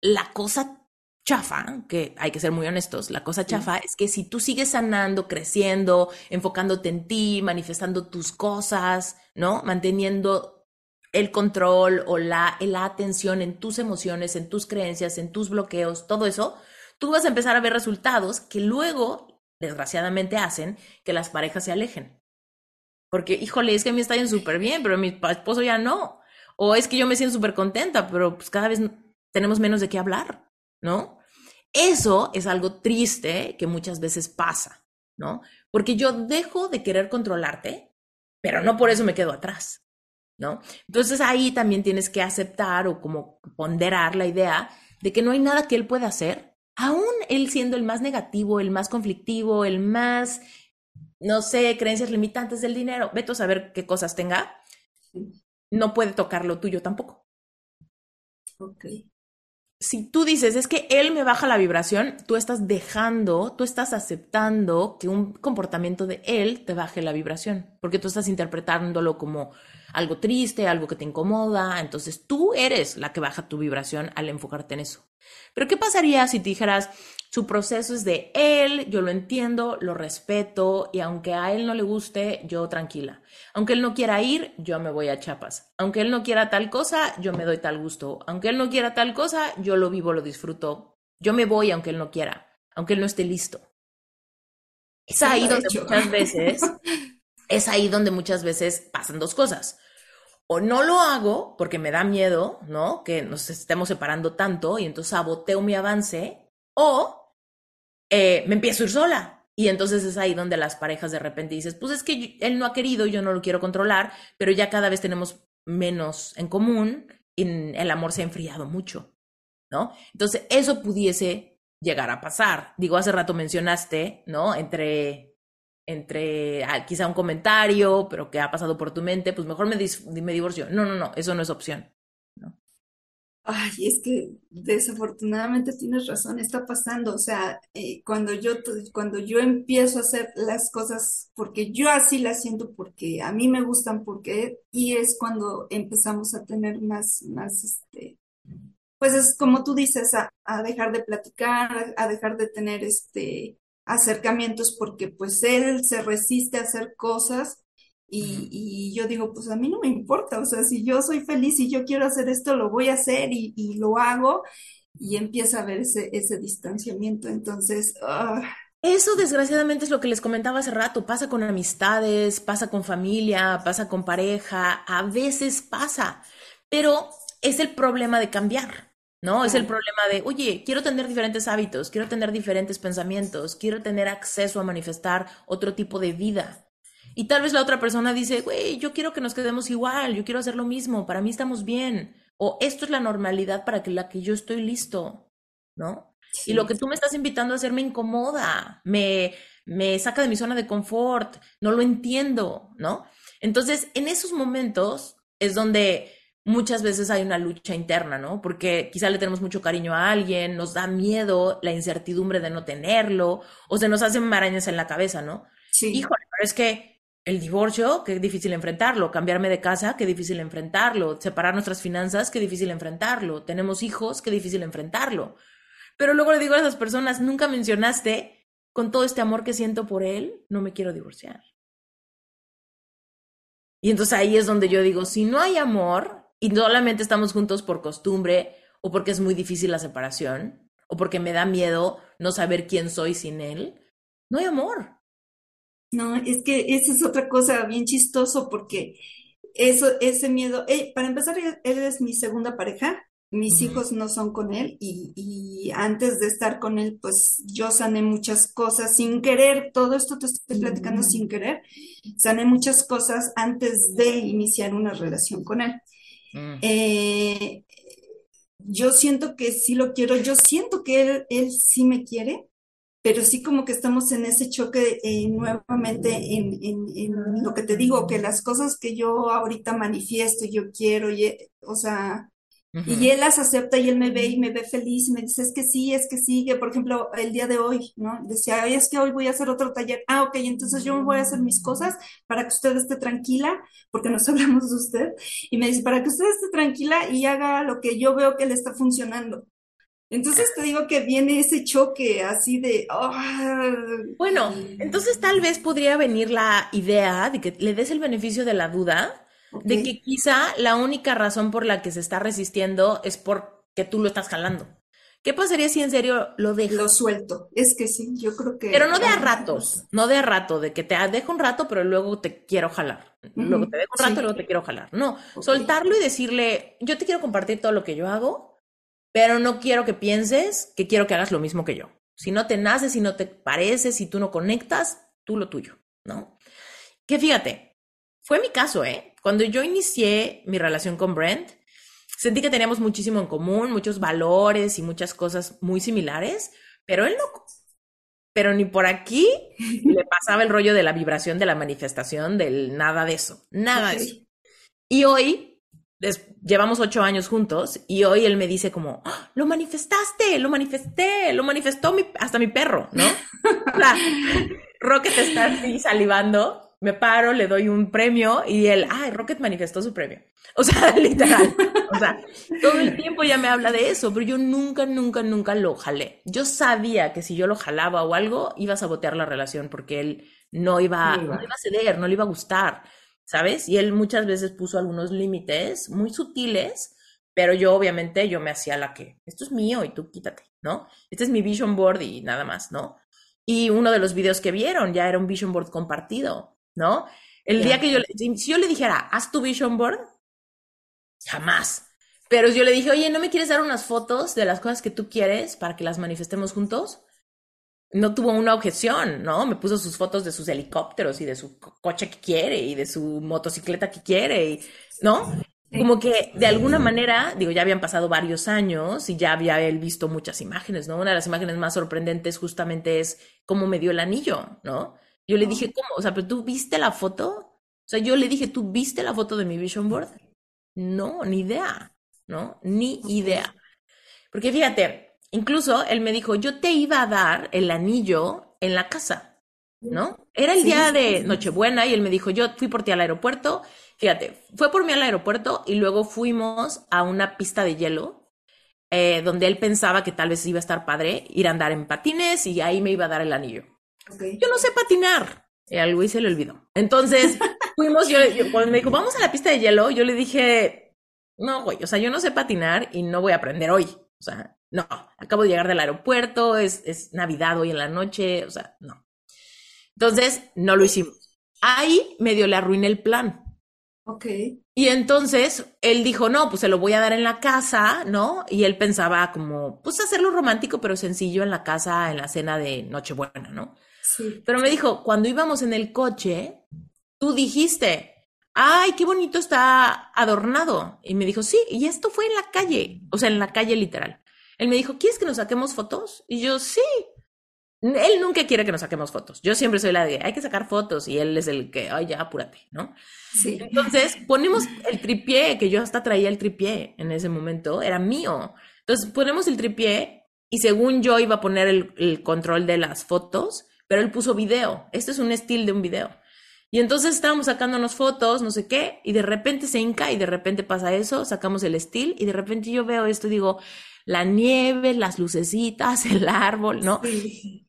La cosa chafa, que hay que ser muy honestos, la cosa chafa es que si tú sigues sanando, creciendo, enfocándote en ti, manifestando tus cosas, ¿no? Manteniendo el control o la, la atención en tus emociones, en tus creencias, en tus bloqueos, todo eso, tú vas a empezar a ver resultados que luego, desgraciadamente, hacen que las parejas se alejen. Porque, híjole, es que a mí está yendo súper bien, pero mi esposo ya no. O es que yo me siento súper contenta, pero pues cada vez tenemos menos de qué hablar, ¿no? Eso es algo triste que muchas veces pasa, ¿no? Porque yo dejo de querer controlarte, pero no por eso me quedo atrás. ¿No? Entonces ahí también tienes que aceptar o como ponderar la idea de que no hay nada que él pueda hacer, aún él siendo el más negativo, el más conflictivo, el más, no sé, creencias limitantes del dinero, vete a saber qué cosas tenga, no puede tocar lo tuyo tampoco. Ok. Si tú dices, es que él me baja la vibración, tú estás dejando, tú estás aceptando que un comportamiento de él te baje la vibración, porque tú estás interpretándolo como algo triste, algo que te incomoda, entonces tú eres la que baja tu vibración al enfocarte en eso. Pero ¿qué pasaría si te dijeras, su proceso es de él, yo lo entiendo, lo respeto y aunque a él no le guste, yo tranquila. Aunque él no quiera ir, yo me voy a Chiapas. Aunque él no quiera tal cosa, yo me doy tal gusto. Aunque él no quiera tal cosa, yo lo vivo, lo disfruto. Yo me voy aunque él no quiera, aunque él no esté listo. Es ahí donde muchas veces, es ahí donde muchas veces pasan dos cosas o no lo hago porque me da miedo, ¿no? Que nos estemos separando tanto y entonces saboteo mi avance, o eh, me empiezo a ir sola. Y entonces es ahí donde las parejas de repente dices, pues es que él no ha querido, yo no lo quiero controlar, pero ya cada vez tenemos menos en común y el amor se ha enfriado mucho, ¿no? Entonces eso pudiese llegar a pasar. Digo, hace rato mencionaste, ¿no? Entre entre ah, quizá un comentario, pero que ha pasado por tu mente, pues mejor me, me divorcio. No, no, no, eso no es opción. ¿no? Ay, es que desafortunadamente tienes razón, está pasando. O sea, eh, cuando yo cuando yo empiezo a hacer las cosas porque yo así las siento, porque a mí me gustan, porque y es cuando empezamos a tener más, más, este, pues es como tú dices, a, a dejar de platicar, a dejar de tener este acercamientos porque pues él se resiste a hacer cosas Y, y, yo digo, pues a mí no me importa, o sea, si yo soy feliz y yo quiero hacer esto, lo voy a hacer y, y lo hago y empieza a haber ese, ese distanciamiento. Entonces, uh... eso desgraciadamente es lo que les comentaba hace rato, pasa con amistades, pasa con familia, pasa con pareja, a veces pasa, pero es el problema de cambiar. ¿No? Es el problema de, oye, quiero tener diferentes hábitos, quiero tener diferentes pensamientos, quiero tener acceso a manifestar otro tipo de vida. Y tal vez la otra persona dice, güey, yo quiero que nos quedemos igual, yo quiero hacer lo mismo, para mí estamos bien. O esto es la normalidad para que la que yo estoy listo, ¿no? Y lo que tú me estás invitando a hacer me incomoda, me, me saca de mi zona de confort, no lo entiendo, ¿no? Entonces, en esos momentos es donde muchas veces hay una lucha interna, ¿no? Porque quizá le tenemos mucho cariño a alguien, nos da miedo la incertidumbre de no tenerlo, o se nos hacen marañas en la cabeza, ¿no? Sí. Híjole, pero es que el divorcio, qué difícil enfrentarlo, cambiarme de casa, qué difícil enfrentarlo, separar nuestras finanzas, qué difícil enfrentarlo, tenemos hijos, qué difícil enfrentarlo. Pero luego le digo a esas personas, nunca mencionaste, con todo este amor que siento por él, no me quiero divorciar. Y entonces ahí es donde yo digo, si no hay amor, y solamente estamos juntos por costumbre o porque es muy difícil la separación o porque me da miedo no saber quién soy sin él, no hay amor. No, es que esa es otra cosa bien chistoso porque eso, ese miedo, eh, para empezar, él es mi segunda pareja, mis hijos no son con él y, y, antes de estar con él, pues yo sané muchas cosas sin querer, todo esto te estoy platicando sin querer, sané muchas cosas antes de iniciar una relación con él. Mm. Eh, yo siento que sí lo quiero, yo siento que él, él sí me quiere, pero sí como que estamos en ese choque eh, nuevamente en, en, lo que te digo, que las cosas que yo ahorita manifiesto, yo quiero, y, o sea, y él las acepta y él me ve y me ve feliz y me dice, es que sí, es que sí, que por ejemplo, el día de hoy, ¿no? Decía, es que hoy voy a hacer otro taller. Ah, ok, entonces yo voy a hacer mis cosas para que usted esté tranquila, porque nos hablamos de usted. Y me dice, para que usted esté tranquila y haga lo que yo veo que le está funcionando. Entonces te digo que viene ese choque así de... Ah". Bueno, entonces tal vez podría venir la idea de que le des el beneficio de la duda de que quizá la única razón por la que se está resistiendo es porque tú lo estás jalando. ¿Qué pasaría si en serio lo dejo? Lo suelto. Es que sí, yo creo que. Pero no de a ratos, no de a rato, de que te dejo un rato, pero luego te quiero jalar. Luego te dejo un rato, luego te quiero jalar. No, soltarlo y decirle, yo te quiero compartir todo lo que yo hago, pero no quiero que pienses que quiero que hagas lo mismo que yo. Si no te nace, si no te parece, si tú no conectas, tú lo tuyo, ¿no? Que fíjate, fue mi caso, ¿eh? Cuando yo inicié mi relación con Brent, sentí que teníamos muchísimo en común, muchos valores y muchas cosas muy similares, pero él no, pero ni por aquí le pasaba el rollo de la vibración, de la manifestación, del nada de eso, nada de eso. Y hoy, llevamos ocho años juntos, y hoy él me dice como, ¡Ah, lo manifestaste, lo manifesté, lo manifestó hasta mi perro, ¿no? o sea, Rocket está así salivando me paro, le doy un premio y él, ay, Rocket manifestó su premio. O sea, literal. O sea, todo el tiempo ya me habla de eso, pero yo nunca, nunca, nunca lo jalé. Yo sabía que si yo lo jalaba o algo, iba a sabotear la relación porque él no iba, no iba a ceder, no le iba a gustar, ¿sabes? Y él muchas veces puso algunos límites muy sutiles, pero yo obviamente yo me hacía la que, esto es mío y tú quítate, ¿no? Este es mi vision board y nada más, ¿no? Y uno de los videos que vieron ya era un vision board compartido. ¿No? El día que yo, si yo le dijera, haz tu vision board, jamás. Pero yo le dije, oye, ¿no me quieres dar unas fotos de las cosas que tú quieres para que las manifestemos juntos? No tuvo una objeción, ¿no? Me puso sus fotos de sus helicópteros y de su coche que quiere y de su motocicleta que quiere, y, ¿no? Como que de alguna manera, digo, ya habían pasado varios años y ya había él visto muchas imágenes, ¿no? Una de las imágenes más sorprendentes justamente es cómo me dio el anillo, ¿no? Yo le dije, ¿cómo? O sea, pero tú viste la foto? O sea, yo le dije, ¿tú viste la foto de mi vision board? No, ni idea, ¿no? Ni idea. Porque fíjate, incluso él me dijo, yo te iba a dar el anillo en la casa, ¿no? Era el día de Nochebuena y él me dijo, yo fui por ti al aeropuerto. Fíjate, fue por mí al aeropuerto y luego fuimos a una pista de hielo eh, donde él pensaba que tal vez iba a estar padre ir a andar en patines y ahí me iba a dar el anillo. Yo no sé patinar. Y al güey se le olvidó. Entonces, fuimos, yo, cuando me dijo, vamos a la pista de hielo, yo le dije, no, güey, o sea, yo no sé patinar y no voy a aprender hoy. O sea, no, acabo de llegar del aeropuerto, es, es Navidad hoy en la noche, o sea, no. Entonces, no lo hicimos. Ahí medio le arruiné el plan. Ok. Y entonces él dijo, no, pues se lo voy a dar en la casa, ¿no? Y él pensaba como, pues hacerlo romántico, pero sencillo en la casa, en la cena de Nochebuena, ¿no? Sí. Pero me dijo, cuando íbamos en el coche, tú dijiste, ay, qué bonito está adornado. Y me dijo, sí, y esto fue en la calle, o sea, en la calle literal. Él me dijo, ¿quieres que nos saquemos fotos? Y yo, sí. Él nunca quiere que nos saquemos fotos. Yo siempre soy la de, hay que sacar fotos, y él es el que, ay, ya, apúrate, ¿no? Sí. Entonces ponemos el tripié, que yo hasta traía el tripié en ese momento, era mío. Entonces ponemos el tripié y según yo iba a poner el, el control de las fotos, pero él puso video. Este es un estilo de un video. Y entonces estábamos sacándonos fotos, no sé qué, y de repente se hinca y de repente pasa eso, sacamos el estilo y de repente yo veo esto y digo, la nieve, las lucecitas, el árbol, ¿no? Sí.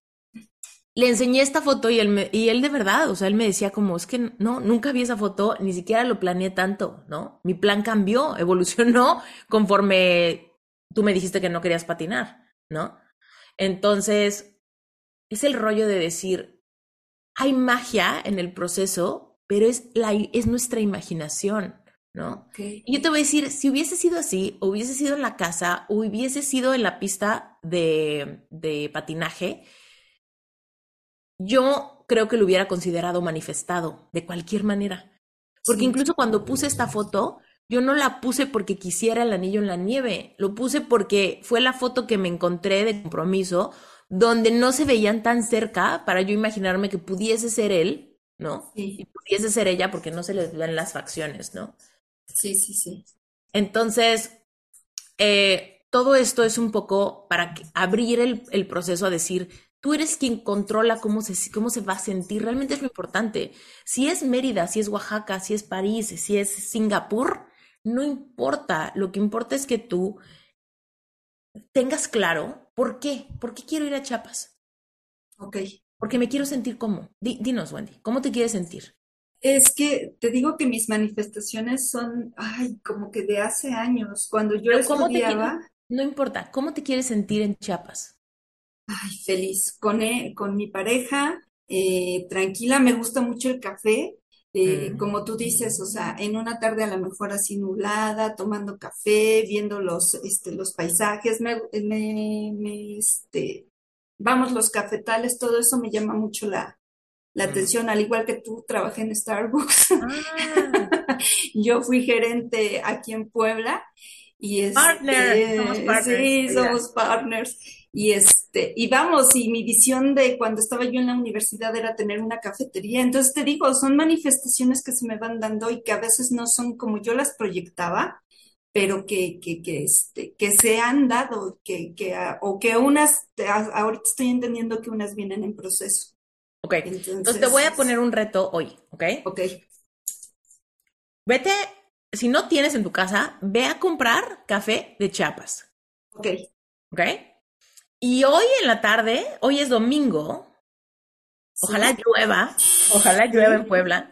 Le enseñé esta foto y él, me- y él de verdad, o sea, él me decía como, es que no, nunca vi esa foto, ni siquiera lo planeé tanto, ¿no? Mi plan cambió, evolucionó conforme tú me dijiste que no querías patinar, ¿no? Entonces, es el rollo de decir, hay magia en el proceso, pero es, la, es nuestra imaginación, ¿no? Y yo te voy a decir, si hubiese sido así, o hubiese sido en la casa, o hubiese sido en la pista de, de patinaje, yo creo que lo hubiera considerado manifestado de cualquier manera. Porque Sí. incluso cuando puse esta foto, yo no la puse porque quisiera el anillo en la nieve, lo puse porque fue la foto que me encontré de compromiso, donde no se veían tan cerca para yo imaginarme que pudiese ser él, ¿no? Sí. Y pudiese ser ella porque no se les ven las facciones, ¿no? Sí, sí, sí. Entonces, eh, todo esto es un poco para que- abrir el, el proceso a decir, tú eres quien controla cómo se, cómo se va a sentir, realmente es lo importante. Si es Mérida, si es Oaxaca, si es París, si es Singapur, no importa, lo que importa es que tú tengas claro por qué, por qué quiero ir a Chiapas, Ok. porque me quiero sentir cómo. Di- dinos, Wendy, ¿cómo te quieres sentir? Es que te digo que mis manifestaciones son, ay, como que de hace años, cuando yo ¿cómo te estudiaba, No importa, ¿cómo te quieres sentir en Chiapas? ay, feliz, con, e- con mi pareja, eh, tranquila, me gusta mucho el café, eh, Mm. como tú dices, o sea, en una tarde a lo mejor así nublada, tomando café, viendo los, este, los paisajes, me, me, me, este, vamos, los cafetales, todo eso me llama mucho la, la Mm. atención, al igual que tú, trabajé en Starbucks. Ah, Yo fui gerente aquí en Puebla y este, somos partners, sí, somos partners. Y este, y vamos, y mi visión de cuando estaba yo en la universidad era tener una cafetería. Entonces te digo, son manifestaciones que se me van dando y que a veces no son como yo las proyectaba, pero que, que, que, este, que se han dado, que, que, o que unas, ahorita estoy entendiendo que unas vienen en proceso. ok, Entonces, entonces te voy a poner un reto hoy, ¿ok? ok, Vete, si no tienes en tu casa, ve a comprar café de Chiapas, ok, ¿ok? Y hoy en la tarde, hoy es domingo, ojalá llueva, ojalá llueva en Puebla.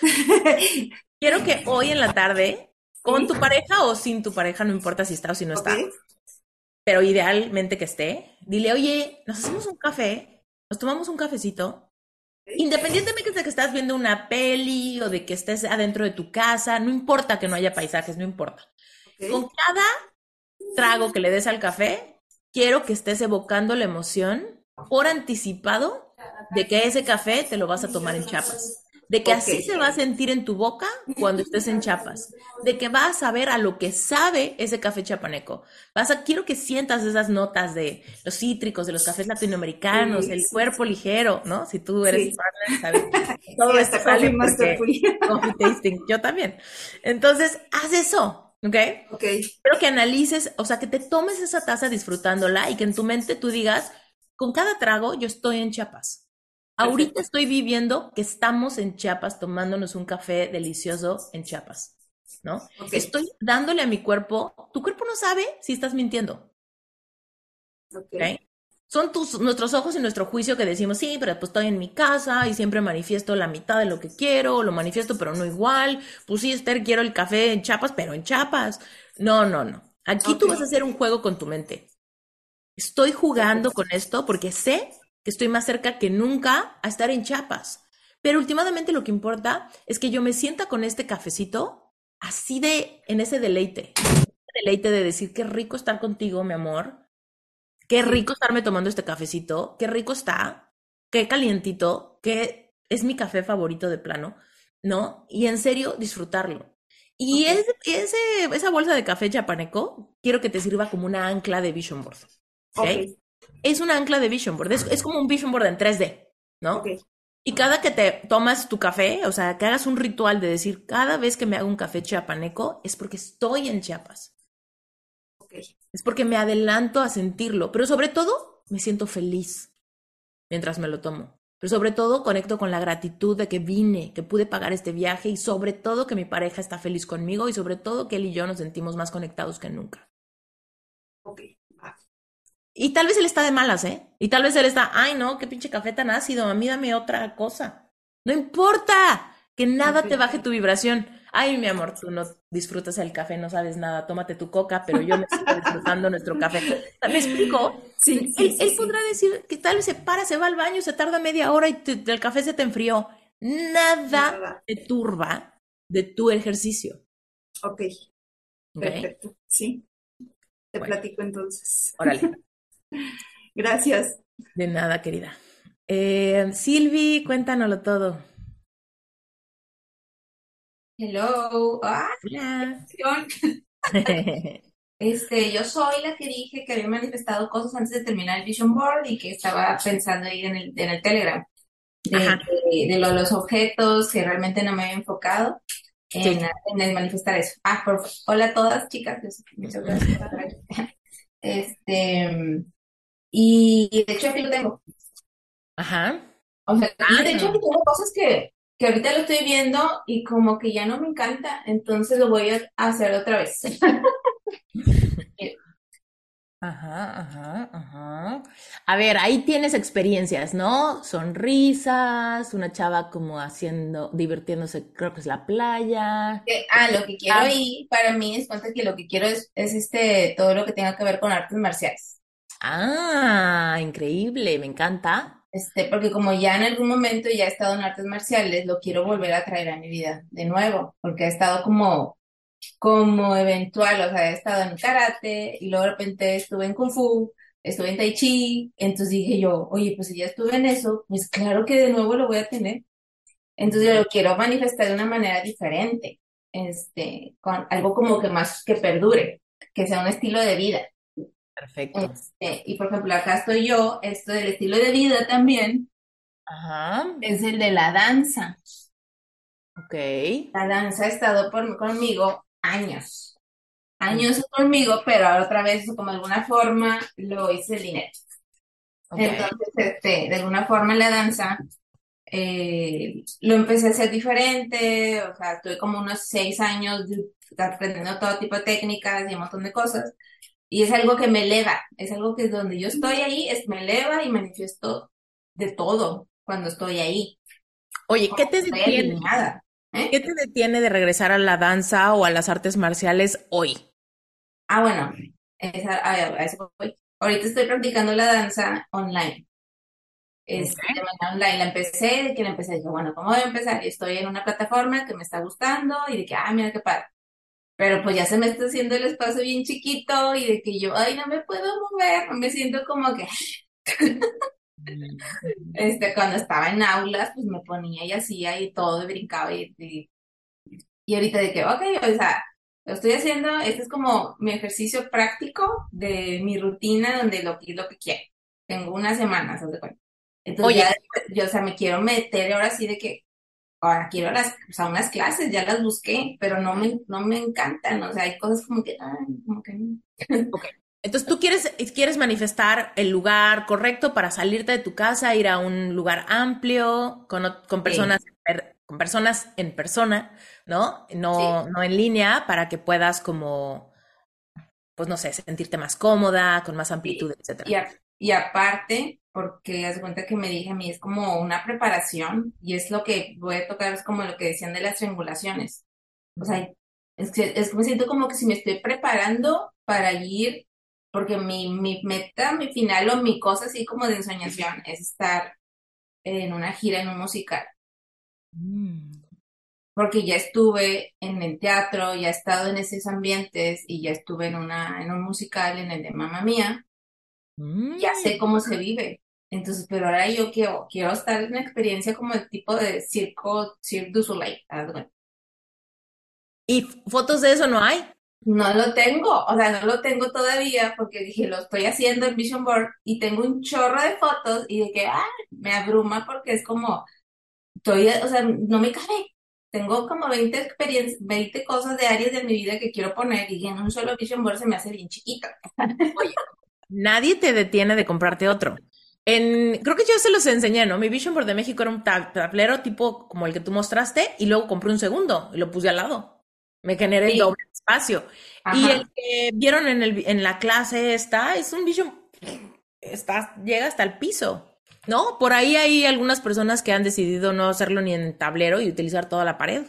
Quiero que hoy en la tarde, con tu pareja o sin tu pareja, no importa si está o si no está, pero idealmente que esté, dile, oye, nos hacemos un café, nos tomamos un cafecito, independientemente de que estás viendo una peli o de que estés adentro de tu casa, no importa que no haya paisajes, no importa. Con cada trago que le des al café, quiero que estés evocando la emoción por anticipado de que ese café te lo vas a tomar en Chiapas. De que así Ok. se va a sentir en tu boca cuando estés en Chiapas. De que vas a saber a lo que sabe ese café chapaneco. Vas a, quiero que sientas esas notas de los cítricos, de los cafés latinoamericanos, Sí, el sí, cuerpo ligero, ¿no? Si tú eres Sí. partner, sabes. Todo Sí, esto sale porque- tasting. Yo también. Entonces, haz eso, ¿ok? Ok, Quiero que analices, o sea, que te tomes esa taza disfrutándola y que en tu mente tú digas, con cada trago yo estoy en Chiapas. Ahorita Perfecto. estoy viviendo que estamos en Chiapas tomándonos un café delicioso en Chiapas, ¿no? ok, Estoy dándole a mi cuerpo, tu cuerpo no sabe si estás mintiendo, ok. ¿ok? Son tus, nuestros ojos y nuestro juicio que decimos, sí, pero pues estoy en mi casa y siempre manifiesto la mitad de lo que quiero, lo manifiesto pero no igual. Pues sí, Esther, quiero el café en chapas, pero en chapas. No, no, no. Aquí tú vas a hacer un juego con tu mente. Estoy jugando con esto porque sé que estoy más cerca que nunca a estar en chapas. Pero últimamente lo que importa es que yo me sienta con este cafecito así de, en ese deleite. Deleite de decir, qué rico estar contigo, mi amor Qué rico estarme tomando este cafecito, qué rico está, qué calientito, qué es mi café favorito de plano, ¿no? Y en serio, disfrutarlo. Y ese, esa bolsa de café chapaneco, quiero que te sirva como una ancla de Vision Board. ¿okay? Es una ancla de Vision Board, es, como un Vision Board en 3D, ¿no? Y cada que te tomas tu café, o sea, que hagas un ritual de decir, cada vez que me hago un café chiapaneco es porque estoy en Chiapas. Es porque me adelanto a sentirlo, pero sobre todo me siento feliz mientras me lo tomo. Pero sobre todo conecto con la gratitud de que vine, que pude pagar este viaje y sobre todo que mi pareja está feliz conmigo y sobre todo que él y yo nos sentimos más conectados que nunca. Ok. Y tal vez él está de malas, ¿eh? Y tal vez él está, ay no, qué pinche café tan ácido, a mí dame otra cosa. No importa que nada te baje tu vibración. Ay, mi amor, tú no disfrutas el café, no sabes nada, tómate tu coca, pero yo me estoy disfrutando nuestro café. ¿Me explico? Sí, él, podrá decir que tal vez se para, se va al baño, se tarda media hora y el café se te enfrió. Nada, te turba de tu ejercicio. Ok. Perfecto. Sí. Te platico entonces. Órale. Gracias. De nada, querida. Eh, Silvi, cuéntanoslo todo. Hello. Ah, este, yo soy la que dije que había manifestado cosas antes de terminar el Vision Board y que estaba pensando ir en el, en el Telegram. De, los objetos que realmente no me había enfocado en, el manifestar eso. Ah, por, hola a todas, chicas. Muchas gracias. Este, y de hecho aquí lo tengo. Ajá. O sea, de hecho aquí tengo cosas que, que ahorita lo estoy viendo y como que ya no me encanta, entonces lo voy a hacer otra vez. Ajá, ajá, ajá. A ver, ahí tienes experiencias, ¿no? Sonrisas, una chava como haciendo, divirtiéndose, creo que es la playa. ah, lo que quiero ahí para mí es cuenta que lo que quiero es, es este, todo lo que tenga que ver con artes marciales. Ah, increíble, me encanta. Este, porque como ya en algún momento ya he estado en artes marciales, lo quiero volver a traer a mi vida de nuevo, porque ha estado como, como eventual, o sea, he estado en karate y luego de repente estuve en kung fu, estuve en tai chi, entonces dije yo, oye, pues si ya estuve en eso, pues claro que de nuevo lo voy a tener. Entonces yo lo quiero manifestar de una manera diferente, este, con algo como que más que perdure, que sea un estilo de vida. Perfecto. Este, y por ejemplo, acá estoy yo, esto del estilo de vida también. Ajá. Es el de la danza. Ok. La danza ha estado por, conmigo años. Años conmigo, pero ahora otra vez, como de alguna forma, lo hice el dinero. Entonces, este, de alguna forma la danza eh, lo empecé a hacer diferente, o sea, tuve como unos seis años aprendiendo todo tipo de técnicas y un montón de cosas. Y es algo que me eleva, es algo que es donde yo estoy ahí, es, me eleva y manifiesto de todo cuando estoy ahí. Oye, ¿qué te detiene? ¿eh? ¿Qué te detiene de regresar a la danza o a las artes marciales hoy? Ah, bueno, a, eso voy. Ahorita estoy practicando la danza online. Es de manera online. La empecé, de que la empecé, dije, bueno, ¿cómo voy a empezar? Y estoy en una plataforma que me está gustando y de que, ah, mira qué padre. Pero pues ya se me está haciendo el espacio bien chiquito y de que yo, ay, no me puedo mover, me siento como que... este, cuando estaba en aulas, pues me ponía y hacía y todo y brincaba y, y, ahorita de que, ok, o sea, lo estoy haciendo, este es como mi ejercicio práctico de mi rutina donde lo, lo que quiero. Tengo unas semanas, ¿sabes? Entonces ya, yo, o sea, me quiero meter ahora sí de que, ahora quiero las, o sea, unas clases, ya las busqué, pero no me, no me encantan, o sea, hay cosas como que, ay, como que no. Entonces tú quieres, quieres manifestar el lugar correcto para salirte de tu casa, ir a un lugar amplio, con, con personas, con personas en persona, ¿no? No, no en línea, para que puedas como, pues no sé, sentirte más cómoda, con más amplitud, etcétera. Y aparte, porque haz cuenta que me dije a mí, es como una preparación y es lo que voy a tocar, es como lo que decían de las triangulaciones. O sea, es que es, me siento como que si me estoy preparando para ir, porque mi, mi meta, mi final o mi cosa así como de ensoñación es estar en una gira en un musical. Mm. Porque ya estuve en el teatro, ya he estado en esos ambientes y ya estuve en, una, en un musical, en el de Mamma Mía. Ya sé mm. cómo se vive. Entonces, pero ahora yo quiero, quiero estar en una experiencia como el tipo de circo, Cirque du Soleil. ¿Y fotos de eso no hay? No lo tengo, o sea, no lo tengo todavía porque dije, lo estoy haciendo en Vision Board y tengo un chorro de fotos y de que, ah, me abruma porque es como, estoy, o sea, no me cabe. Tengo como 20 experiencias, 20 cosas de áreas de mi vida que quiero poner y en un solo Vision Board se me hace bien chiquita. Oye, nadie te detiene de comprarte otro. En, creo que yo se los enseñé, ¿no? Mi Vision Board de México era un tablero tipo como el que tú mostraste y luego compré un segundo y lo puse al lado. Me generé el doble espacio. Y el que vieron en, el, en la clase esta es un Vision, está, llega hasta el piso. ¿No? Por ahí hay algunas personas que han decidido no hacerlo ni en tablero y utilizar toda la pared.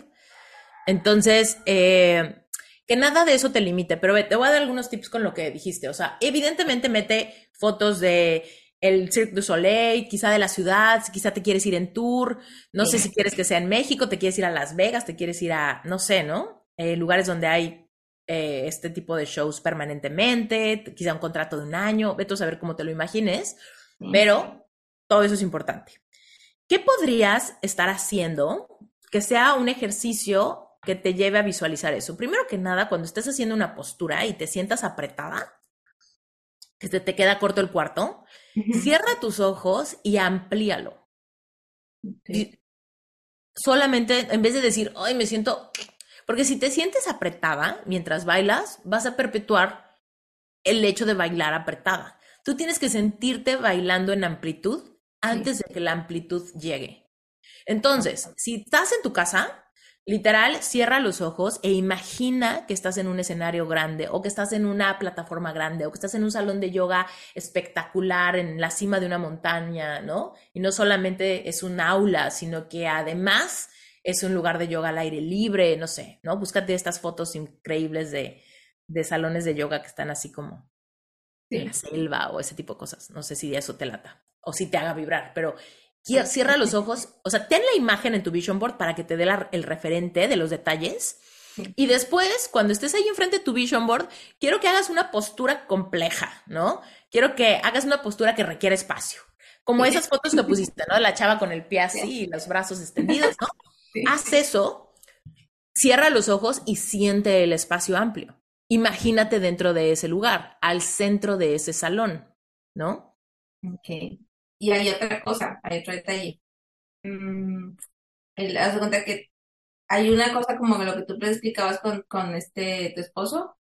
Entonces, eh, que nada de eso te limite, pero te voy a dar algunos tips con lo que dijiste. O sea, evidentemente mete fotos de el Cirque du Soleil, quizá de la ciudad, quizá te quieres ir en tour, no sé si quieres que sea en México, te quieres ir a Las Vegas, te quieres ir a, no sé, ¿no? Eh, lugares donde hay eh, este tipo de shows permanentemente, quizá un contrato de un año, vete a saber cómo te lo imagines, pero todo eso es importante. ¿Qué podrías estar haciendo que sea un ejercicio que te lleve a visualizar eso? Primero que nada, cuando estés haciendo una postura y te sientas apretada, que se te queda corto el cuarto, cierra tus ojos y amplíalo. solamente, en vez de decir, ay, me siento porque si te sientes apretada mientras bailas, vas a perpetuar el hecho de bailar apretada. Tú tienes que sentirte bailando en amplitud antes de que la amplitud llegue. Entonces, si estás en tu casa, literal, cierra los ojos e imagina que estás en un escenario grande o que estás en una plataforma grande o que estás en un salón de yoga espectacular en la cima de una montaña, ¿no? Y no solamente es un aula, sino que además es un lugar de yoga al aire libre, no sé, ¿no? Búscate estas fotos increíbles de, de salones de yoga que están así como en la selva o ese tipo de cosas. No sé si eso te lata o si te haga vibrar, pero cierra los ojos, o sea, ten la imagen en tu vision board para que te dé el referente de los detalles. Y después, cuando estés ahí enfrente de tu vision board, quiero que hagas una postura compleja, ¿no? Quiero que hagas una postura que requiere espacio. Como esas fotos que pusiste, ¿no? La chava con el pie así y los brazos extendidos, ¿no? Haz eso, cierra los ojos y siente el espacio amplio. Imagínate dentro de ese lugar, al centro de ese salón, ¿no? Ok. Y hay otra cosa, hay otro detalle. Mm, haz de cuenta que hay una cosa como lo que tú te explicabas con, con este tu esposo,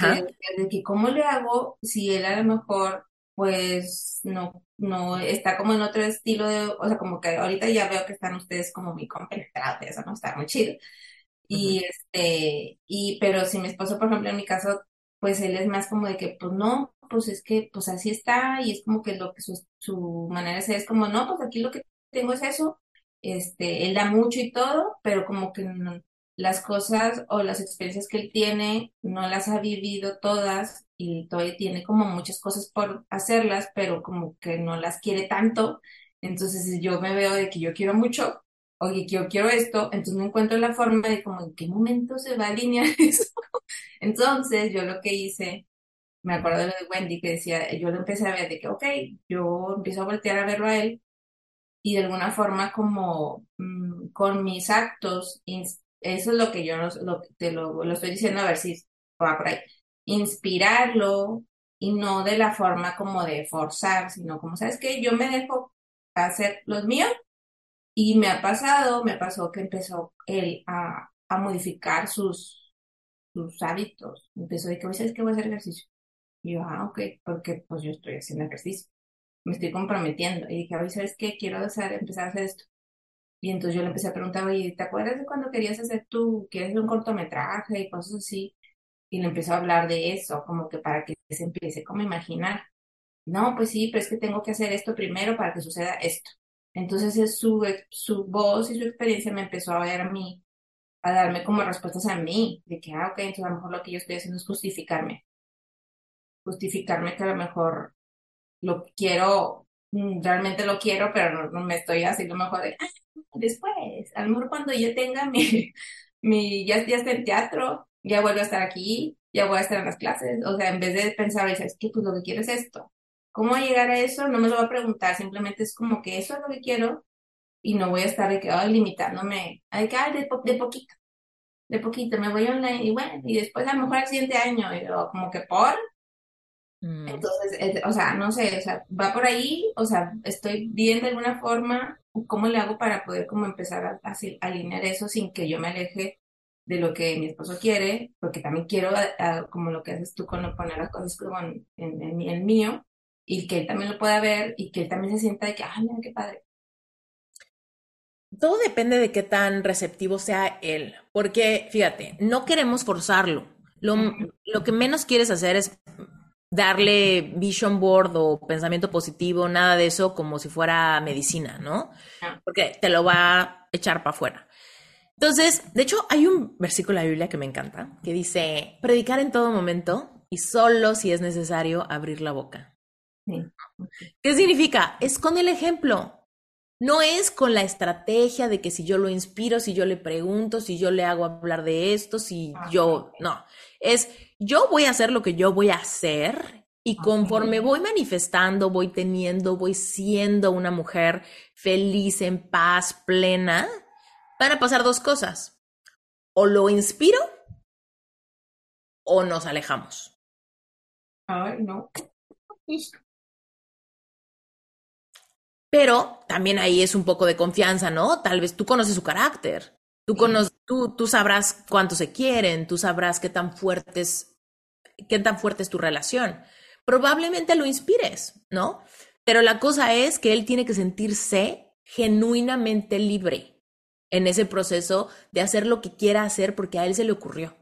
de, que cómo le hago si él a lo mejor pues no, no, está como en otro estilo de, o sea, como que ahorita ya veo que están ustedes como muy compenetrados, eso no está muy chido. Y este, y, pero si mi esposo, por ejemplo, en mi caso, pues él es más como de que, pues no, pues es que, pues así está, y es como que lo que su, manera es como, no, pues aquí lo que tengo es eso, este, él da mucho y todo, pero como que las cosas o las experiencias que él tiene no las ha vivido todas y todavía tiene como muchas cosas por hacerlas, pero como que no las quiere tanto. Entonces yo me veo de que yo quiero mucho, oye, yo quiero esto, entonces no encuentro la forma de como en qué momento se va a alinear eso. entonces yo lo que hice, me acuerdo de lo de Wendy que decía, yo lo empecé a ver de que, ok, yo empiezo a voltear a verlo a él y de alguna forma como mm, con mis actos eso es lo que yo lo, te lo, estoy diciendo a ver si va por ahí. Inspirarlo y no de la forma como de forzar, sino como, ¿sabes qué? Yo me dejo hacer los míos y me ha pasado, me pasó que empezó él a, a modificar sus, sus hábitos. Empezó de que, ¿sabes qué? Voy a hacer ejercicio. Y yo, ah, ok, porque pues yo estoy haciendo ejercicio. Me estoy comprometiendo. Y dije, ¿sabes qué? Quiero empezar a hacer esto. Y entonces yo le empecé a preguntar, oye, ¿te acuerdas de cuando querías hacer tu, quieres hacer un cortometraje y cosas así? Y le empezó a hablar de eso, como que para que se empiece como a imaginar. no, pues sí, pero es que tengo que hacer esto primero para que suceda esto. Entonces es su, su voz y su experiencia me empezó a ver a mí, a darme como respuestas a mí, de que, ah, ok, entonces a lo mejor lo que yo estoy haciendo es justificarme. Justificarme que a lo mejor lo quiero, mm, realmente lo quiero, pero no, me estoy haciendo mejor de, ah, después, a lo mejor cuando yo tenga mi, mi ya, ya esté en teatro, ya vuelvo a estar aquí, ya voy a estar en las clases. O sea, en vez de pensar, es que pues lo que quiero es esto. ¿Cómo llegar a eso? No me lo voy a preguntar, simplemente es como que eso es lo que quiero y no voy a estar de que, limitándome, ay, que, de, de poquito, de poquito, me voy online y bueno, y después a lo mejor el siguiente año, y como que por, mm. entonces, o sea, no sé, o sea, va por ahí, o sea, estoy viendo de alguna forma cómo le hago para poder como empezar a, a, alinear eso sin que yo me aleje de lo que mi esposo quiere, porque también quiero, como lo que haces tú con poner las cosas como en, en, el mío, y que él también lo pueda ver y que él también se sienta de que, ay, mira qué padre. Todo depende de qué tan receptivo sea él, porque fíjate, no queremos forzarlo. Lo, lo que menos quieres hacer es darle vision board o pensamiento positivo, nada de eso como si fuera medicina, ¿no? Ah. Porque te lo va a echar para afuera. Entonces, de hecho, hay un versículo de la Biblia que me encanta, que dice, predicar en todo momento y solo si es necesario abrir la boca. ¿Qué significa? Es con el ejemplo. No es con la estrategia de que si yo lo inspiro, si yo le pregunto, si yo le hago hablar de esto, si ah, yo... No, es yo voy a hacer lo que yo voy a hacer y conforme voy manifestando, voy teniendo, voy siendo una mujer feliz, en paz, plena, van a pasar dos cosas. O lo inspiro o nos alejamos. Ay, no. Pero también ahí es un poco de confianza, ¿no? Tal vez tú conoces su carácter. Tú, tú, tú sabrás cuánto se quieren, tú sabrás qué tan fuertes, qué tan fuerte es tu relación. Probablemente lo inspires, ¿no? Pero la cosa es que él tiene que sentirse genuinamente libre en ese proceso de hacer lo que quiera hacer porque a él se le ocurrió.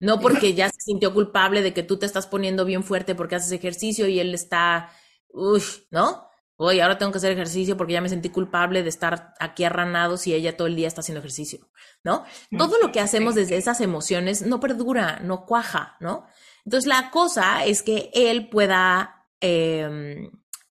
No porque ya se sintió culpable de que tú te estás poniendo bien fuerte porque haces ejercicio y él está, uy, ¿no? Oye, ahora tengo que hacer ejercicio porque ya me sentí culpable de estar aquí arranado si ella todo el día está haciendo ejercicio, ¿no? Todo lo que hacemos desde esas emociones no perdura, no cuaja, ¿no? Entonces la cosa es que él pueda em,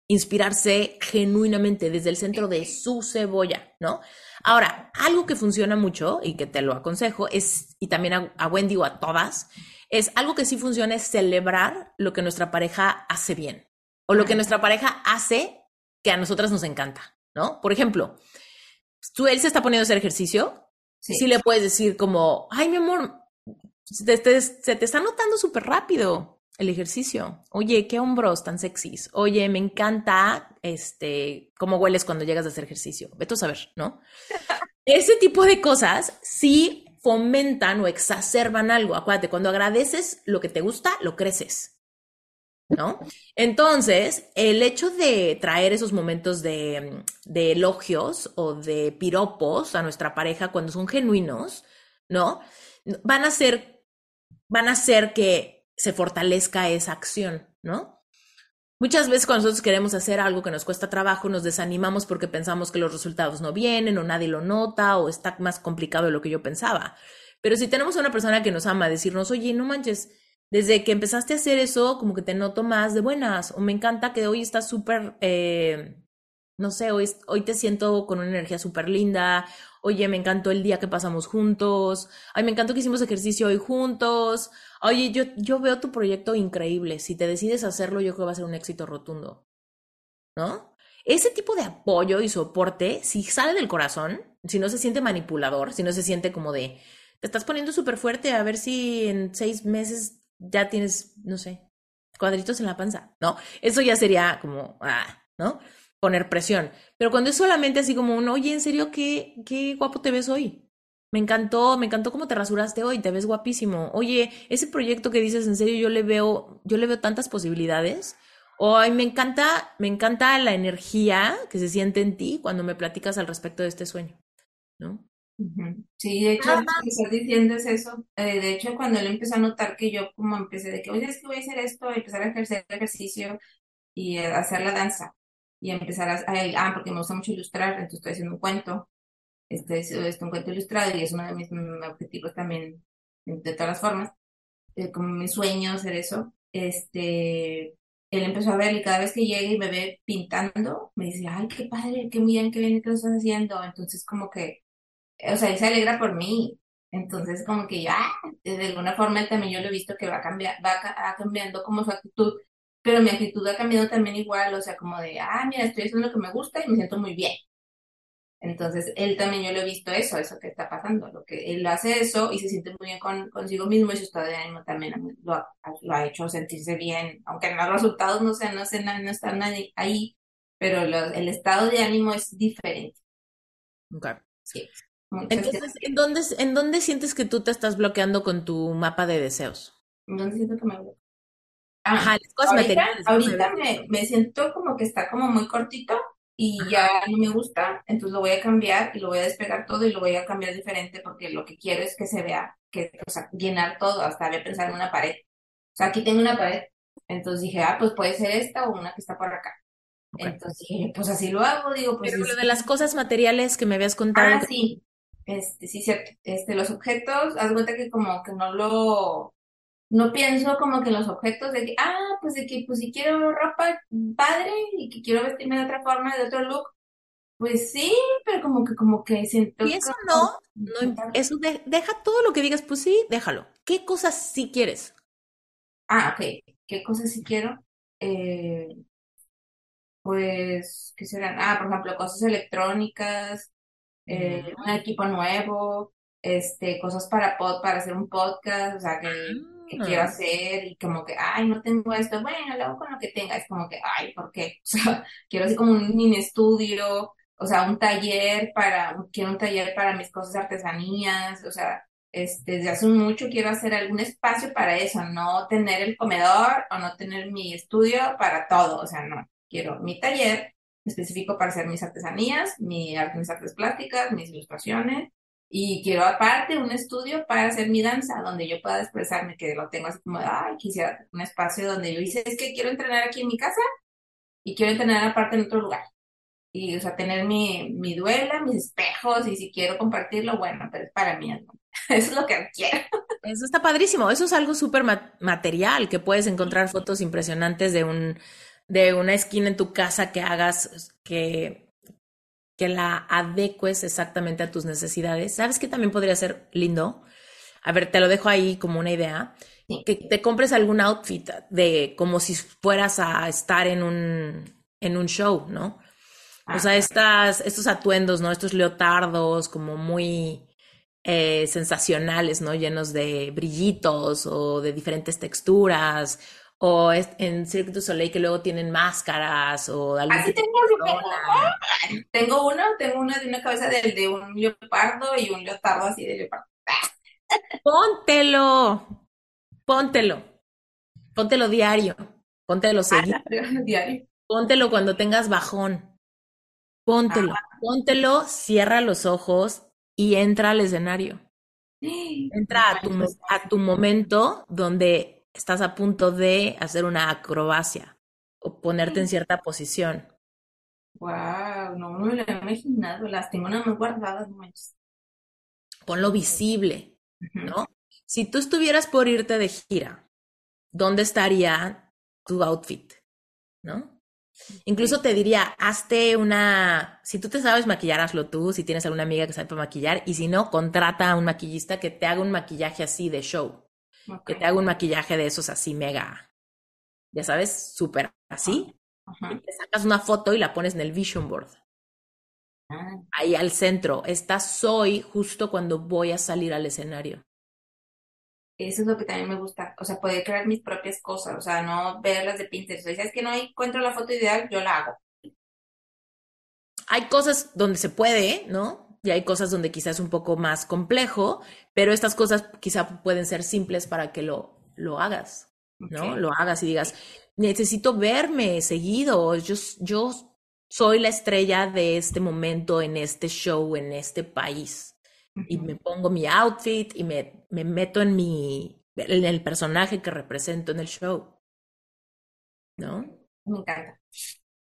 inspirarse genuinamente desde el centro de su cebolla, ¿no? Ahora, algo que funciona mucho y que te lo aconsejo es, y también a, Wendy o a todas, es algo que sí funciona es celebrar lo que nuestra pareja hace bien o lo que nuestra pareja hace que a nosotras nos encanta, ¿no? Por ejemplo, tú él se está poniendo a hacer ejercicio, sí, le puedes decir como, ay, mi amor, se te, se te está notando súper rápido el ejercicio. Oye, qué hombros tan sexys. Oye, me encanta este cómo hueles cuando llegas a hacer ejercicio. Vete a saber, ¿no? Ese tipo de cosas sí fomentan o exacerban algo. Acuérdate, cuando agradeces lo que te gusta, lo creces. ¿No? Entonces, el hecho de traer esos momentos de, elogios o de piropos a nuestra pareja cuando son genuinos, ¿no? Van a ser, van a hacer que se fortalezca esa acción, ¿no? Muchas veces cuando nosotros queremos hacer algo que nos cuesta trabajo, nos desanimamos porque pensamos que los resultados no vienen o nadie lo nota o está más complicado de lo que yo pensaba. Pero si tenemos a una persona que nos ama, decirnos, oye, no manches, desde que empezaste a hacer eso, como que te noto más de buenas, o me encanta que hoy estás súper, eh, no sé, hoy, hoy te siento con una energía súper linda, oye, me encantó el día que pasamos juntos, ay, me encantó que hicimos ejercicio hoy juntos, oye, yo, yo veo tu proyecto increíble, si te decides hacerlo, yo creo que va a ser un éxito rotundo, ¿no? Ese tipo de apoyo y soporte, si sale del corazón, si no se siente manipulador, si no se siente como de, te estás poniendo súper fuerte, a ver si en seis meses ya tienes, no sé, cuadritos en la panza, ¿no? Eso ya sería como, ah, ¿no? poner presión. Pero cuando es solamente así como un, oye, en serio, qué, qué guapo te ves hoy. Me encantó, me encantó cómo te rasuraste hoy, te ves guapísimo. Oye, ese proyecto que dices, en serio, yo le veo, yo le veo tantas posibilidades. O me encanta, me encanta la energía que se siente en ti cuando me platicas al respecto de este sueño, ¿no? Sí, de hecho, lo que estás diciendo es eso. Eh, de hecho, cuando él empezó a notar que yo como empecé de que, oye, es que voy a hacer esto, empezar a ejercer ejercicio, y hacer la danza y empezar a, ah, porque me gusta mucho ilustrar, entonces estoy haciendo un cuento, este es, un cuento ilustrado y es uno de mis objetivos también de todas las formas, eh, como mi sueño hacer eso, este, él empezó a ver y cada vez que llega y me ve pintando, me dice, ay, qué padre, qué bien, qué bien que lo estás haciendo, entonces como que, o sea, él se alegra por mí, entonces como que ya, de alguna forma él también yo lo he visto que va, a cambiar, va cambiando como su actitud, pero mi actitud ha cambiado también igual, o sea, como de, ah, mira, estoy haciendo lo que me gusta y me siento muy bien. Entonces, él también yo lo he visto eso, eso que está pasando, lo que él hace eso y se siente muy bien con, consigo mismo y su estado de ánimo también lo ha, lo ha hecho sentirse bien, aunque los resultados no sean, no, sean, no están ahí, pero el estado de ánimo es diferente. Okay. Entonces, ¿en dónde, ¿en dónde sientes que tú te estás bloqueando con tu mapa de deseos? ¿En dónde siento que me bloqueo? Ajá, las cosas ahorita, materiales. Ahorita me, me, siento como que está como muy cortito y ya no me gusta, entonces lo voy a cambiar y lo voy a despegar todo y lo voy a cambiar diferente porque lo que quiero es que se vea, que, o sea, llenar todo, hasta voy a pensar en una pared. O sea, aquí tengo una pared, entonces dije, ah, pues puede ser esta o una que está por acá. Entonces dije, pues así lo hago, digo, pues. Pero lo de las cosas materiales que me habías contado. Ah, sí. Este, sí, cierto. Este, los objetos, haz cuenta que como que no lo, no pienso como que los objetos de que, ah, pues de que, pues si quiero ropa padre y que quiero vestirme de otra forma, de otro look, pues sí, pero como que, como que siento. Y eso no, no eso deja todo lo que digas, pues sí, déjalo. ¿Qué cosas sí quieres? Ah, ok. ¿Qué cosas sí quiero? Eh, pues, ¿qué serán? Ah, por ejemplo, cosas electrónicas, eh, un equipo nuevo, este, cosas para pod, para hacer un podcast, o sea, que ah que quiero hacer y como que, ay, no tengo esto, bueno, lo hago con lo que tenga, es como que, ay, ¿por qué? O sea, quiero así como un mini estudio, o sea, un taller para, quiero un taller para mis cosas artesanías, o sea, este, desde hace mucho quiero hacer algún espacio para eso, no tener el comedor o no tener mi estudio para todo, o sea, no, quiero mi taller específico para hacer mis artesanías, mi, mis artes plásticas, mis ilustraciones, y quiero aparte un estudio para hacer mi danza, donde yo pueda expresarme, que lo tengo así como, ay, quisiera un espacio donde yo dice, es que quiero entrenar aquí en mi casa y quiero entrenar aparte en otro lugar. Y, o sea, tener mi, mi duela, mis espejos, y si quiero compartirlo, bueno, pero es para mí. Eso es lo que quiero. Eso está padrísimo. Eso es algo súper material, que puedes encontrar fotos impresionantes de un de una esquina en tu casa que hagas que que la adecues exactamente a tus necesidades. ¿Sabes qué también podría ser lindo? A ver, te lo dejo ahí como una idea. Que te compres algún outfit de como si fueras a estar en un, en un show, ¿no? o sea, ah. estas, estos atuendos, ¿no? Estos leotardos como muy eh, sensacionales, ¿no? Llenos de brillitos o de diferentes texturas o en Cirque du Soleil que luego tienen máscaras o algo Así tengo, tengo uno, tengo uno de una cabeza de, de un leopardo y un leotardo así de leopardo. Póntelo, póntelo, póntelo diario, póntelo ah, seguido. diario. Póntelo cuando tengas bajón. Póntelo, póntelo, cierra los ojos y entra al escenario. Entra a tu, a tu momento donde estás a punto de hacer una acrobacia o ponerte en cierta posición. Wow, no, me lo he imaginado, las tengo nada más guardadas. Ponlo visible, ¿no? Si tú estuvieras por irte de gira, ¿dónde estaría tu outfit? ¿No? Incluso te diría, hazte una, si tú te sabes maquillar, hazlo tú, si tienes alguna amiga que sabe maquillar, y si no, contrata a un maquillista que te haga un maquillaje así de show que te haga un maquillaje de esos así mega, ya sabes, súper así. te sacas una foto y la pones en el vision board. Ah. Ahí al centro. Esta soy justo cuando voy a salir al escenario. Eso es lo que también me gusta. O sea, poder crear mis propias cosas. O sea, no verlas de Pinterest. O sea, es que no encuentro la foto ideal, yo la hago. Hay cosas donde se puede, ¿no? Y hay cosas donde quizás es un poco más complejo, pero estas cosas quizá pueden ser simples para que lo, lo hagas, ¿no? Lo hagas y digas, necesito verme seguido, yo, yo soy la estrella de este momento en este show, en este país. Y me pongo mi outfit y me, me meto en mi, en el personaje que represento en el show. ¿No? Me encanta.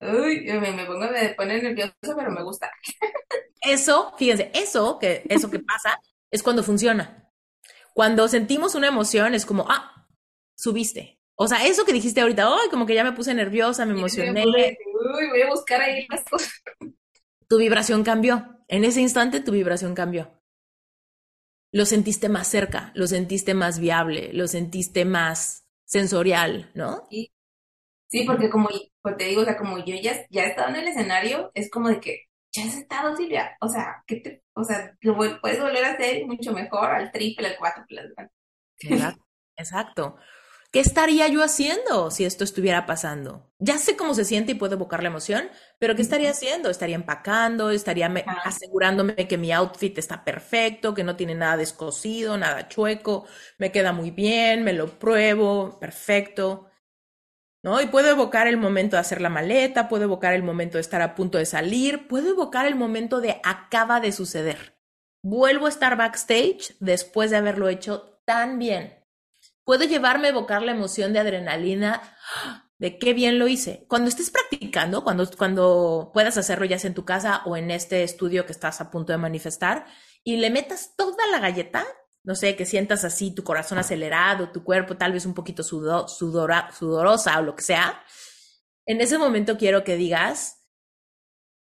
Uy, me, me pongo, me pone nervioso, pero me gusta. Eso, fíjense, eso que, eso que pasa es cuando funciona. Cuando sentimos una emoción es como, ah, subiste. O sea, eso que dijiste ahorita, ay, como que ya me puse nerviosa, me emocioné. Uy, voy a buscar ahí las cosas. Tu vibración cambió. En ese instante tu vibración cambió. Lo sentiste más cerca, lo sentiste más viable, lo sentiste más sensorial, ¿no? Sí, sí porque como pues te digo, o sea, como yo ya, ya he estado en el escenario, es como de que ya has estado, Silvia. O sea, ¿qué te, o sea, lo puedes volver a hacer mucho mejor, al triple, al cuatro, Exacto. Exacto. ¿Qué estaría yo haciendo si esto estuviera pasando? Ya sé cómo se siente y puedo evocar la emoción, pero ¿qué estaría haciendo? Estaría empacando, estaría asegurándome que mi outfit está perfecto, que no tiene nada descosido, nada chueco, me queda muy bien, me lo pruebo, perfecto. ¿No? Y puedo evocar el momento de hacer la maleta, puedo evocar el momento de estar a punto de salir, puedo evocar el momento de acaba de suceder. Vuelvo a estar backstage después de haberlo hecho tan bien puedo llevarme a evocar la emoción de adrenalina de qué bien lo hice. Cuando estés practicando, cuando, cuando puedas hacerlo ya sea en tu casa o en este estudio que estás a punto de manifestar, y le metas toda la galleta, no sé, que sientas así tu corazón acelerado, tu cuerpo tal vez un poquito sudorosa o lo que sea, en ese momento quiero que digas,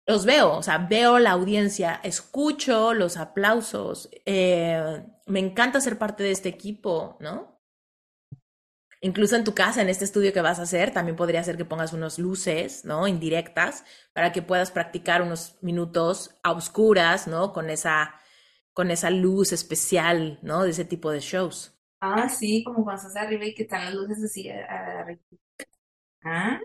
los veo, o sea, veo la audiencia, escucho los aplausos, eh, me encanta ser parte de este equipo, ¿no? Incluso en tu casa, en este estudio que vas a hacer, también podría ser que pongas unas luces, ¿no? Indirectas, para que puedas practicar unos minutos a oscuras, ¿no? Con esa, con esa luz especial, ¿no? De ese tipo de shows. Ah, sí, como cuando estás arriba y que están las luces así arriba. Ah,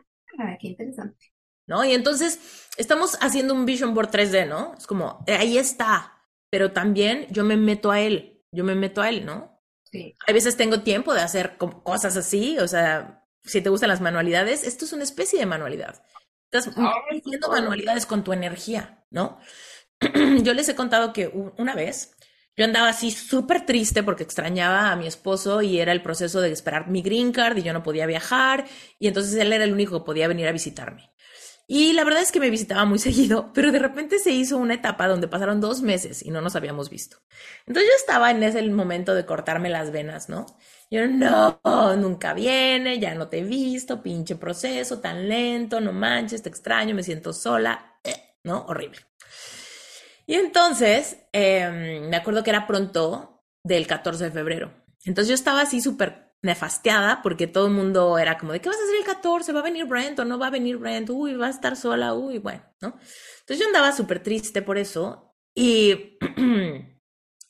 qué interesante. ¿No? Y entonces estamos haciendo un vision board 3D, ¿no? Es como, ahí está, pero también yo me meto a él, yo me meto a él, ¿no? Sí. A veces tengo tiempo de hacer cosas así, o sea, si te gustan las manualidades, esto es una especie de manualidad. Estás haciendo manualidades con tu energía, ¿no? yo les he contado que una vez yo andaba así súper triste porque extrañaba a mi esposo y era el proceso de esperar mi green card y yo no podía viajar y entonces él era el único que podía venir a visitarme. Y la verdad es que me visitaba muy seguido, pero de repente se hizo una etapa donde pasaron dos meses y no nos habíamos visto. Entonces yo estaba en ese momento de cortarme las venas, ¿no? Yo, no, nunca viene, ya no te he visto, pinche proceso tan lento, no manches, te extraño, me siento sola, eh, ¿no? Horrible. Y entonces, em, me acuerdo que era pronto del 14 de febrero. Entonces yo estaba así súper nefasteada porque todo el mundo era como de qué vas a hacer el 14, va a venir Brent o no va a venir Brent, uy, va a estar sola, uy, bueno, ¿no? Entonces yo andaba súper triste por eso y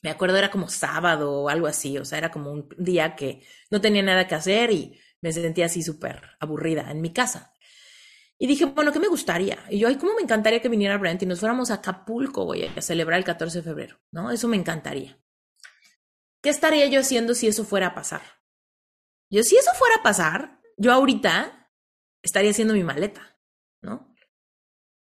me acuerdo era como sábado o algo así, o sea, era como un día que no tenía nada que hacer y me sentía así súper aburrida en mi casa. Y dije, bueno, ¿qué me gustaría? Y yo, ay, ¿cómo me encantaría que viniera Brent y nos fuéramos a Acapulco, voy a celebrar el 14 de febrero, ¿no? Eso me encantaría. ¿Qué estaría yo haciendo si eso fuera a pasar? Yo, si eso fuera a pasar, yo ahorita estaría haciendo mi maleta, ¿no?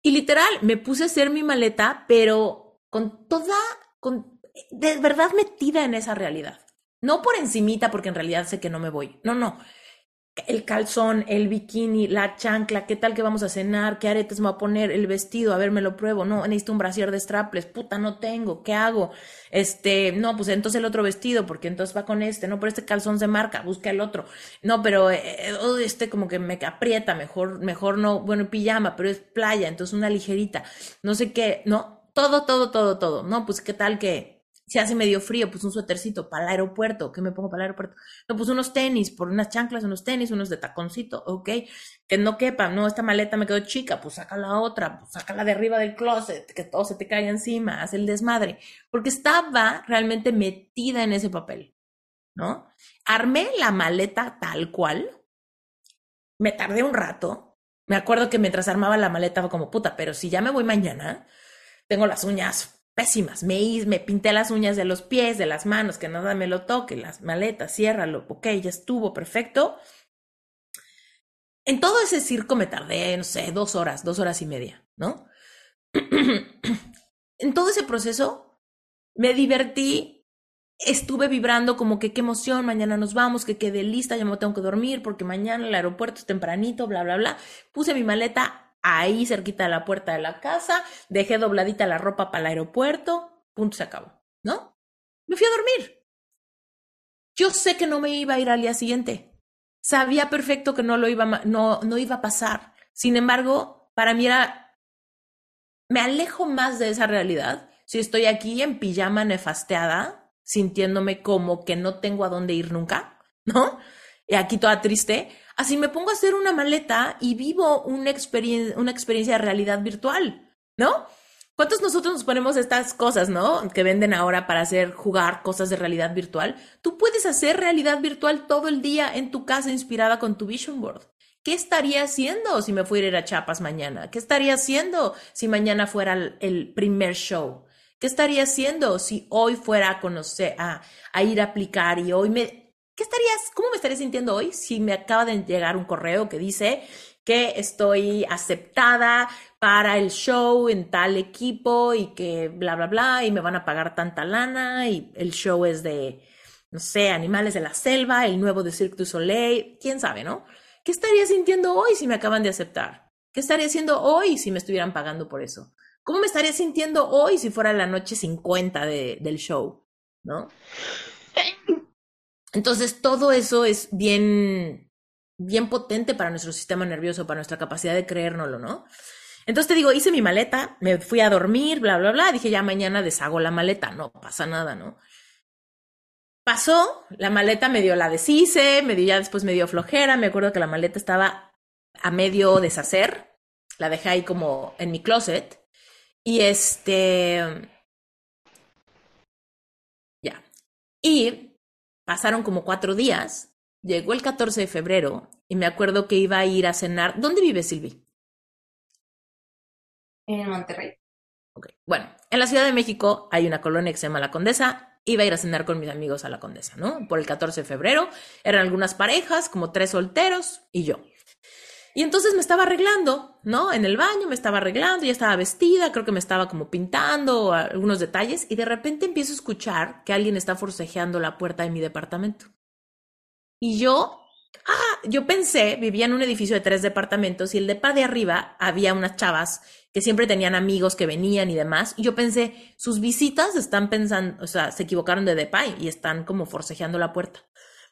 Y literal, me puse a hacer mi maleta, pero con toda, con, de verdad metida en esa realidad. No por encimita, porque en realidad sé que no me voy. No, no el calzón, el bikini, la chancla, qué tal que vamos a cenar, qué aretes me voy a poner, el vestido, a ver, me lo pruebo, no, necesito un brasier de straples, puta, no tengo, ¿qué hago? Este, no, pues entonces el otro vestido, porque entonces va con este, no, pero este calzón se marca, busca el otro, no, pero eh, eh, oh, este como que me aprieta, mejor, mejor no, bueno, pijama, pero es playa, entonces una ligerita, no sé qué, no, todo, todo, todo, todo, no, pues qué tal que si hace medio frío, pues un suétercito para el aeropuerto. ¿Qué me pongo para el aeropuerto? No, pues unos tenis, por unas chanclas, unos tenis, unos de taconcito, ok. Que no quepa, no, esta maleta me quedó chica, pues saca la otra, pues sácala de arriba del closet, que todo se te caiga encima, haz el desmadre. Porque estaba realmente metida en ese papel, ¿no? Armé la maleta tal cual. Me tardé un rato. Me acuerdo que mientras armaba la maleta fue como puta, pero si ya me voy mañana, tengo las uñas pésimas. Me, me pinté las uñas de los pies, de las manos, que nada me lo toque, las maletas, ciérralo, ok, ya estuvo, perfecto. En todo ese circo me tardé, no sé, dos horas, dos horas y media, ¿no? en todo ese proceso me divertí estuve vibrando como que qué emoción, mañana nos vamos, que quede lista, ya me tengo que dormir porque mañana el aeropuerto es tempranito, bla, bla, bla. Puse mi maleta ahí cerquita de la puerta de la casa, dejé dobladita la ropa para el aeropuerto, punto, se acabó, ¿no? Me fui a dormir. Yo sé que no me iba a ir al día siguiente. Sabía perfecto que no lo iba, no, no iba a pasar. Sin embargo, para mí era, me alejo más de esa realidad si estoy aquí en pijama nefasteada sintiéndome como que no tengo a dónde ir nunca, ¿no? Y aquí toda triste. Así me pongo a hacer una maleta y vivo una, experiencia, una experiencia de realidad virtual, ¿no? ¿Cuántos nosotros nos ponemos estas cosas, no? Que venden ahora para hacer jugar cosas de realidad virtual. Tú puedes hacer realidad virtual todo el día en tu casa inspirada con tu vision board. ¿Qué estaría haciendo si me fuera a ir a Chiapas mañana? ¿Qué estaría haciendo si mañana fuera el primer show? ¿Qué estaría haciendo si hoy fuera a conocer, a, ir a aplicar y hoy me... ¿Qué estarías, cómo me estaría sintiendo hoy si me acaba de llegar un correo que dice que estoy aceptada para el show en tal equipo y que bla, bla, bla, y me van a pagar tanta lana y el show es de, no sé, animales de la selva, el nuevo de Cirque du Soleil, quién sabe, ¿no? ¿Qué estaría sintiendo hoy si me acaban de aceptar? ¿Qué estaría haciendo hoy si me estuvieran pagando por eso? ¿Cómo me estaría sintiendo hoy si fuera la noche 50 de, del show? ¿No? Entonces, todo eso es bien, bien potente para nuestro sistema nervioso, para nuestra capacidad de creérnoslo, ¿no? Entonces te digo, hice mi maleta, me fui a dormir, bla, bla, bla. Dije, ya mañana deshago la maleta. No pasa nada, ¿no? Pasó, la maleta medio la deshice, medio ya después me dio flojera. Me acuerdo que la maleta estaba a medio deshacer. La dejé ahí como en mi closet. Y este... Ya. Y pasaron como cuatro días, llegó el 14 de febrero y me acuerdo que iba a ir a cenar. ¿Dónde vive Silvi? En Monterrey. Ok, bueno, en la Ciudad de México hay una colonia que se llama La Condesa. Iba a ir a cenar con mis amigos a La Condesa, ¿no? Por el 14 de febrero. Eran algunas parejas, como tres solteros y yo. Y entonces me estaba arreglando, ¿no? En el baño me estaba arreglando, ya estaba vestida, creo que me estaba como pintando algunos detalles y de repente empiezo a escuchar que alguien está forcejeando la puerta de mi departamento. Y yo, ah, yo pensé, vivía en un edificio de tres departamentos y el depa de arriba había unas chavas que siempre tenían amigos que venían y demás. Y yo pensé, sus visitas están pensando, o sea, se equivocaron de depa y están como forcejeando la puerta.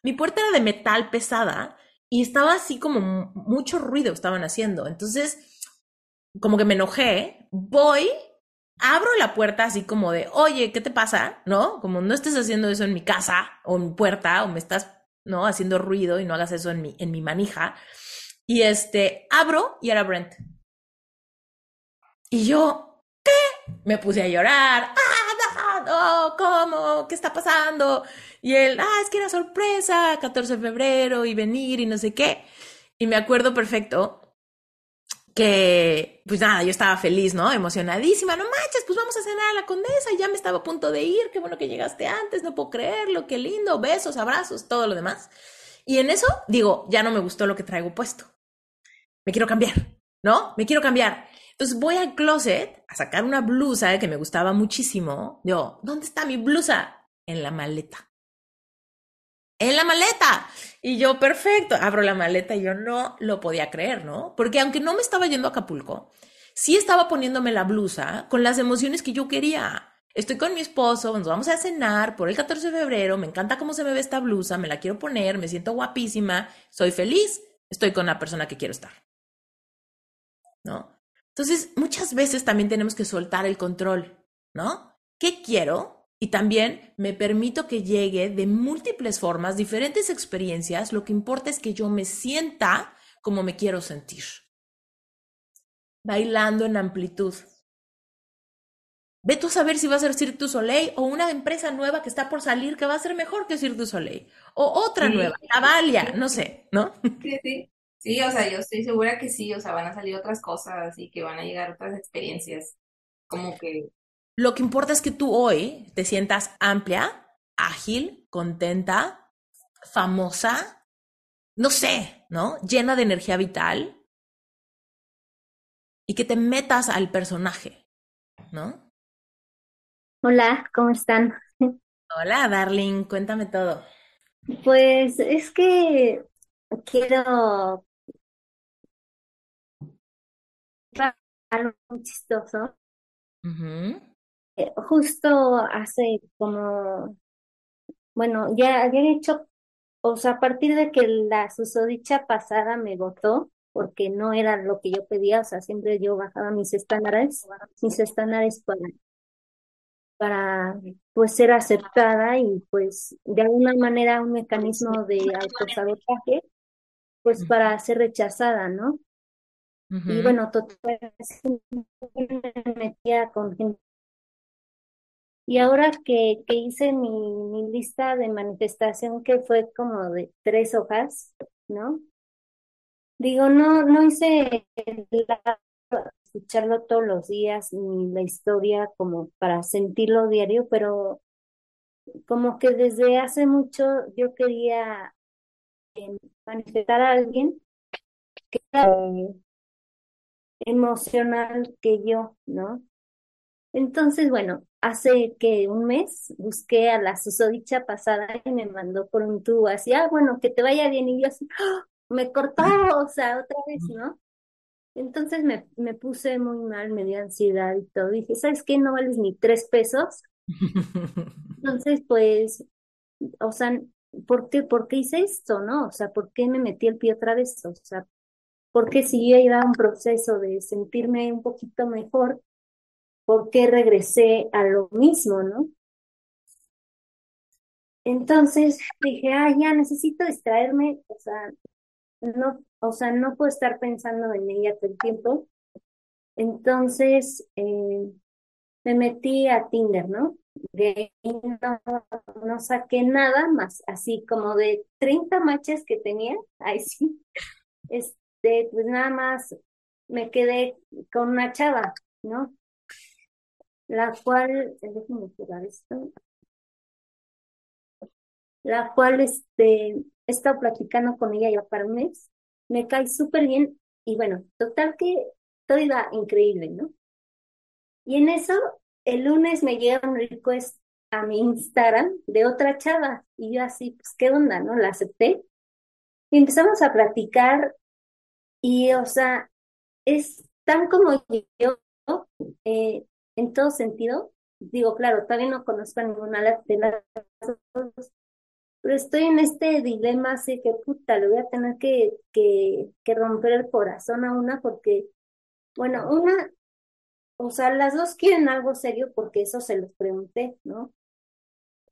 Mi puerta era de metal pesada y estaba así como mucho ruido estaban haciendo. Entonces, como que me enojé, voy, abro la puerta así como de, oye, ¿qué te pasa? ¿No? Como no estés haciendo eso en mi casa o en mi puerta o me estás, ¿no? Haciendo ruido y no hagas eso en mi, en mi manija. Y este, abro y era Brent. Y yo, ¿qué? Me puse a llorar. ¡Ah, no! ¿Cómo? ¿Qué está pasando? Y él, ah, es que era sorpresa, 14 de febrero y venir y no sé qué. Y me acuerdo perfecto que, pues nada, yo estaba feliz, ¿no? Emocionadísima, no manches, pues vamos a cenar a la condesa, ya me estaba a punto de ir, qué bueno que llegaste antes, no puedo creerlo, qué lindo, besos, abrazos, todo lo demás. Y en eso digo, ya no me gustó lo que traigo puesto. Me quiero cambiar, ¿no? Me quiero cambiar. Entonces voy al closet a sacar una blusa que me gustaba muchísimo. Yo, ¿dónde está mi blusa? En la maleta en la maleta. Y yo, perfecto, abro la maleta y yo no lo podía creer, ¿no? Porque aunque no me estaba yendo a Acapulco, sí estaba poniéndome la blusa con las emociones que yo quería. Estoy con mi esposo, nos vamos a cenar por el 14 de febrero, me encanta cómo se me ve esta blusa, me la quiero poner, me siento guapísima, soy feliz, estoy con la persona que quiero estar. ¿No? Entonces, muchas veces también tenemos que soltar el control, ¿no? ¿Qué quiero? Y también me permito que llegue de múltiples formas, diferentes experiencias. Lo que importa es que yo me sienta como me quiero sentir. Bailando en amplitud. Ve tú a saber si va a ser Cirque du Soleil o una empresa nueva que está por salir que va a ser mejor que Cirque du Soleil. O otra nueva, Cavalia, no sé, ¿no? Sí, sí. Sí, o sea, yo estoy segura que sí, o sea, van a salir otras cosas y que van a llegar otras experiencias como que lo que importa es que tú hoy te sientas amplia, ágil, contenta, famosa, no sé, ¿no? Llena de energía vital y que te metas al personaje, ¿no? Hola, ¿cómo están? Hola, darling, cuéntame todo. Pues es que quiero algo muy chistoso. Eh, justo hace como, bueno, ya había hecho, o sea, a partir de que la susodicha pasada me votó, porque no era lo que yo pedía, o sea, siempre yo bajaba mis estándares, mis estándares para para pues ser aceptada y pues de alguna manera un mecanismo de autosabotaje pues para ser rechazada, ¿no? Y bueno, total, me metía con gente. Y ahora que, que hice mi, mi lista de manifestación, que fue como de tres hojas, ¿no? Digo, no, no hice la escucharlo todos los días, ni la historia como para sentirlo diario, pero como que desde hace mucho yo quería eh, manifestar a alguien que era emocional que yo, ¿no? Entonces, bueno, hace que un mes busqué a la susodicha pasada y me mandó por un tubo así, ah, bueno, que te vaya bien, y yo así, ¡ah! me cortó, o sea, otra vez, ¿no? Entonces me, me puse muy mal, me dio ansiedad y todo. Dije, ¿sabes qué? No vales ni tres pesos. Entonces, pues, o sea, ¿por qué, ¿por qué hice esto, no? O sea, ¿por qué me metí el pie otra vez? O sea, ¿por qué si yo iba a un proceso de sentirme un poquito mejor, ¿por qué regresé a lo mismo, no? Entonces dije, ah, ya necesito distraerme, o sea, no, o sea, no puedo estar pensando en ella todo el tiempo. Entonces, eh, me metí a Tinder, ¿no? De ahí no, saqué nada más, así como de 30 matches que tenía, ahí sí, este, pues nada más me quedé con una chava, ¿no? La cual, déjenme pegar esto, la cual, este, he estado platicando con ella ya para un mes, me cae súper bien y bueno, total que todo iba increíble, ¿no? Y en eso, el lunes me llega un request a mi Instagram de otra chava y yo así, pues, ¿qué onda, no? La acepté y empezamos a platicar y, o sea, es tan como yo, eh, en todo sentido. Digo, claro, todavía no conozco a ninguna de las pero estoy en este dilema así que puta, le voy a tener que, que, que romper el corazón a una porque, bueno, una, o sea, las dos quieren algo serio porque eso se los pregunté, ¿no?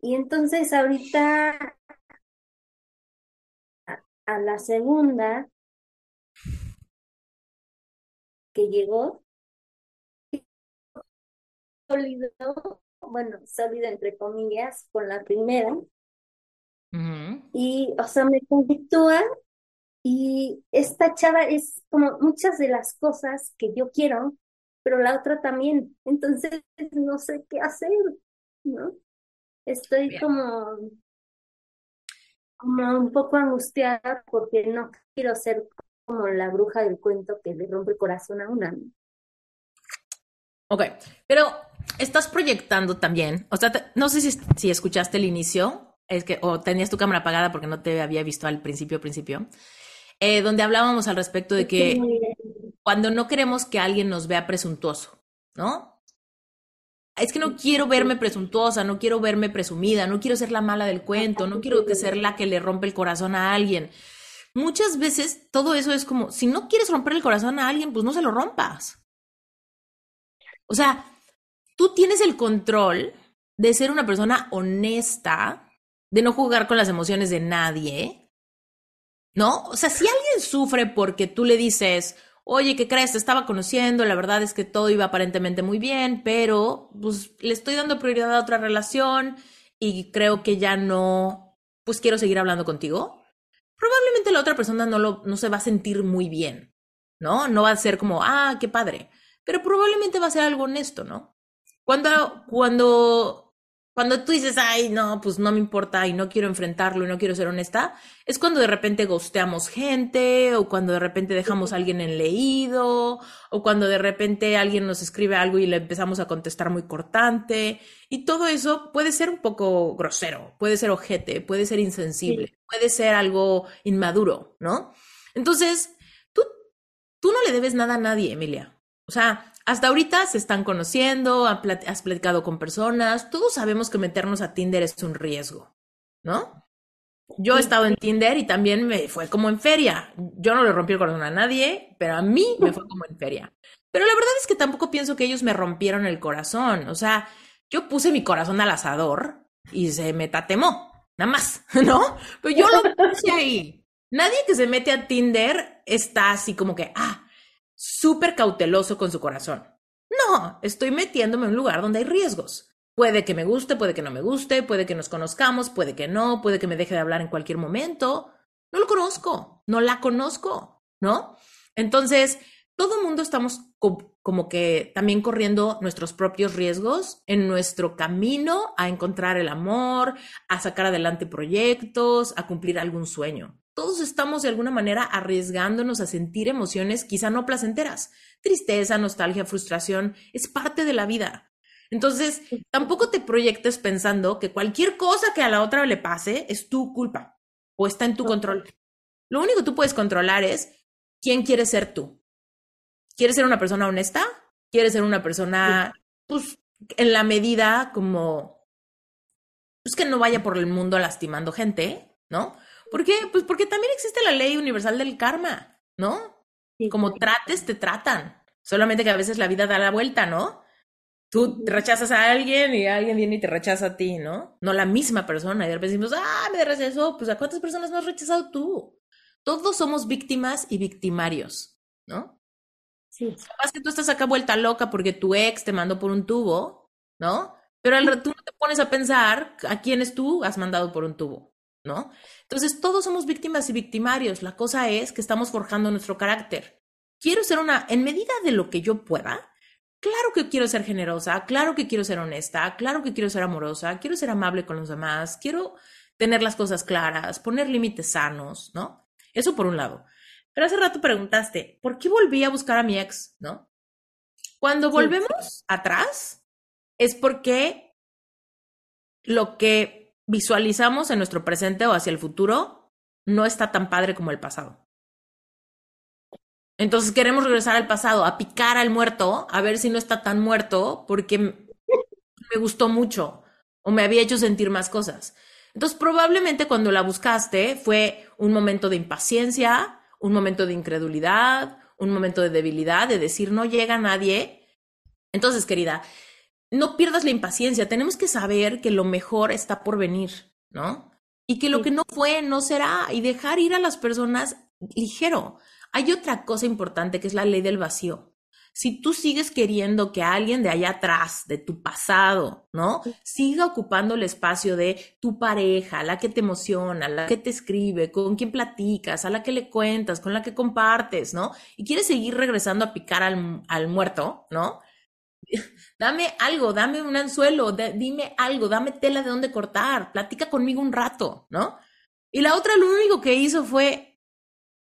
Y entonces ahorita a, la segunda que llegó, sólido, bueno, sólido entre comillas, con la primera, y, o sea, me conflictúa y esta chava es como muchas de las cosas que yo quiero, pero la otra también. Entonces, no sé qué hacer, ¿no? Estoy como, como un poco angustiada porque no quiero ser como la bruja del cuento que le rompe el corazón a una. Ok, pero estás proyectando también, o sea, no sé si, si escuchaste el inicio, es que o tenías tu cámara apagada porque no te había visto al principio, principio, eh, donde hablábamos al respecto de que cuando no queremos que alguien nos vea presuntuoso, ¿no? Es que no quiero verme presuntuosa, no quiero verme presumida, no quiero ser la mala del cuento, no quiero que ser la que le rompe el corazón a alguien. Muchas veces todo eso es como, si no quieres romper el corazón a alguien, pues no se lo rompas. O sea, tú tienes el control de ser una persona honesta de no jugar con las emociones de nadie, ¿no? O sea, si alguien sufre porque tú le dices, oye, ¿qué crees? Te estaba conociendo, la verdad es que todo iba aparentemente muy bien, pero pues le estoy dando prioridad a otra relación y creo que ya no, pues quiero seguir hablando contigo. La otra persona no, lo, no se va a sentir muy bien, ¿no? No va a ser como, ah, qué padre, pero probablemente va a ser algo honesto, ¿no? Cuando, cuando Cuando tú dices, ay, no, pues no me importa y no quiero enfrentarlo y no quiero ser honesta, es cuando de repente gosteamos gente o cuando de repente dejamos a alguien en leído o cuando de repente alguien nos escribe algo y le empezamos a contestar muy cortante. Y todo eso puede ser un poco grosero, puede ser ojete, puede ser insensible, puede ser algo inmaduro, ¿no? Entonces, tú, tú no le debes nada a nadie, Emilia. O sea, hasta ahorita se están conociendo, has platicado con personas, todos sabemos que meternos a Tinder es un riesgo, ¿no? Yo he estado en Tinder y también me fue como en feria. Yo no le rompí el corazón a nadie, pero a mí me fue como en feria. Pero la verdad es que tampoco pienso que ellos me rompieron el corazón. O sea, yo puse mi corazón al asador y se me tatemó, nada más, ¿no? Pero yo lo puse ahí. Nadie que se mete a Tinder está así como que, ah, súper cauteloso con su corazón. No, estoy metiéndome en un lugar donde hay riesgos. Puede que me guste, puede que no me guste, puede que nos conozcamos, puede que no, puede que me deje de hablar en cualquier momento. No lo conozco, no la conozco, ¿no? Entonces, todo el mundo estamos como que también corriendo nuestros propios riesgos en nuestro camino a encontrar el amor, a sacar adelante proyectos, a cumplir algún sueño todos estamos de alguna manera arriesgándonos a sentir emociones quizá no placenteras. Tristeza, nostalgia, frustración, es parte de la vida. Entonces, tampoco te proyectes pensando que cualquier cosa que a la otra le pase es tu culpa o está en tu control. Lo único que tú puedes controlar es quién quieres ser tú. ¿Quieres ser una persona honesta? ¿Quieres ser una persona, pues, en la medida como, pues que no vaya por el mundo lastimando gente, ¿no? ¿Por qué? Pues porque también existe la ley universal del karma, ¿no? Como trates, te tratan. Solamente que a veces la vida da la vuelta, ¿no? Tú rechazas a alguien y alguien viene y te rechaza a ti, ¿no? No la misma persona. Y de repente decimos, ah, me rechazó. Pues ¿a cuántas personas no has rechazado tú? Todos somos víctimas y victimarios, ¿no? Sí. Capaz que tú estás acá vuelta loca porque tu ex te mandó por un tubo, ¿no? Pero al tú no te pones a pensar a quiénes tú has mandado por un tubo, ¿no? Entonces, todos somos víctimas y victimarios. La cosa es que estamos forjando nuestro carácter. Quiero ser una, en medida de lo que yo pueda, claro que quiero ser generosa, claro que quiero ser honesta, claro que quiero ser amorosa, quiero ser amable con los demás, quiero tener las cosas claras, poner límites sanos, ¿no? Eso por un lado. Pero hace rato preguntaste, ¿por qué volví a buscar a mi ex, no? Cuando volvemos atrás, es porque lo que visualizamos en nuestro presente o hacia el futuro no está tan padre como el pasado. Entonces queremos regresar al pasado, a picar al muerto, a ver si no está tan muerto porque me gustó mucho o me había hecho sentir más cosas. Entonces probablemente cuando la buscaste fue un momento de impaciencia, un momento de incredulidad, un momento de debilidad, de decir no llega nadie. Entonces, querida, no pierdas la impaciencia, tenemos que saber que lo mejor está por venir, ¿no? Y que lo que no fue no será y dejar ir a las personas ligero. Hay otra cosa importante que es la ley del vacío. Si tú sigues queriendo que alguien de allá atrás, de tu pasado, ¿no? Siga ocupando el espacio de tu pareja, la que te emociona, la que te escribe, con quien platicas, a la que le cuentas, con la que compartes, ¿no? Y quieres seguir regresando a picar al, al muerto, ¿no? Dame algo, dame un anzuelo, dime algo, dame tela de dónde cortar, platica conmigo un rato, ¿no? Y la otra lo único que hizo fue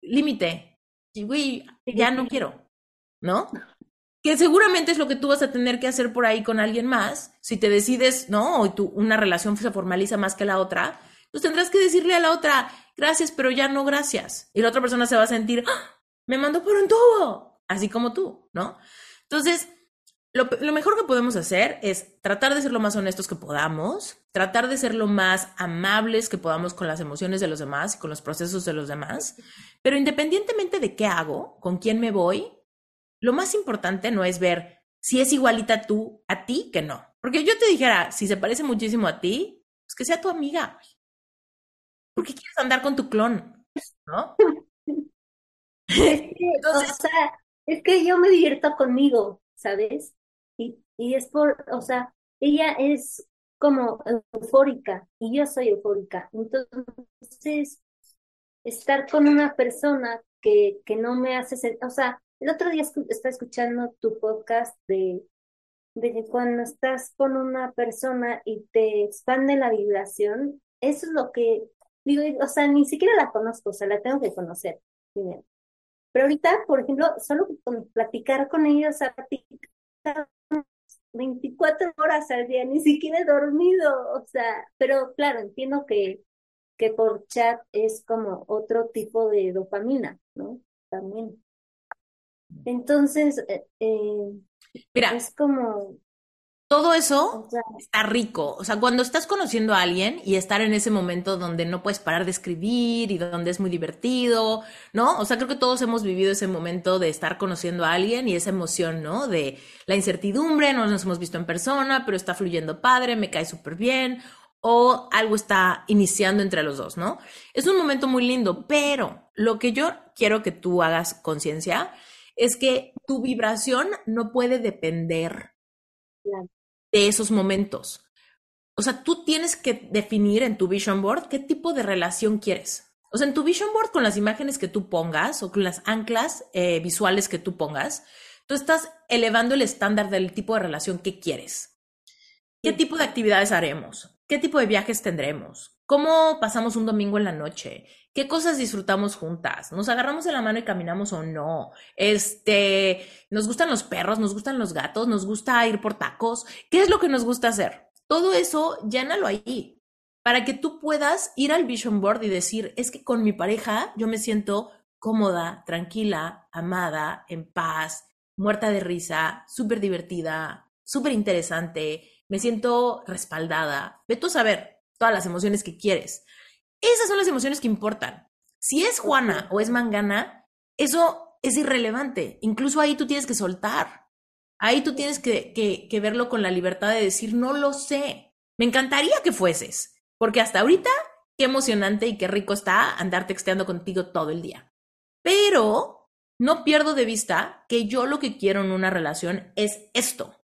límite. Güey, ya no quiero, ¿no? Que seguramente es lo que tú vas a tener que hacer por ahí con alguien más. Si te decides, ¿no? O tu, una relación se formaliza más que la otra, pues tendrás que decirle a la otra, gracias, pero ya no gracias. Y la otra persona se va a sentir, ¡Ah! me mandó por un tubo, así como tú, ¿no? Entonces, lo, mejor que podemos hacer es tratar de ser lo más honestos que podamos, tratar de ser lo más amables que podamos con las emociones de los demás y con los procesos de los demás, pero independientemente de qué hago, con quién me voy, lo más importante no es ver si es igualita tú a ti que no. Porque yo te dijera, si se parece muchísimo a ti, pues que sea tu amiga. ¿Por qué quieres andar con tu clon? ¿No? Entonces, o sea, es que yo me divierto conmigo, ¿sabes? Y, es por, o sea, ella es como eufórica y yo soy eufórica. Entonces, estar con una persona que, que no me hace, o sea, el otro día estaba escuchando tu podcast de, de que cuando estás con una persona y te expande la vibración, eso es lo que digo, o sea, ni siquiera la conozco, o sea, la tengo que conocer primero. Pero ahorita, por ejemplo, solo con platicar con ellos, a 24 horas al día, ni siquiera he dormido, o sea, pero claro, entiendo que, que por chat es como otro tipo de dopamina, ¿no? También. Entonces, eh, eh Mira, es como todo eso está rico. O sea, cuando estás conociendo a alguien y estar en ese momento donde no puedes parar de escribir y donde es muy divertido, ¿no? O sea, creo que todos hemos vivido ese momento de estar conociendo a alguien y esa emoción, ¿no? De la incertidumbre, no nos hemos visto en persona, pero está fluyendo padre, me cae súper bien, o algo está iniciando entre los dos, ¿no? Es un momento muy lindo, pero lo que yo quiero que tú hagas conciencia es que tu vibración no puede depender de esos momentos. O sea, tú tienes que definir en tu vision board qué tipo de relación quieres. O sea, en tu vision board con las imágenes que tú pongas o con las anclas eh, visuales que tú pongas, tú estás elevando el estándar del tipo de relación que quieres. ¿Qué tipo de actividades haremos? ¿Qué tipo de viajes tendremos? ¿Cómo pasamos un domingo en la noche? ¿Qué cosas disfrutamos juntas? ¿Nos agarramos de la mano y caminamos o no? Este, ¿nos gustan los perros? ¿Nos gustan los gatos? ¿Nos gusta ir por tacos? ¿Qué es lo que nos gusta hacer? Todo eso, llénalo ahí para que tú puedas ir al vision board y decir, es que con mi pareja yo me siento cómoda, tranquila, amada, en paz, muerta de risa, súper divertida, súper interesante, me siento respaldada. Ve tú a saber todas las emociones que quieres. Esas son las emociones que importan. Si es Juana o es Mangana, eso es irrelevante. Incluso ahí tú tienes que soltar. Ahí tú tienes que, que, verlo con la libertad de decir, no lo sé. Me encantaría que fueses, porque hasta ahorita, qué emocionante y qué rico está andar texteando contigo todo el día. Pero no pierdo de vista que yo lo que quiero en una relación es esto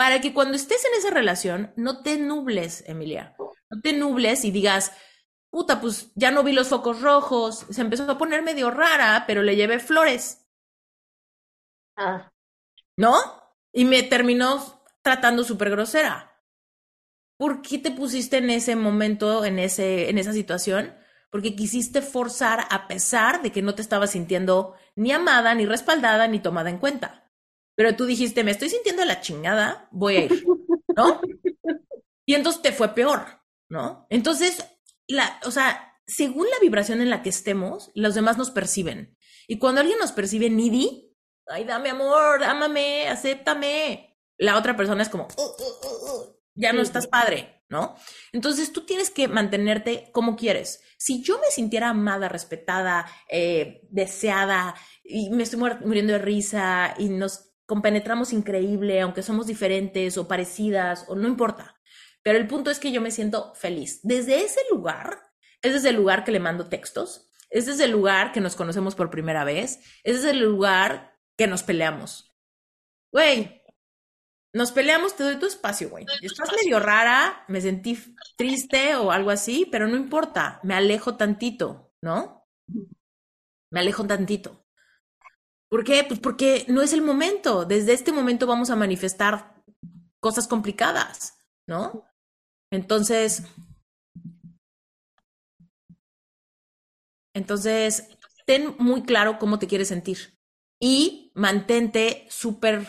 para que cuando estés en esa relación no te nubles, Emilia. No te nubles y digas, puta, pues ya no vi los focos rojos, se empezó a poner medio rara, pero le llevé flores. Ah. ¿No? Y me terminó tratando súper grosera. ¿Por qué te pusiste en ese momento, en, ese, en esa situación? Porque quisiste forzar a pesar de que no te estabas sintiendo ni amada, ni respaldada, ni tomada en cuenta pero tú dijiste, me estoy sintiendo la chingada, voy a ir, ¿no? Y entonces te fue peor, ¿no? Entonces, la, o sea, según la vibración en la que estemos, los demás nos perciben. Y cuando alguien nos percibe needy, ay, dame amor, ámame, acéptame, la otra persona es como, uh, uh, uh, ya no estás padre, ¿no? Entonces tú tienes que mantenerte como quieres. Si yo me sintiera amada, respetada, eh, deseada, y me estoy muriendo de risa y nos compenetramos increíble, aunque somos diferentes o parecidas, o no importa. Pero el punto es que yo me siento feliz. Desde ese lugar, es desde el lugar que le mando textos, es desde el lugar que nos conocemos por primera vez, es desde el lugar que nos peleamos. Güey, nos peleamos, te doy tu espacio, güey. Estás medio rara, me sentí triste o algo así, pero no importa, me alejo tantito, ¿no? Me alejo tantito. ¿Por qué? Pues porque no es el momento. Desde este momento vamos a manifestar cosas complicadas, ¿no? Entonces, entonces, ten muy claro cómo te quieres sentir y mantente súper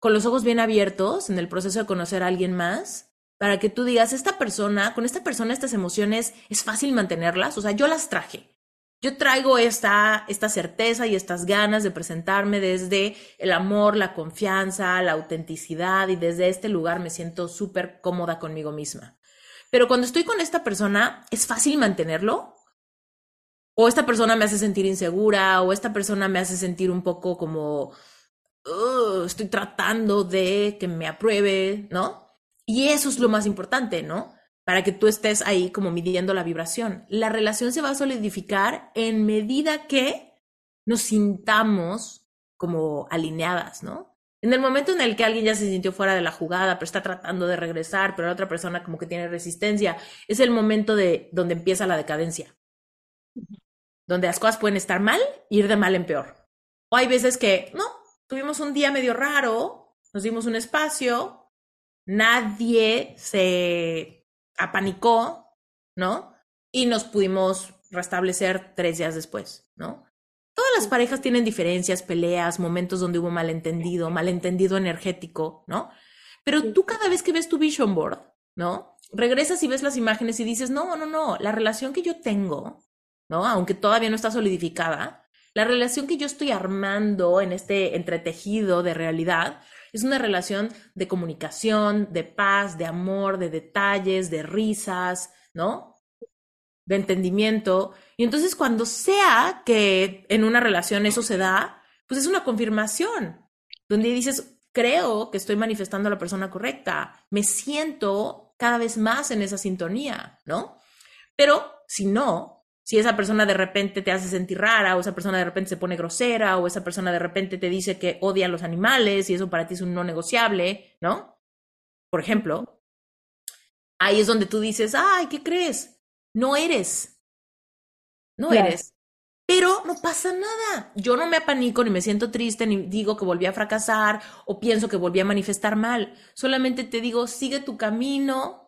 con los ojos bien abiertos en el proceso de conocer a alguien más para que tú digas, esta persona, con esta persona estas emociones es fácil mantenerlas, o sea, yo las traje, yo traigo esta, esta certeza y estas ganas de presentarme desde el amor, la confianza, la autenticidad y desde este lugar me siento súper cómoda conmigo misma. Pero cuando estoy con esta persona, ¿es fácil mantenerlo? O esta persona me hace sentir insegura, o esta persona me hace sentir un poco como, estoy tratando de que me apruebe, ¿no? Y eso es lo más importante, ¿no? Para que tú estés ahí como midiendo la vibración. La relación se va a solidificar en medida que nos sintamos como alineadas, ¿no? En el momento en el que alguien ya se sintió fuera de la jugada, pero está tratando de regresar, pero la otra persona como que tiene resistencia, es el momento de donde empieza la decadencia. Donde las cosas pueden estar mal ir de mal en peor. O hay veces que, no, tuvimos un día medio raro, nos dimos un espacio, nadie se apanicó, ¿no? Y nos pudimos restablecer tres días después, ¿no? Todas las parejas tienen diferencias, peleas, momentos donde hubo malentendido, malentendido energético, ¿no? Pero tú cada vez que ves tu vision board, ¿no? Regresas y ves las imágenes y dices, no, no, no, la relación que yo tengo, ¿no? Aunque todavía no está solidificada, la relación que yo estoy armando en este entretejido de realidad es una relación de comunicación, de paz, de amor, de detalles, de risas, ¿no? De entendimiento. Y entonces cuando sea que en una relación eso se da, pues es una confirmación, donde dices, creo que estoy manifestando a la persona correcta, me siento cada vez más en esa sintonía, ¿no? Pero si no, si esa persona de repente te hace sentir rara, o esa persona de repente se pone grosera, o esa persona de repente te dice que odia a los animales y eso para ti es un no negociable, ¿no? Por ejemplo, ahí es donde tú dices, ay, ¿qué crees? No eres. No eres. Pero no pasa nada. Yo no me apanico ni me siento triste ni digo que volví a fracasar o pienso que volví a manifestar mal. Solamente te digo, sigue tu camino,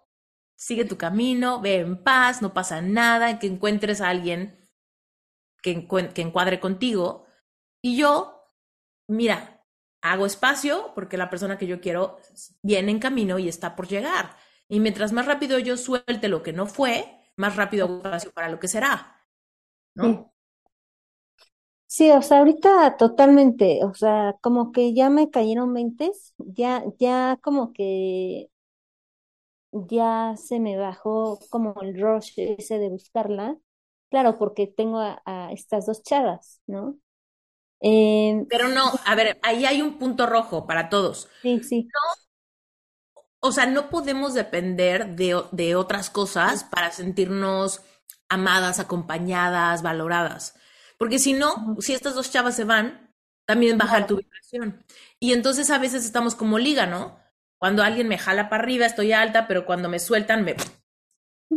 sigue tu camino, ve en paz, no pasa nada, que encuentres a alguien que, encuadre contigo. Y yo, mira, hago espacio porque la persona que yo quiero viene en camino y está por llegar. Y mientras más rápido yo suelte lo que no fue, más rápido hago espacio para lo que será. ¿no? Sí. o sea, ahorita totalmente, o sea, como que ya me cayeron mentes, ya, ya como que ya se me bajó como el rush ese de buscarla. Claro, porque tengo a, estas dos chavas, ¿no? Em, Pero no, a ver, ahí hay un punto rojo para todos. Sí, sí. No, o sea, no podemos depender de, de otras cosas para sentirnos amadas, acompañadas, valoradas. Porque si no, si estas dos chavas se van, también baja tu vibración. Y entonces a veces estamos como liga, ¿no? Cuando alguien me jala para arriba, estoy alta, pero cuando me sueltan, me...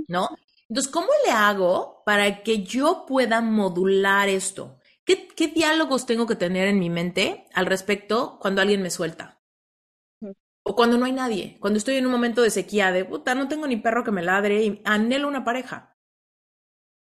¿No? Entonces, ¿cómo le hago para que yo pueda modular esto? ¿Qué, ¿Qué, diálogos tengo que tener en mi mente al respecto cuando alguien me suelta? O cuando no hay nadie, cuando estoy en un momento de sequía, de puta, no tengo ni perro que me ladre y anhelo una pareja.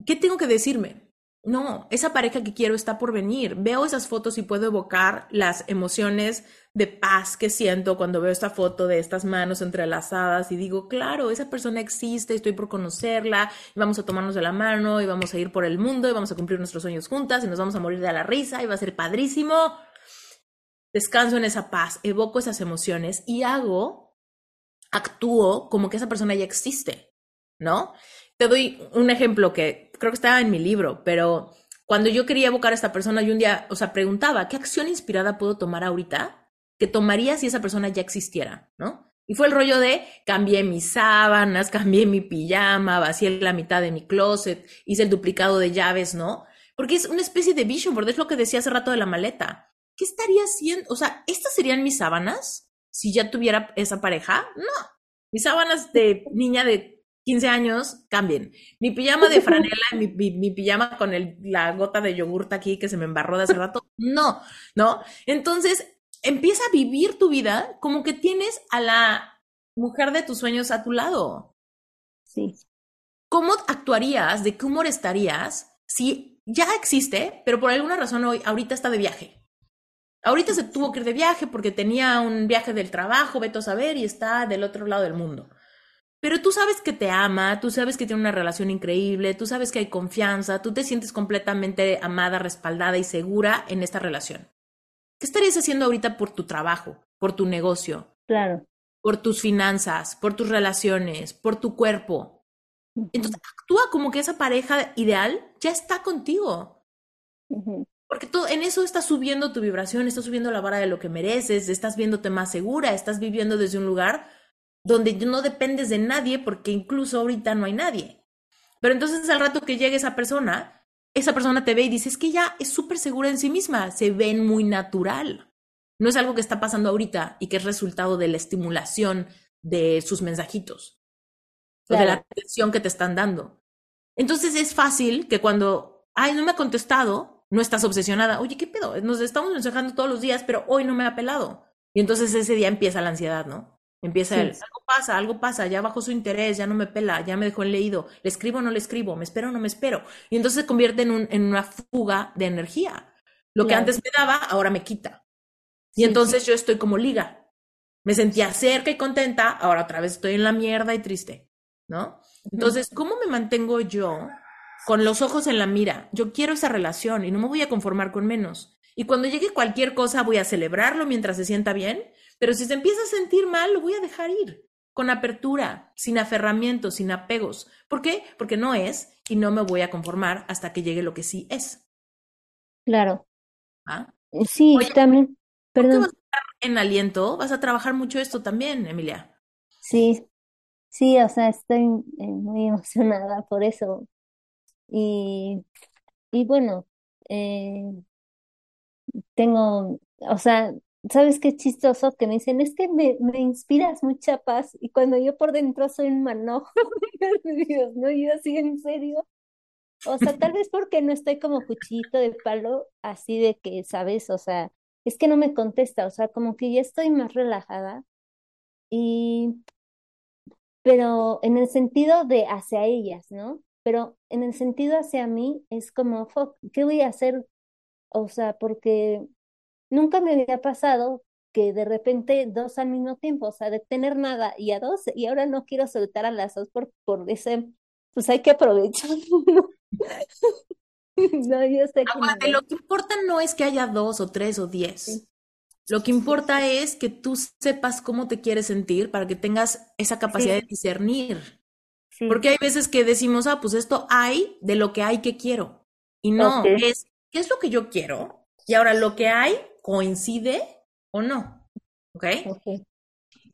¿Qué tengo que decirme? No, esa pareja que quiero está por venir. Veo esas fotos y puedo evocar las emociones de paz que siento cuando veo esta foto de estas manos entrelazadas y digo, claro, esa persona existe, estoy por conocerla, y vamos a tomarnos de la mano y vamos a ir por el mundo y vamos a cumplir nuestros sueños juntas y nos vamos a morir de la risa y va a ser padrísimo. Descanso en esa paz, evoco esas emociones y hago, actúo como que esa persona ya existe, ¿no? Te doy un ejemplo que creo que estaba en mi libro, pero cuando yo quería evocar a esta persona, yo un día, o sea, preguntaba, ¿qué acción inspirada puedo tomar ahorita que tomaría si esa persona ya existiera, ¿no? Y fue el rollo de cambié mis sábanas, cambié mi pijama, vacié la mitad de mi closet, hice el duplicado de llaves, ¿no? Porque es una especie de vision board, es lo que decía hace rato de la maleta. ¿Qué estaría haciendo? O sea, ¿estas serían mis sábanas si ya tuviera esa pareja? No. Mis sábanas de niña de 15 años, cambien. Mi pijama de franela, mi, mi, pijama con el, la gota de yogurta aquí que se me embarró de hace rato, no, ¿no? Entonces, empieza a vivir tu vida como que tienes a la mujer de tus sueños a tu lado. Sí. ¿Cómo actuarías, de qué humor estarías si ya existe, pero por alguna razón hoy, ahorita está de viaje? Ahorita se tuvo que ir de viaje porque tenía un viaje del trabajo, veto a saber, y está del otro lado del mundo. Pero tú sabes que te ama, tú sabes que tiene una relación increíble, tú sabes que hay confianza, tú te sientes completamente amada, respaldada y segura en esta relación. ¿Qué estarías haciendo ahorita por tu trabajo, por tu negocio? Claro. Por tus finanzas, por tus relaciones, por tu cuerpo. Entonces actúa como que esa pareja ideal ya está contigo. Porque todo, en eso estás subiendo tu vibración, estás subiendo la vara de lo que mereces, estás viéndote más segura, estás viviendo desde un lugar donde no dependes de nadie porque incluso ahorita no hay nadie. Pero entonces al rato que llegue esa persona, esa persona te ve y dice, es que ya es súper segura en sí misma, se ven muy natural. No es algo que está pasando ahorita y que es resultado de la estimulación de sus mensajitos o de la atención que te están dando. Entonces es fácil que cuando, ay, no me ha contestado, no estás obsesionada. Oye, ¿qué pedo? Nos estamos mensajando todos los días, pero hoy no me ha pelado. Y entonces ese día empieza la ansiedad, ¿no? Empieza el, algo pasa, algo pasa, ya bajó su interés, ya no me pela, ya me dejó en leído, le escribo o no le escribo, me espero o no me espero. Y entonces se convierte en, un, en una fuga de energía. Lo que antes me daba, ahora me quita. Y entonces yo estoy como liga. Me sentía cerca y contenta, ahora otra vez estoy en la mierda y triste, ¿no? Entonces, ¿cómo me mantengo yo con los ojos en la mira? Yo quiero esa relación y no me voy a conformar con menos. Y cuando llegue cualquier cosa voy a celebrarlo mientras se sienta bien, pero si se empieza a sentir mal, lo voy a dejar ir, con apertura, sin aferramiento, sin apegos. ¿Por qué? Porque no es y no me voy a conformar hasta que llegue lo que sí es. Claro. ¿Ah? Sí, también. Perdón. Vas a estar en aliento, vas a trabajar mucho esto también, Emilia. Sí, sí, o sea, estoy eh, muy emocionada por eso. Y, y bueno, eh, tengo, o sea, ¿sabes qué chistoso? Que me dicen, es que me, me inspiras mucha paz y cuando yo por dentro soy un manojo, Dios, ¿no? Yo así en serio. O sea, tal vez porque no estoy como cuchillito de palo, así de que, ¿sabes? O sea, es que no me contesta, o sea, como que ya estoy más relajada. Y, pero en el sentido de hacia ellas, ¿no? Pero en el sentido hacia mí es como, ¿qué voy a hacer o sea, porque nunca me había pasado que de repente dos al mismo tiempo, o sea, de tener nada y a dos, y ahora no quiero soltar a las dos por, por ese, pues hay que aprovechar. no, yo sé que Lo que importa no es que haya dos o tres o diez. Lo que importa es que tú sepas cómo te quieres sentir para que tengas esa capacidad de discernir. Porque hay veces que decimos, ah, pues esto hay de lo que hay que quiero. Y no, es qué es lo que yo quiero y ahora lo que hay coincide o no. ¿Ok?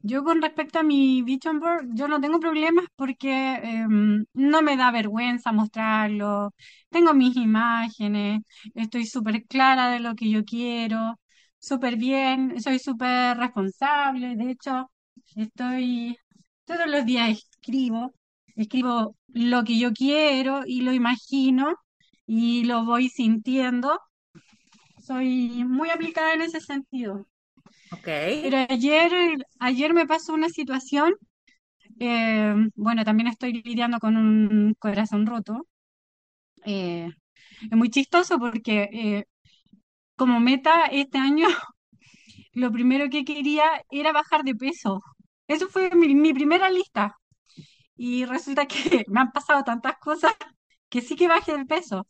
Yo con respecto a mi vision board, yo no tengo problemas porque em, no me da vergüenza mostrarlo. Tengo mis imágenes, estoy súper clara de lo que yo quiero, súper bien, soy súper responsable. De hecho, estoy todos los días escribo, escribo lo que yo quiero y lo imagino y lo voy sintiendo. Soy muy aplicada en ese sentido. Okay. Pero ayer, ayer me pasó una situación, eh, bueno, también estoy lidiando con un corazón roto. Eh, es muy chistoso porque eh, como meta este año, lo primero que quería era bajar de peso. Eso fue mi, mi primera lista. Y resulta que me han pasado tantas cosas que sí que bajé de peso.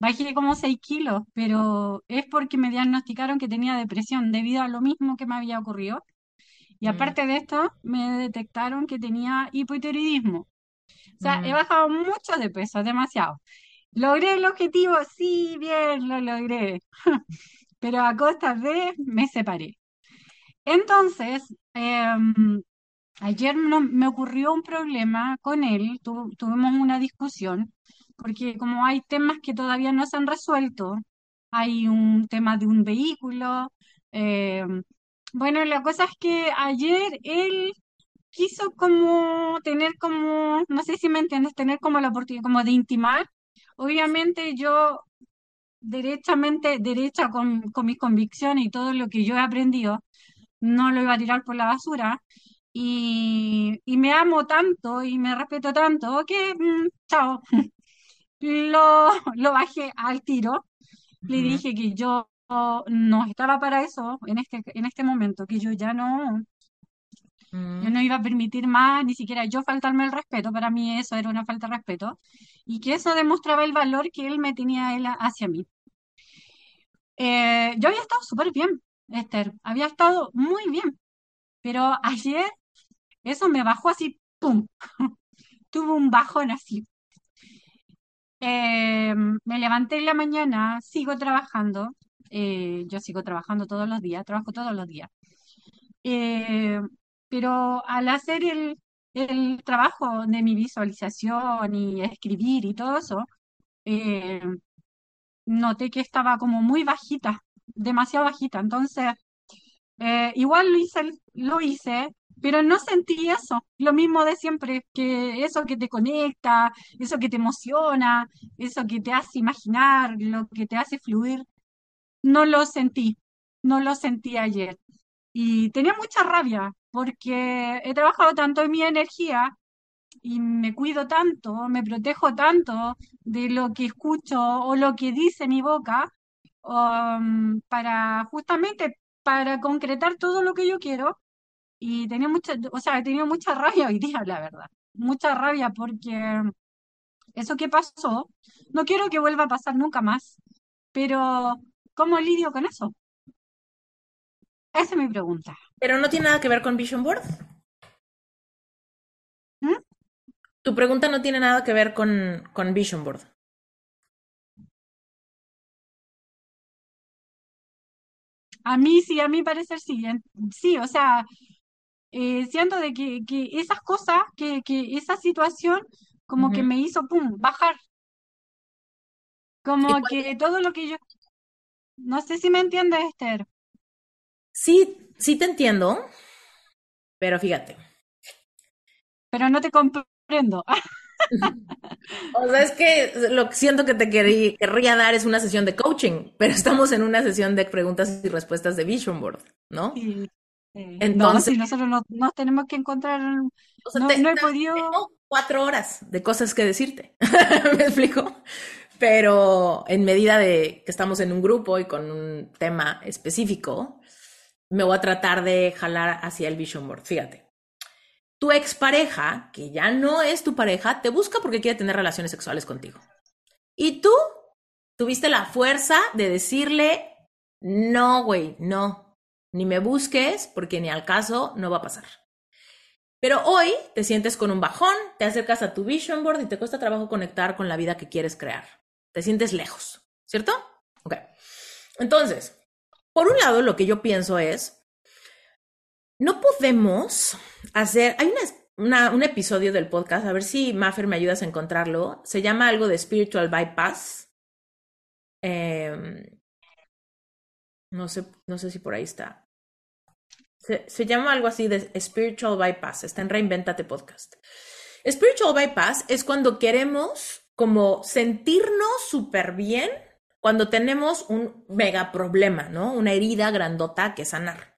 Bajé como 6 kilos, pero es porque me diagnosticaron que tenía depresión debido a lo mismo que me había ocurrido. Y mm. aparte de esto, me detectaron que tenía hipotiroidismo. O sea, he mm. bajado mucho de peso, demasiado. ¿Logré el objetivo? Sí, bien, lo logré. pero a costa de me separé. Entonces, em, ayer me ocurrió un problema con él, tuvimos una discusión porque como hay temas que todavía no se han resuelto, hay un tema de un vehículo. Eh, bueno, la cosa es que ayer él quiso como tener como, no sé si me entiendes, tener como la oportunidad como de intimar. Obviamente yo derechamente, derecha con, con mis convicciones y todo lo que yo he aprendido, no lo iba a tirar por la basura. Y, y me amo tanto y me respeto tanto que, mm, chao, lo, lo bajé al tiro. Le dije que yo no estaba para eso en este, en este momento, que yo ya no, yo mm. no iba a permitir más, ni siquiera yo faltarme el respeto, para mí eso era una falta de respeto, y que eso demostraba el valor que él me tenía él hacia mí. Eh, yo había estado súper bien, Esther, había estado muy bien, pero ayer eso me bajó así, ¡pum! Tuvo un bajón así, eh, me levanté en la mañana, sigo trabajando, eh, yo sigo trabajando todos los días, trabajo todos los días. Eh, pero al hacer el, el, trabajo de mi visualización y escribir y todo eso, noté que estaba como muy bajita, demasiado bajita. Entonces, igual lo hice, lo hice, pero no sentí eso, lo mismo de siempre, que eso que te conecta, eso que te emociona, eso que te hace imaginar, lo que te hace fluir, no lo sentí, no lo sentí ayer. Y tenía mucha rabia porque he trabajado tanto en mi energía y me cuido tanto, me protejo tanto de lo que escucho o lo que dice mi boca um, para justamente para concretar todo lo que yo quiero y tenía mucha, o sea, he tenido mucha rabia hoy día, la verdad, mucha rabia porque eso que pasó, no quiero que vuelva a pasar nunca más, pero ¿cómo lidio con eso? Esa es mi pregunta. Pero no tiene nada que ver con Vision Board. ¿Mm? Tu pregunta no tiene nada que ver con, con Vision Board. A mí sí, a mí parecer sí. Sí, o sea, eh, siento de que, que esas cosas, que, que esa situación como que me hizo, pum, bajar. Como que todo lo que yo... No sé si me entiendes, Esther. Sí, sí te entiendo, pero fíjate. Pero no te comprendo. o sea, es que lo que siento que te querría dar es una sesión de coaching, pero estamos en una sesión de preguntas y respuestas de Vision Board, ¿no? Sí. Entonces, no, nosotros nos, tenemos que encontrar. no, he podido. Tengo cuatro horas de cosas que decirte. ¿Me explico? Pero en medida de que estamos en un grupo y con un tema específico, me voy a tratar de jalar hacia el vision board. Fíjate. Tu expareja, que ya no es tu pareja, te busca porque quiere tener relaciones sexuales contigo. Y tú tuviste la fuerza de decirle, no, güey, no, ni me busques porque ni al caso no va a pasar. Pero hoy te sientes con un bajón, te acercas a tu vision board y te cuesta trabajo conectar con la vida que quieres crear. Te sientes lejos, ¿cierto? Ok. Entonces, por un lado, lo que yo pienso es, no podemos hacer, hay un episodio del podcast, a ver si Maffer me ayudas a encontrarlo, se llama algo de Spiritual Bypass. Eh, no sé, no sé si por ahí está. Se, llama algo así de Spiritual Bypass. Está en Reinventate Podcast. Spiritual Bypass es cuando queremos como sentirnos súper bien cuando tenemos un mega problema, ¿no? Una herida grandota que sanar.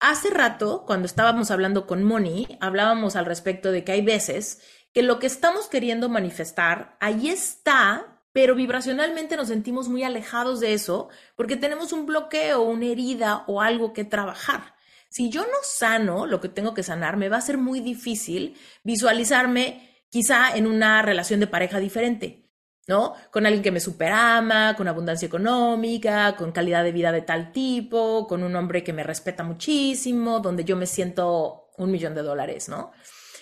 Hace rato, cuando estábamos hablando con Moni, hablábamos al respecto de que hay veces que lo que estamos queriendo manifestar, ahí está, pero vibracionalmente nos sentimos muy alejados de eso porque tenemos un bloqueo, una herida o algo que trabajar. Si yo no sano lo que tengo que sanar, me va a ser muy difícil visualizarme quizá en una relación de pareja diferente, ¿no? Con alguien que me superama, con abundancia económica, con calidad de vida de tal tipo, con un hombre que me respeta muchísimo, donde yo me siento un millón de dólares, ¿no?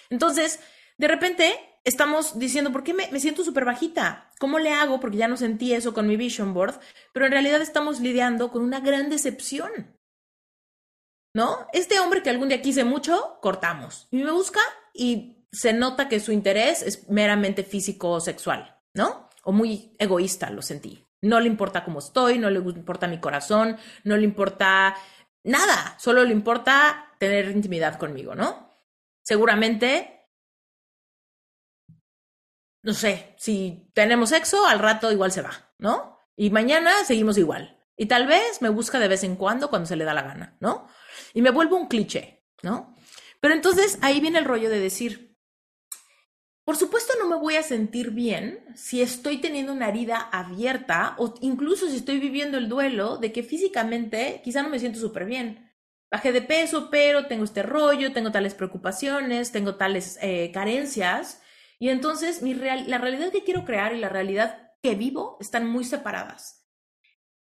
Entonces, de repente estamos diciendo, ¿por qué me, siento súper bajita? ¿Cómo le hago? Porque ya no sentí eso con mi vision board, pero en realidad estamos lidiando con una gran decepción. ¿No? Este hombre que algún día quise mucho, cortamos. Y me busca y se nota que su interés es meramente físico o sexual, ¿no? O muy egoísta, lo sentí. No le importa cómo estoy, no le importa mi corazón, no le importa nada, solo le importa tener intimidad conmigo, ¿no? Seguramente no sé, si tenemos sexo, al rato igual se va, ¿no? Y mañana seguimos igual. Y tal vez me busca de vez en cuando cuando se le da la gana, ¿no? Y me vuelvo un cliché, ¿no? Pero entonces ahí viene el rollo de decir, por supuesto no me voy a sentir bien si estoy teniendo una herida abierta o incluso si estoy viviendo el duelo de que físicamente quizá no me siento súper bien. Bajé de peso, pero tengo este rollo, tengo tales preocupaciones, tengo tales eh, carencias y entonces mi real, la realidad que quiero crear y la realidad que vivo están muy separadas.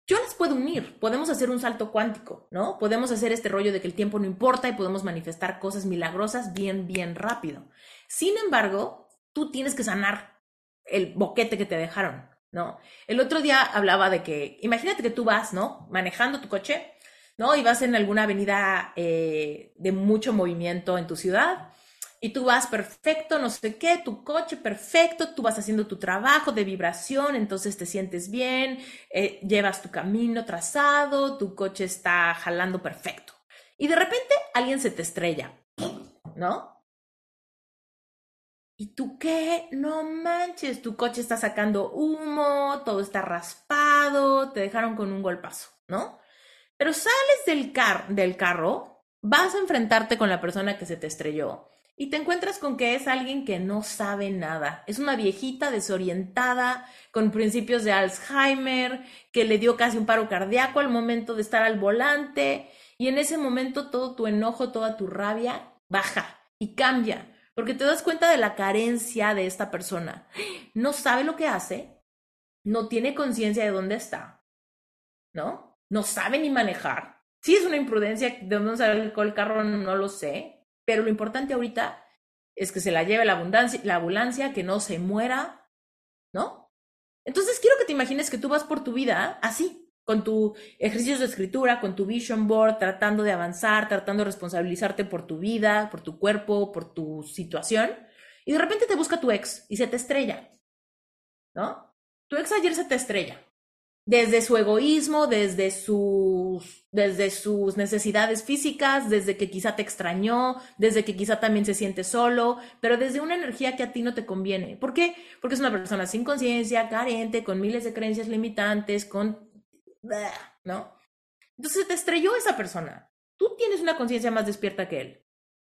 Yo las puedo unir, podemos hacer un salto cuántico, ¿no? Podemos hacer este rollo de que el tiempo no importa y podemos manifestar cosas milagrosas bien, bien rápido. Sin embargo, tú tienes que sanar el boquete que te dejaron, ¿no? El otro día hablaba de que, imagínate que tú vas, ¿no? Manejando tu coche, ¿no? Y vas en alguna avenida eh, de mucho movimiento en tu ciudad y tú vas perfecto, no sé qué, tu coche perfecto, tú vas haciendo tu trabajo de vibración, entonces te sientes bien, eh, llevas tu camino trazado, tu coche está jalando perfecto. Y de repente alguien se te estrella, ¿no? ¿Y tú qué? No manches, tu coche está sacando humo, todo está raspado, te dejaron con un golpazo, ¿no? Pero sales del, car del carro, vas a enfrentarte con la persona que se te estrelló y te encuentras con que es alguien que no sabe nada. Es una viejita desorientada, con principios de Alzheimer, que le dio casi un paro cardíaco al momento de estar al volante y en ese momento todo tu enojo, toda tu rabia baja y cambia, porque te das cuenta de la carencia de esta persona. No sabe lo que hace, no tiene conciencia de dónde está, ¿no? No sabe ni manejar. Si es una imprudencia de dónde sale el carro, no lo sé, pero lo importante ahorita es que se la lleve la, abundancia, la ambulancia, que no se muera, ¿no? Entonces quiero que te imagines que tú vas por tu vida así, con tu ejercicios de escritura, con tu vision board, tratando de avanzar, tratando de responsabilizarte por tu vida, por tu cuerpo, por tu situación, y de repente te busca tu ex y se te estrella, ¿no? Tu ex ayer se te estrella desde su egoísmo, desde sus, desde sus necesidades físicas, desde que quizá te extrañó, desde que quizá también se siente solo, pero desde una energía que a ti no te conviene. ¿Por qué? Porque es una persona sin conciencia, carente, con miles de creencias limitantes, con... ¿no? Entonces te estrelló esa persona. Tú tienes una conciencia más despierta que él.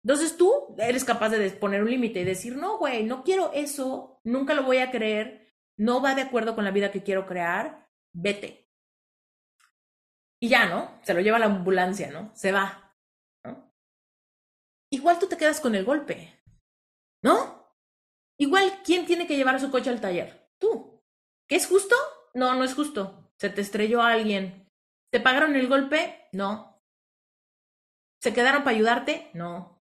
Entonces tú eres capaz de poner un límite y decir, no, güey, no quiero eso, nunca lo voy a creer, no va de acuerdo con la vida que quiero crear, vete. Y ya, ¿no? Se lo lleva la ambulancia, ¿no? Se va. Igual tú te quedas con el golpe, ¿no? Igual, ¿quién tiene que llevar su coche al taller? Tú. ¿Qué es justo? No, no es justo. Se te estrelló alguien. ¿Te pagaron el golpe? No. ¿Se quedaron para ayudarte? No.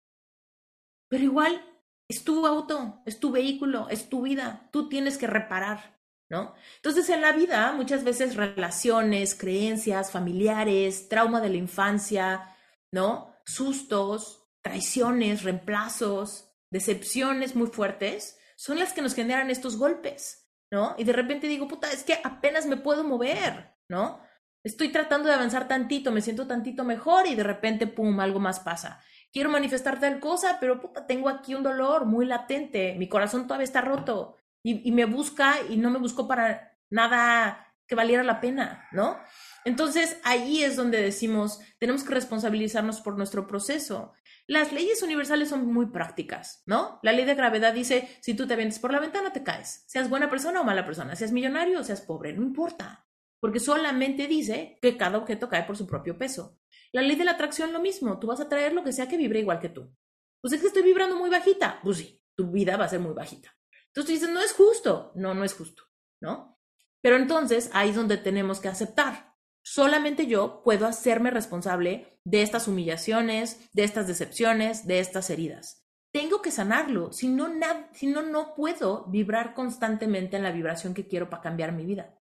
Pero igual, es tu auto, es tu vehículo, es tu vida. Tú tienes que reparar. ¿No? Entonces, en la vida, muchas veces relaciones, creencias, familiares, trauma de la infancia, ¿no? Sustos, traiciones, reemplazos, decepciones muy fuertes, son las que nos generan estos golpes, ¿no? Y de repente digo, puta, es que apenas me puedo mover, ¿no? Estoy tratando de avanzar tantito, me siento tantito mejor y de repente, pum, algo más pasa. Quiero manifestar tal cosa, pero puta, tengo aquí un dolor muy latente, mi corazón todavía está roto, y, me busca y no me buscó para nada que valiera la pena, ¿no? Entonces ahí es donde decimos, tenemos que responsabilizarnos por nuestro proceso. Las leyes universales son muy prácticas, ¿no? La ley de gravedad dice, si tú te avientes por la ventana, te caes. Seas buena persona o mala persona, seas millonario o seas pobre, no importa, porque solamente dice que cada objeto cae por su propio peso. La ley de la atracción lo mismo, tú vas a traer lo que sea que vibre igual que tú. Pues es que estoy vibrando muy bajita, pues sí, tu vida va a ser muy bajita. Entonces dices, no es justo. No, no es justo, ¿no? Pero entonces ahí es donde tenemos que aceptar. Solamente yo puedo hacerme responsable de estas humillaciones, de estas decepciones, de estas heridas. Tengo que sanarlo, si no, si no, no puedo vibrar constantemente en la vibración que quiero para cambiar mi vida.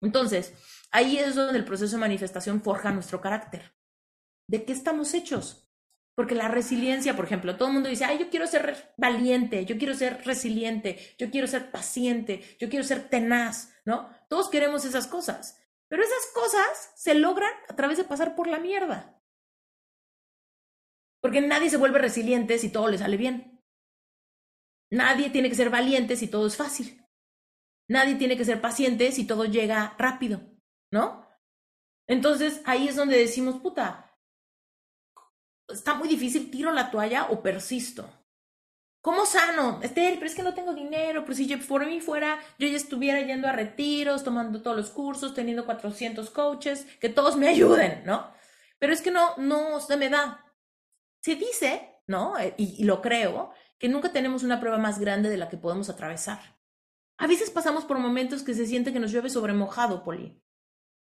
Entonces, ahí es donde el proceso de manifestación forja nuestro carácter. ¿De qué estamos hechos? Porque la resiliencia, por ejemplo, todo el mundo dice, ay, yo quiero ser valiente, yo quiero ser resiliente, yo quiero ser paciente, yo quiero ser tenaz, ¿no? Todos queremos esas cosas. Pero esas cosas se logran a través de pasar por la mierda. Porque nadie se vuelve resiliente si todo le sale bien. Nadie tiene que ser valiente si todo es fácil. Nadie tiene que ser paciente si todo llega rápido, ¿no? Entonces ahí es donde decimos, puta, está muy difícil, tiro la toalla o persisto. ¿Cómo sano? Esther, pero es que no tengo dinero, pues si yo por mí fuera, yo ya estuviera yendo a retiros, tomando todos los cursos, teniendo 400 coaches, que todos me ayuden, ¿no? Pero es que no, no se me da. Se dice, ¿no? Eh, y, y lo creo, que nunca tenemos una prueba más grande de la que podemos atravesar. A veces pasamos por momentos que se siente que nos llueve sobre mojado, Poli.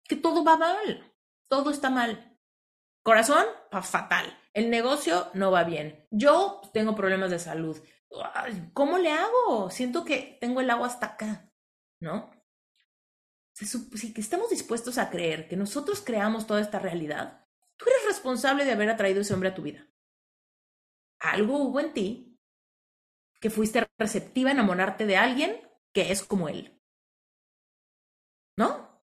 Que todo va mal, todo está mal. Corazón, fatal. El negocio no va bien. Yo tengo problemas de salud. ¿Cómo le hago? Siento que tengo el agua hasta acá, ¿no? Si estamos dispuestos a creer que nosotros creamos toda esta realidad, tú eres responsable de haber atraído ese hombre a tu vida. Algo hubo en ti que fuiste receptiva a enamorarte de alguien que es como él. ¿No?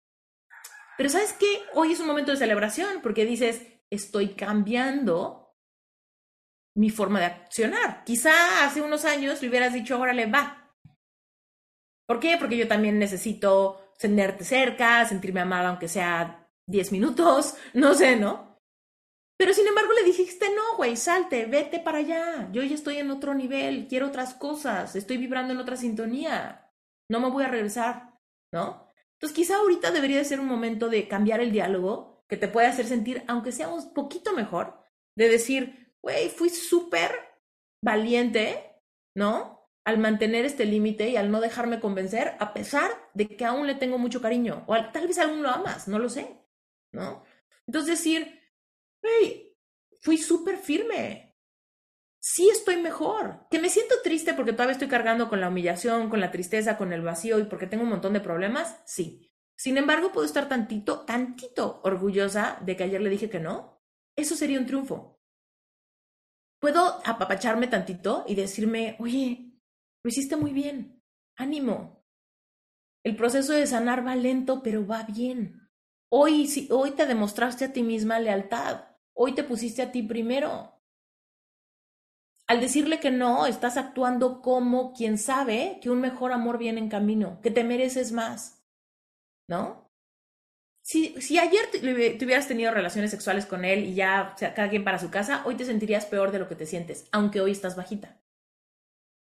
Pero sabes qué? Hoy es un momento de celebración porque dices, estoy cambiando mi forma de accionar. Quizá hace unos años le hubieras dicho, órale, va. ¿Por qué? Porque yo también necesito tenerte cerca, sentirme amada, aunque sea 10 minutos, no sé, ¿no? Pero sin embargo le dijiste, no, güey, salte, vete para allá. Yo ya estoy en otro nivel, quiero otras cosas, estoy vibrando en otra sintonía. No me voy a regresar, ¿no? Entonces quizá ahorita debería de ser un momento de cambiar el diálogo que te puede hacer sentir, aunque sea un poquito mejor, de decir, güey, fui súper valiente, ¿no? Al mantener este límite y al no dejarme convencer, a pesar de que aún le tengo mucho cariño, o tal vez aún lo amas, no lo sé, ¿no? Entonces decir, hey, fui súper firme. Sí estoy mejor. Que me siento triste porque todavía estoy cargando con la humillación, con la tristeza, con el vacío y porque tengo un montón de problemas. Sí. Sin embargo, puedo estar tantito, tantito orgullosa de que ayer le dije que no. Eso sería un triunfo. Puedo apapacharme tantito y decirme, oye, lo hiciste muy bien. Ánimo. El proceso de sanar va lento, pero va bien. Hoy, hoy te demostraste a ti misma lealtad. Hoy te pusiste a ti primero. Al decirle que no, estás actuando como quien sabe que un mejor amor viene en camino, que te mereces más. ¿No? Si, si ayer tuvieras tenido relaciones sexuales con él y ya cada quien para su casa, hoy te sentirías peor de lo que te sientes, aunque hoy estás bajita.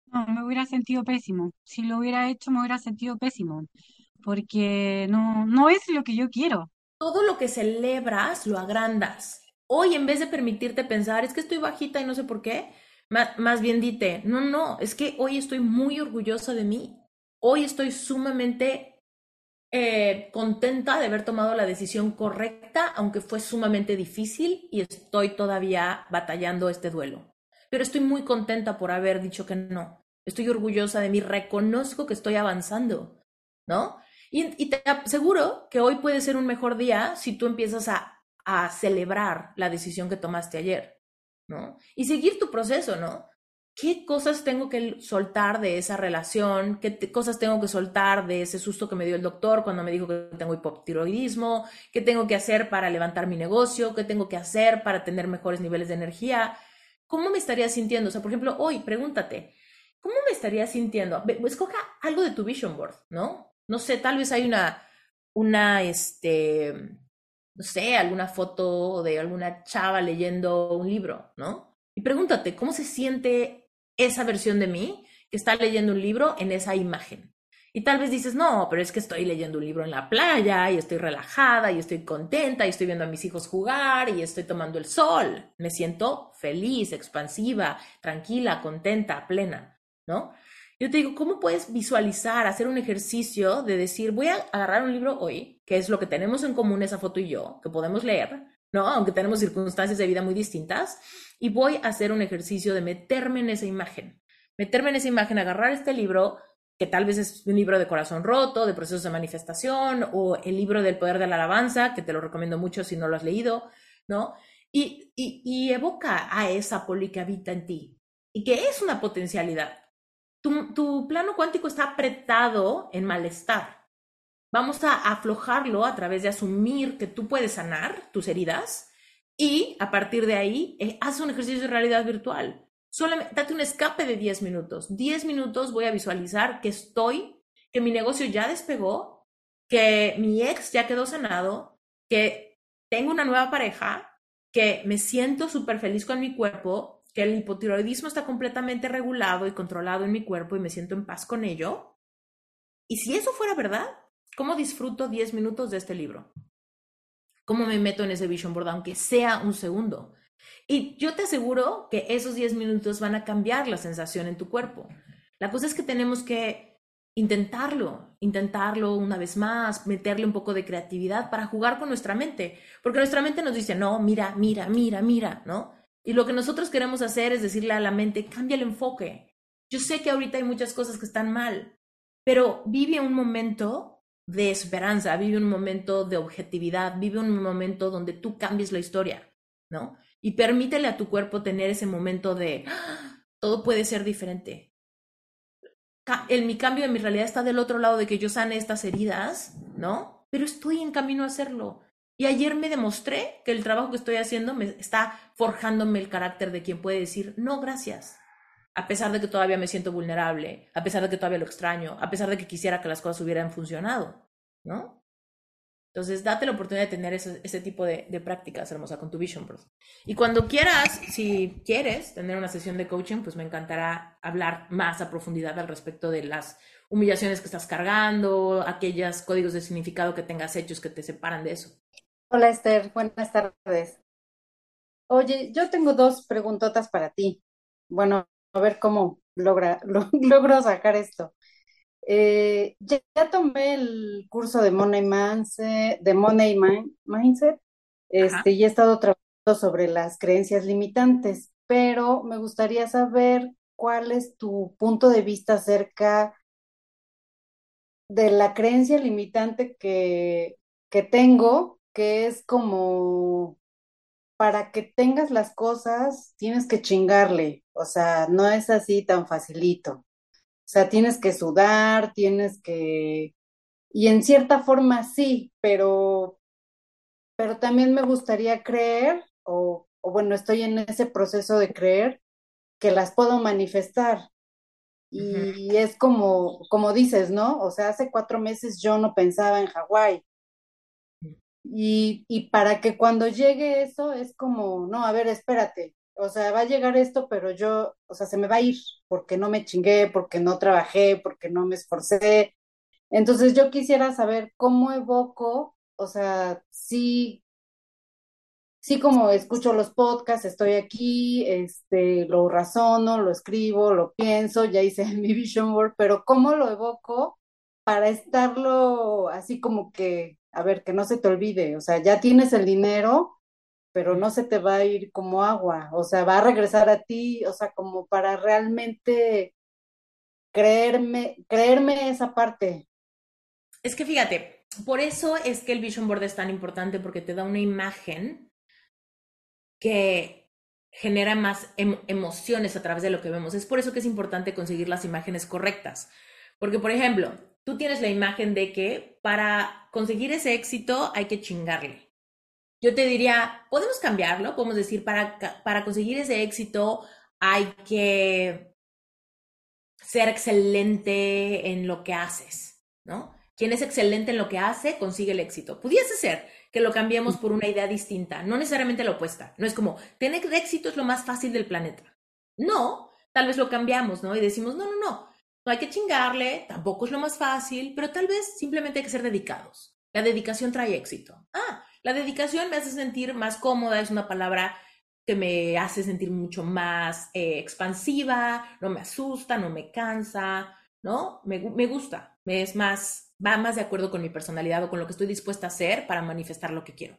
No, me hubiera sentido pésimo. Si lo hubiera hecho, me hubiera sentido pésimo, porque no, no es lo que yo quiero todo lo que celebras lo agrandas. Hoy, en vez de permitirte pensar, es que estoy bajita y no sé por qué, más, bien dite, no, no, es que hoy estoy muy orgullosa de mí. Hoy estoy sumamente eh, contenta de haber tomado la decisión correcta, aunque fue sumamente difícil y estoy todavía batallando este duelo. Pero estoy muy contenta por haber dicho que no. Estoy orgullosa de mí, reconozco que estoy avanzando, ¿no? Y, te aseguro que hoy puede ser un mejor día si tú empiezas a, celebrar la decisión que tomaste ayer, ¿no? Y seguir tu proceso, ¿no? ¿Qué cosas tengo que soltar de esa relación? ¿Qué cosas tengo que soltar de ese susto que me dio el doctor cuando me dijo que tengo hipotiroidismo? ¿Qué tengo que hacer para levantar mi negocio? ¿Qué tengo que hacer para tener mejores niveles de energía? ¿Cómo me estaría sintiendo? O sea, por ejemplo, hoy pregúntate, ¿cómo me estaría sintiendo? Escoja algo de tu vision board, ¿no? No sé, tal vez hay una, una, este, no sé, alguna foto de alguna chava leyendo un libro, ¿no? Y pregúntate, ¿cómo se siente esa versión de mí que está leyendo un libro en esa imagen? Y tal vez dices, no, pero es que estoy leyendo un libro en la playa y estoy relajada y estoy contenta y estoy viendo a mis hijos jugar y estoy tomando el sol. Me siento feliz, expansiva, tranquila, contenta, plena, ¿no? Yo te digo, ¿cómo puedes visualizar, hacer un ejercicio de decir, voy a agarrar un libro hoy, que es lo que tenemos en común esa foto y yo, que podemos leer, ¿no? Aunque tenemos circunstancias de vida muy distintas, y voy a hacer un ejercicio de meterme en esa imagen. Meterme en esa imagen, agarrar este libro, que tal vez es un libro de corazón roto, de procesos de manifestación, o el libro del poder de la alabanza, que te lo recomiendo mucho si no lo has leído, ¿no? Y, y, evoca a esa poli que habita en ti, y que es una potencialidad tu, plano cuántico está apretado en malestar. Vamos a aflojarlo a través de asumir que tú puedes sanar tus heridas y a partir de ahí eh, haz un ejercicio de realidad virtual. Solamente date un escape de 10 minutos. 10 minutos voy a visualizar que estoy, que mi negocio ya despegó, que mi ex ya quedó sanado, que tengo una nueva pareja, que me siento súper feliz con mi cuerpo, que el hipotiroidismo está completamente regulado y controlado en mi cuerpo y me siento en paz con ello. Y si eso fuera verdad, ¿cómo disfruto 10 minutos de este libro? ¿Cómo me meto en ese vision board, aunque sea un segundo? Y yo te aseguro que esos 10 minutos van a cambiar la sensación en tu cuerpo. La cosa es que tenemos que intentarlo, intentarlo una vez más, meterle un poco de creatividad para jugar con nuestra mente, porque nuestra mente nos dice, no, mira, mira, mira, mira, ¿no? Y lo que nosotros queremos hacer es decirle a la mente, cambia el enfoque. Yo sé que ahorita hay muchas cosas que están mal, pero vive un momento de esperanza, vive un momento de objetividad, vive un momento donde tú cambies la historia, ¿no? Y permítele a tu cuerpo tener ese momento de, ¡Ah! todo puede ser diferente. El, mi cambio en mi realidad está del otro lado de que yo sane estas heridas, ¿no? Pero estoy en camino a hacerlo. Y ayer me demostré que el trabajo que estoy haciendo me está forjándome el carácter de quien puede decir, no, gracias. A pesar de que todavía me siento vulnerable, a pesar de que todavía lo extraño, a pesar de que quisiera que las cosas hubieran funcionado, ¿no? Entonces, date la oportunidad de tener ese, tipo de, de, prácticas, hermosa, con tu Vision Board. Y cuando quieras, si quieres tener una sesión de coaching, pues me encantará hablar más a profundidad al respecto de las humillaciones que estás cargando, aquellos códigos de significado que tengas hechos que te separan de eso. Hola Esther, buenas tardes. Oye, yo tengo dos preguntotas para ti. Bueno, a ver cómo logra, logro sacar esto. Eh, ya, tomé el curso de Money, Mindset, de Money Mindset este, y he estado trabajando sobre las creencias limitantes, pero me gustaría saber cuál es tu punto de vista acerca de la creencia limitante que, que tengo, que es como para que tengas las cosas tienes que chingarle, o sea, no es así tan facilito. O sea, tienes que sudar, tienes que... Y en cierta forma sí, pero, pero también me gustaría creer, o, o bueno, estoy en ese proceso de creer que las puedo manifestar. Y es como, como dices, ¿no? O sea, hace cuatro meses yo no pensaba en Hawái. Y, para que cuando llegue eso es como, no, a ver, espérate, o sea, va a llegar esto, pero yo, o sea, se me va a ir porque no me chingué, porque no trabajé, porque no me esforcé. Entonces yo quisiera saber cómo evoco, o sea, sí, sí como escucho los podcasts, estoy aquí, este, lo razono, lo escribo, lo pienso, ya hice mi vision board, pero cómo lo evoco para estarlo así como que, a ver, que no se te olvide, o sea, ya tienes el dinero, pero no se te va a ir como agua, o sea, va a regresar a ti, o sea, como para realmente creerme, creerme esa parte. Es que fíjate, por eso es que el vision board es tan importante porque te da una imagen que genera más emociones a través de lo que vemos. Es por eso que es importante conseguir las imágenes correctas. Porque, por ejemplo, tú tienes la imagen de que para conseguir ese éxito hay que chingarle. Yo te diría, podemos cambiarlo, podemos decir, para, para conseguir ese éxito hay que ser excelente en lo que haces, ¿no? Quien es excelente en lo que hace, consigue el éxito. Pudiese ser que lo cambiemos por una idea distinta, no necesariamente la opuesta. No es como, tener éxito es lo más fácil del planeta. No, tal vez lo cambiamos, ¿no? Y decimos, no, no, no, no hay que chingarle, tampoco es lo más fácil, pero tal vez simplemente hay que ser dedicados. La dedicación trae éxito. Ah, la dedicación me hace sentir más cómoda, es una palabra que me hace sentir mucho más eh, expansiva, no me asusta, no me cansa, ¿no? Me, me gusta, me es más, va más de acuerdo con mi personalidad o con lo que estoy dispuesta a hacer para manifestar lo que quiero.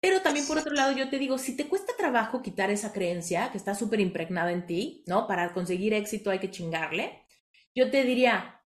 Pero también por otro lado yo te digo, si te cuesta trabajo quitar esa creencia que está súper impregnada en ti, ¿no? Para conseguir éxito hay que chingarle, yo te diría,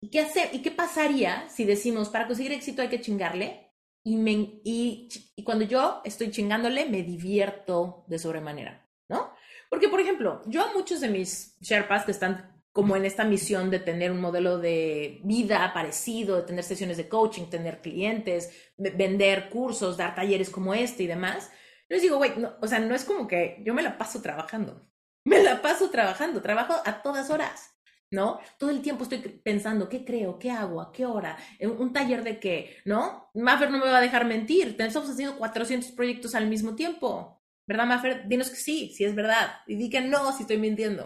¿y qué, hacer, ¿y qué pasaría si decimos, para conseguir éxito hay que chingarle? y, cuando yo estoy chingándole, me divierto de sobremanera, ¿no? Porque, por ejemplo, yo a muchos de mis Sherpas que están como en esta misión de tener un modelo de vida parecido, de tener sesiones de coaching, tener clientes, vender cursos, dar talleres como este y demás, les digo, güey, no, o sea, no es como que yo me la paso trabajando, me la paso trabajando, trabajo a todas horas. ¿No? Todo el tiempo estoy pensando, ¿qué creo? ¿Qué hago? ¿A qué hora? ¿Un taller de qué? ¿No? Maffer no me va a dejar mentir. Estamos haciendo 400 proyectos al mismo tiempo. ¿Verdad, Maffer? Dinos que sí, si es verdad. Y di que no, si estoy mintiendo.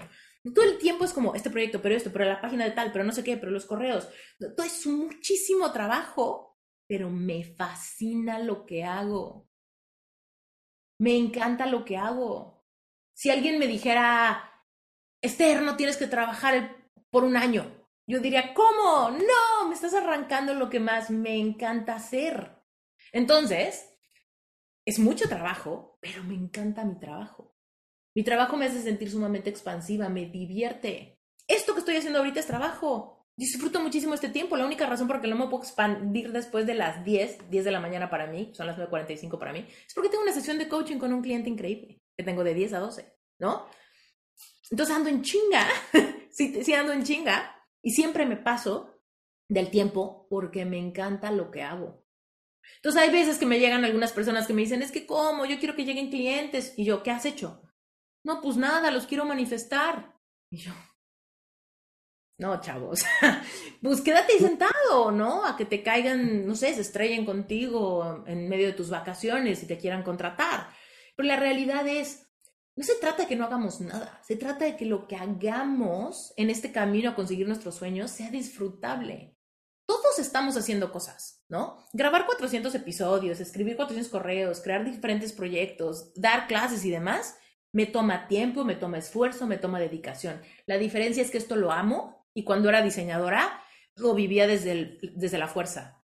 Todo el tiempo es como este proyecto, pero esto, pero la página de tal, pero no sé qué, pero los correos. Todo es muchísimo trabajo, pero me fascina lo que hago. Me encanta lo que hago. Si alguien me dijera, Esther, no tienes que trabajar el por un año. Yo diría, ¿cómo? No, me estás arrancando lo que más me encanta hacer. Entonces, es mucho trabajo, pero me encanta mi trabajo. Mi trabajo me hace sentir sumamente expansiva, me divierte. Esto que estoy haciendo ahorita es trabajo. Disfruto muchísimo este tiempo. La única razón por la que no me puedo expandir después de las 10, 10 de la mañana para mí, son las 9.45 para mí, es porque tengo una sesión de coaching con un cliente increíble, que tengo de 10 a 12, ¿no? Entonces ando en chinga sí, ando en chinga y siempre me paso del tiempo porque me encanta lo que hago. Entonces hay veces que me llegan algunas personas que me dicen, es que cómo, yo quiero que lleguen clientes. Y yo, ¿qué has hecho? No, pues nada, los quiero manifestar. Y yo, No, chavos. pues quédate ahí sentado, ¿no? A que te caigan, no sé, se estrellen contigo en medio de tus vacaciones y te quieran contratar. Pero la realidad es, no se trata de que no hagamos nada, se trata de que lo que hagamos en este camino a conseguir nuestros sueños sea disfrutable. Todos estamos haciendo cosas, ¿no? Grabar 400 episodios, escribir 400 correos, crear diferentes proyectos, dar clases y demás, me toma tiempo, me toma esfuerzo, me toma dedicación. La diferencia es que esto lo amo y cuando era diseñadora lo vivía desde, desde la fuerza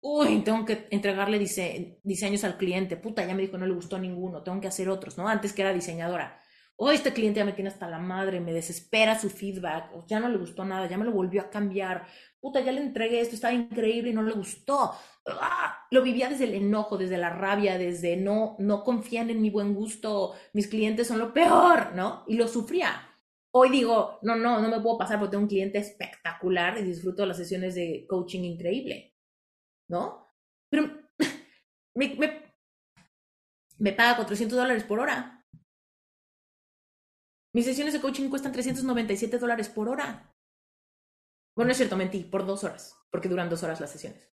uy, tengo que entregarle diseños al cliente, puta, ya me dijo no le gustó ninguno, tengo que hacer otros, ¿no? Antes que era diseñadora. Oh, este cliente ya me tiene hasta la madre, me desespera su feedback, ya no le gustó nada, ya me lo volvió a cambiar, puta, ya le entregué esto, estaba increíble y no le gustó. ¡Ah! Lo vivía desde el enojo, desde la rabia, desde no, no confían en mi buen gusto, mis clientes son lo peor, ¿no? Y lo sufría. Hoy digo, no, no, no me puedo pasar porque tengo un cliente espectacular y disfruto las sesiones de coaching increíble. ¿No? Pero me, me, paga 400 dólares por hora. Mis sesiones de coaching cuestan 397 dólares por hora. Bueno, es cierto, mentí, por dos horas, porque duran dos horas las sesiones.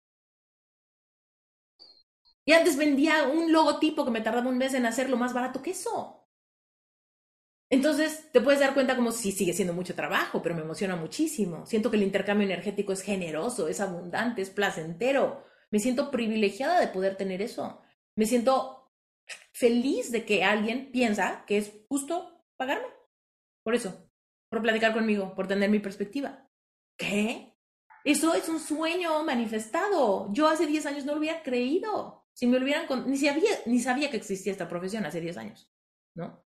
Y antes vendía un logotipo que me tardaba un mes en hacerlo más barato que eso. Entonces, te puedes dar cuenta como si sigue siendo mucho trabajo, pero me emociona muchísimo. Siento que el intercambio energético es generoso, es abundante, es placentero. Me siento privilegiada de poder tener eso. Me siento feliz de que alguien piensa que es justo pagarme. Por eso, por platicar conmigo, por tener mi perspectiva. ¿Qué? Eso es un sueño manifestado. Yo hace 10 años no lo hubiera creído. Si me hubieran ni sabía ni sabía que existía esta profesión hace 10 años, ¿no?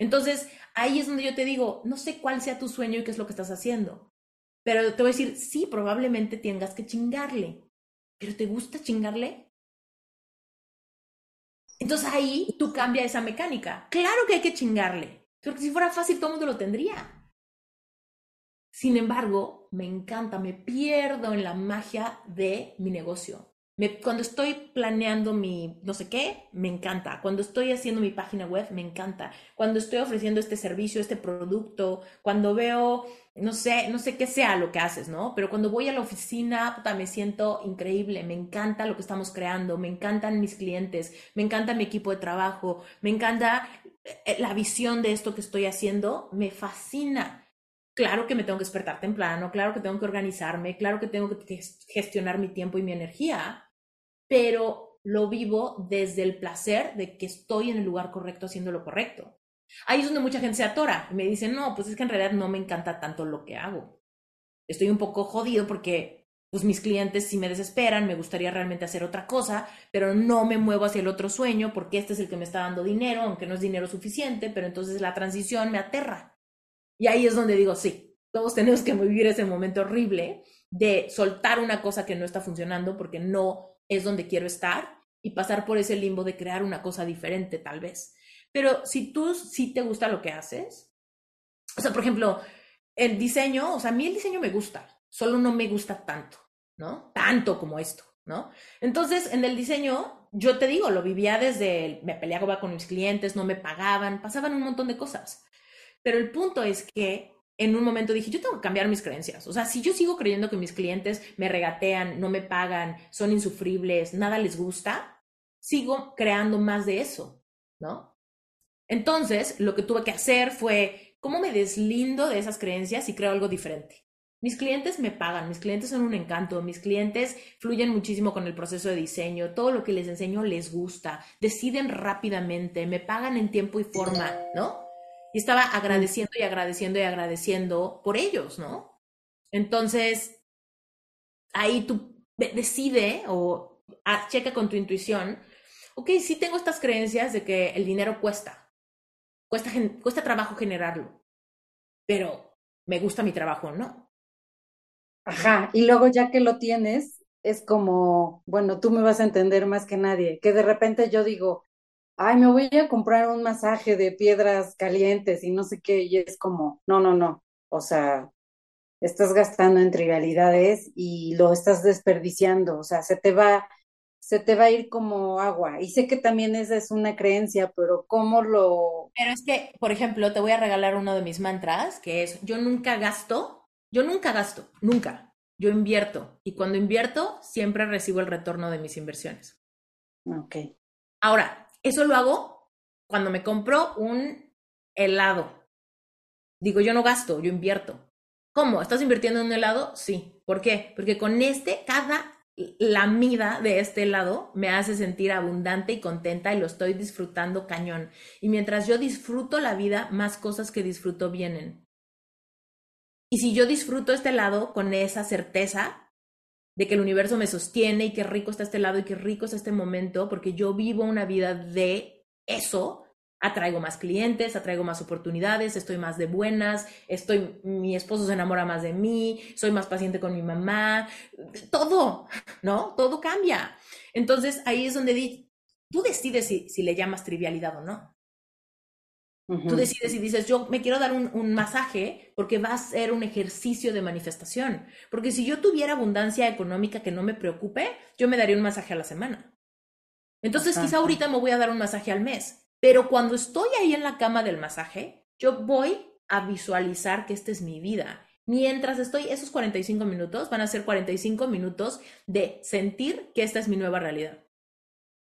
Entonces, ahí es donde yo te digo, no sé cuál sea tu sueño y qué es lo que estás haciendo. Pero te voy a decir, sí, probablemente tengas que chingarle. ¿Pero te gusta chingarle? Entonces ahí tú cambia esa mecánica. Claro que hay que chingarle. Porque si fuera fácil, todo el mundo lo tendría. Sin embargo, me encanta, me pierdo en la magia de mi negocio cuando estoy planeando mi no sé qué, me encanta. Cuando estoy haciendo mi página web, me encanta. Cuando estoy ofreciendo este servicio, este producto, cuando veo, no sé, no sé qué sea lo que haces, ¿no? Pero cuando voy a la oficina, puta, me siento increíble. Me encanta lo que estamos creando, me encantan mis clientes, me encanta mi equipo de trabajo, me encanta eh, la visión de esto que estoy haciendo, me fascina. Claro que me tengo que despertar temprano, claro que tengo que organizarme, claro que tengo que gestionar mi tiempo y mi energía, pero lo vivo desde el placer de que estoy en el lugar correcto haciendo lo correcto. Ahí es donde mucha gente se atora y me dice, no, pues es que en realidad no me encanta tanto lo que hago. Estoy un poco jodido porque pues mis clientes sí me desesperan, me gustaría realmente hacer otra cosa, pero no me muevo hacia el otro sueño porque este es el que me está dando dinero, aunque no es dinero suficiente, pero entonces la transición me aterra. Y ahí es donde digo, sí, todos tenemos que vivir ese momento horrible de soltar una cosa que no está funcionando porque no es donde quiero estar y pasar por ese limbo de crear una cosa diferente tal vez. Pero si tú sí te gusta lo que haces, o sea, por ejemplo, el diseño, o sea, a mí el diseño me gusta, solo no me gusta tanto, ¿no? Tanto como esto, ¿no? Entonces, en el diseño, yo te digo, lo vivía desde, me peleaba con mis clientes, no me pagaban, pasaban un montón de cosas. Pero el punto es que en un momento dije, yo tengo que cambiar mis creencias. O sea, si yo sigo creyendo que mis clientes me regatean, no me pagan, son insufribles, nada les gusta, sigo creando más de eso, ¿no? Entonces, lo que tuve que hacer fue, ¿cómo me deslindo de esas creencias y creo algo diferente? Mis clientes me pagan, mis clientes son un encanto, mis clientes fluyen muchísimo con el proceso de diseño, todo lo que les enseño les gusta, deciden rápidamente, me pagan en tiempo y forma, ¿no? Y estaba agradeciendo y agradeciendo y agradeciendo por ellos, ¿no? Entonces, ahí tú decide o checa con tu intuición, ok, sí tengo estas creencias de que el dinero cuesta, cuesta, cuesta trabajo generarlo, pero me gusta mi trabajo, ¿no? Ajá, y luego ya que lo tienes, es como, bueno, tú me vas a entender más que nadie, que de repente yo digo, ay, me voy a comprar un masaje de piedras calientes y no sé qué, y es como, no, no, no, o sea, estás gastando en trivialidades y lo estás desperdiciando, o sea, se te va, se te va a ir como agua. Y sé que también esa es una creencia, pero ¿cómo lo...? Pero es que, por ejemplo, te voy a regalar uno de mis mantras, que es, yo nunca gasto Yo nunca gasto, nunca. Yo invierto y cuando invierto siempre recibo el retorno de mis inversiones. Ok. Ahora, eso lo hago cuando me compro un helado. Digo, yo no gasto, yo invierto. ¿Cómo? ¿Estás invirtiendo en un helado? Sí. ¿Por qué? Porque con este, cada lamida de este helado me hace sentir abundante y contenta y lo estoy disfrutando cañón. Y mientras yo disfruto la vida, más cosas que disfruto vienen. Y si yo disfruto este helado con esa certeza de que el universo me sostiene y qué rico está este helado y qué rico está este momento, porque yo vivo una vida de eso, atraigo más clientes, atraigo más oportunidades, estoy más de buenas, estoy, mi esposo se enamora más de mí, soy más paciente con mi mamá, todo, ¿no? Todo cambia. Entonces ahí es donde tú decides si, si le llamas trivialidad o no. Tú decides y dices, yo me quiero dar un, un, masaje porque va a ser un ejercicio de manifestación. Porque si yo tuviera abundancia económica que no me preocupe, yo me daría un masaje a la semana. Entonces, quizá ahorita me voy a dar un masaje al mes. Pero cuando estoy ahí en la cama del masaje, yo voy a visualizar que esta es mi vida. Mientras estoy, esos 45 minutos van a ser 45 minutos de sentir que esta es mi nueva realidad.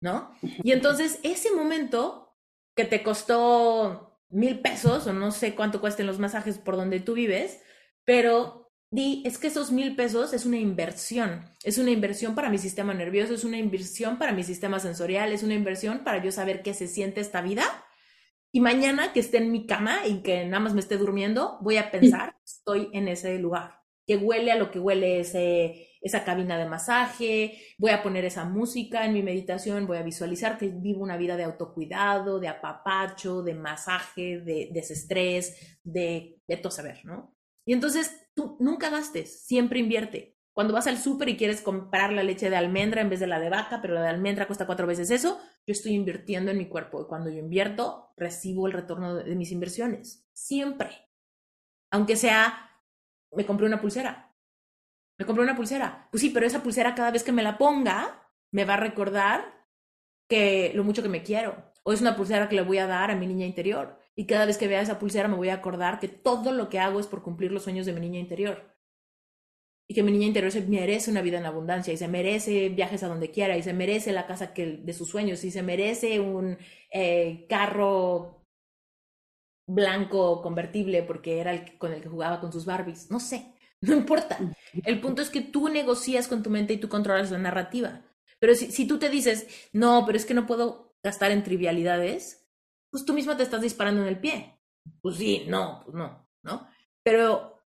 ¿No? Y entonces ese momento que te costó mil pesos o no sé cuánto cuesten los masajes por donde tú vives, pero di, es que esos mil pesos es una inversión, es una inversión para mi sistema nervioso, es una inversión para mi sistema sensorial, es una inversión para yo saber qué se siente esta vida. Y mañana que esté en mi cama y que nada más me esté durmiendo, voy a pensar, estoy en ese lugar, que huele a lo que huele ese, esa cabina de masaje, voy a poner esa música en mi meditación, voy a visualizar que vivo una vida de autocuidado, de apapacho, de masaje, de desestrés, de, todo saber, ¿no? Y entonces tú nunca gastes, siempre invierte. Cuando vas al súper y quieres comprar la leche de almendra en vez de la de vaca, pero la de almendra cuesta cuatro veces eso, yo estoy invirtiendo en mi cuerpo. Y cuando yo invierto, recibo el retorno de, mis inversiones. Siempre. Aunque sea, me compré una pulsera. Me compré una pulsera. Pues sí, pero esa pulsera cada vez que me la ponga, me va a recordar que lo mucho que me quiero. O es una pulsera que le voy a dar a mi niña interior. Y cada vez que vea esa pulsera me voy a acordar que todo lo que hago es por cumplir los sueños de mi niña interior. Y que mi niña interior se merece una vida en abundancia y se merece viajes a donde quiera y se merece la casa que, de sus sueños y se merece un eh, carro blanco convertible porque era el con el que jugaba con sus Barbies. No sé, no importa. El punto es que tú negocias con tu mente y tú controlas la narrativa. Pero si, si tú te dices, no, pero es que no puedo gastar en trivialidades, pues tú misma te estás disparando en el pie. Pues sí, no, pues no, ¿no? Pero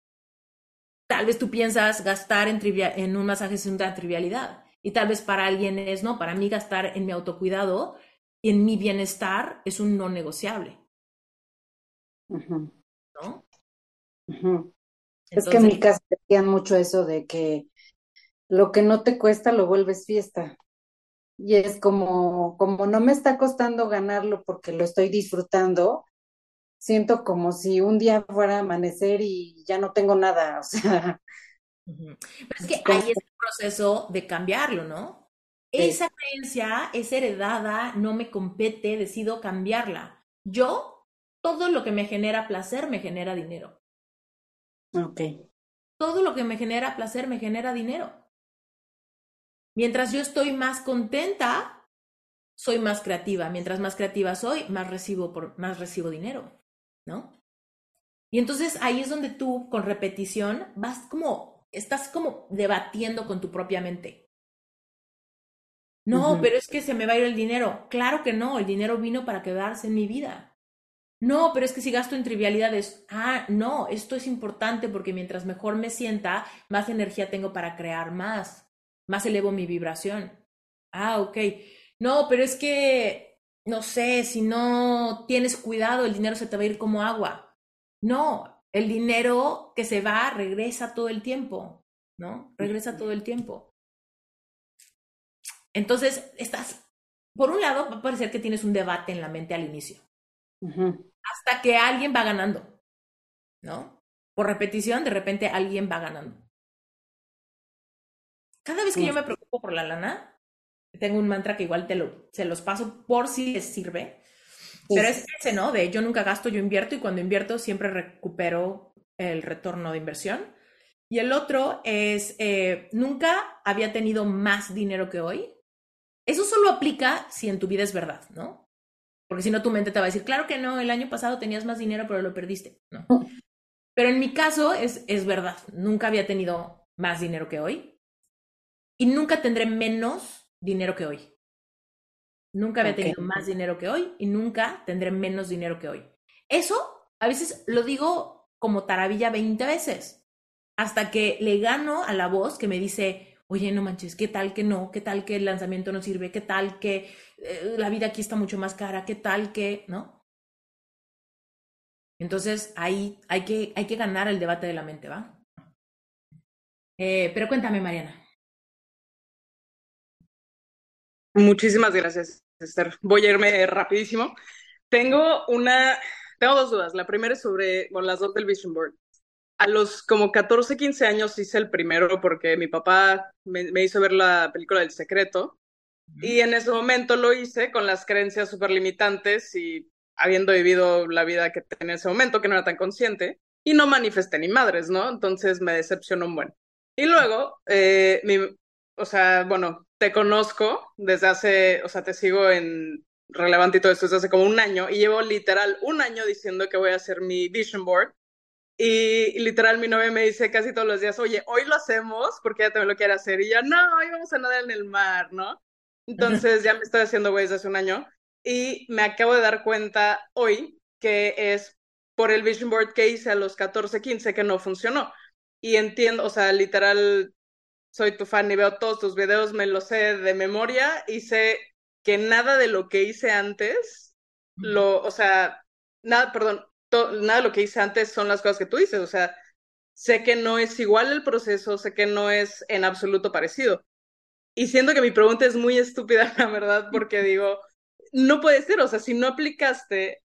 tal vez tú piensas gastar en, en un masaje es una trivialidad. Y tal vez para alguien es, no, para mí gastar en mi autocuidado y en mi bienestar es un no negociable. ¿No? es que en mi casa decían mucho eso de que lo que no te cuesta lo vuelves fiesta y es como, como no me está costando ganarlo porque lo estoy disfrutando, siento como si un día fuera a amanecer y ya no tengo nada, o sea. Pero es que ahí es el proceso de cambiarlo, ¿no? Esa creencia es heredada, no me compete, decido cambiarla. Yo, todo lo que me genera placer me genera dinero. Ok. Todo lo que me genera placer me genera dinero. Mientras yo estoy más contenta, soy más creativa. Mientras más creativa soy, más recibo, por, más recibo dinero, ¿no? Y entonces ahí es donde tú, con repetición, vas como, estás como debatiendo con tu propia mente. No, pero es que se me va a ir el dinero. Claro que no, el dinero vino para quedarse en mi vida. No, pero es que si gasto en trivialidades, ah, no, esto es importante porque mientras mejor me sienta, más energía tengo para crear más más elevo mi vibración. Ah, ok. No, pero es que, no sé, si no tienes cuidado, el dinero se te va a ir como agua. No, el dinero que se va regresa todo el tiempo, ¿no? Regresa todo el tiempo. Entonces, estás, por un lado, va a parecer que tienes un debate en la mente al inicio. Hasta que alguien va ganando, ¿no? Por repetición, de repente alguien va ganando. Cada vez que yo me preocupo por la lana, tengo un mantra que igual te lo, se los paso por si les sirve. Pero es ese, ¿no? De yo nunca gasto, yo invierto y cuando invierto siempre recupero el retorno de inversión. Y el otro es, eh, nunca había tenido más dinero que hoy. Eso solo aplica si en tu vida es verdad, ¿no? Porque si no, tu mente te va a decir, claro que no, el año pasado tenías más dinero, pero lo perdiste. No. Pero en mi caso es, es verdad. Nunca había tenido más dinero que hoy. Y nunca tendré menos dinero que hoy. Nunca había tenido más dinero que hoy y nunca tendré menos dinero que hoy. Eso a veces lo digo como taravilla 20 veces, hasta que le gano a la voz que me dice, oye, no manches, ¿qué tal que no? ¿Qué tal que el lanzamiento no sirve? ¿Qué tal que eh, la vida aquí está mucho más cara? ¿Qué tal que, no? Entonces ahí hay que, hay que ganar el debate de la mente, ¿va? Eh, pero cuéntame, Mariana. Muchísimas gracias. Esther. Voy a irme rapidísimo. Tengo una, tengo dos dudas. La primera es sobre, bueno, las dos del Vision Board. A los como 14, 15 años hice el primero porque mi papá me, hizo ver la película del secreto y en ese momento lo hice con las creencias súper limitantes y habiendo vivido la vida que tenía en ese momento, que no era tan consciente, y no manifesté ni madres, ¿no? Entonces me decepcionó un buen. Y luego, eh, mi, o sea, bueno, te conozco desde hace, o sea, te sigo en relevante y todo esto desde hace como un año y llevo literal un año diciendo que voy a hacer mi vision board. Y, literal mi novia me dice casi todos los días, oye, hoy lo hacemos porque ella también lo quiere hacer. Y yo, no, hoy vamos a nadar en el mar, ¿no? Entonces ya me estoy haciendo güey desde hace un año y me acabo de dar cuenta hoy que es por el vision board que hice a los 14, 15 que no funcionó. Y entiendo, o sea, literal soy tu fan y veo todos tus videos, me lo sé de memoria y sé que nada de lo que hice antes, lo, o sea, nada, perdón, nada de lo que hice antes son las cosas que tú dices, o sea, sé que no es igual el proceso, sé que no es en absoluto parecido. Y siento que mi pregunta es muy estúpida, la verdad, porque digo, no puede ser, o sea, si no aplicaste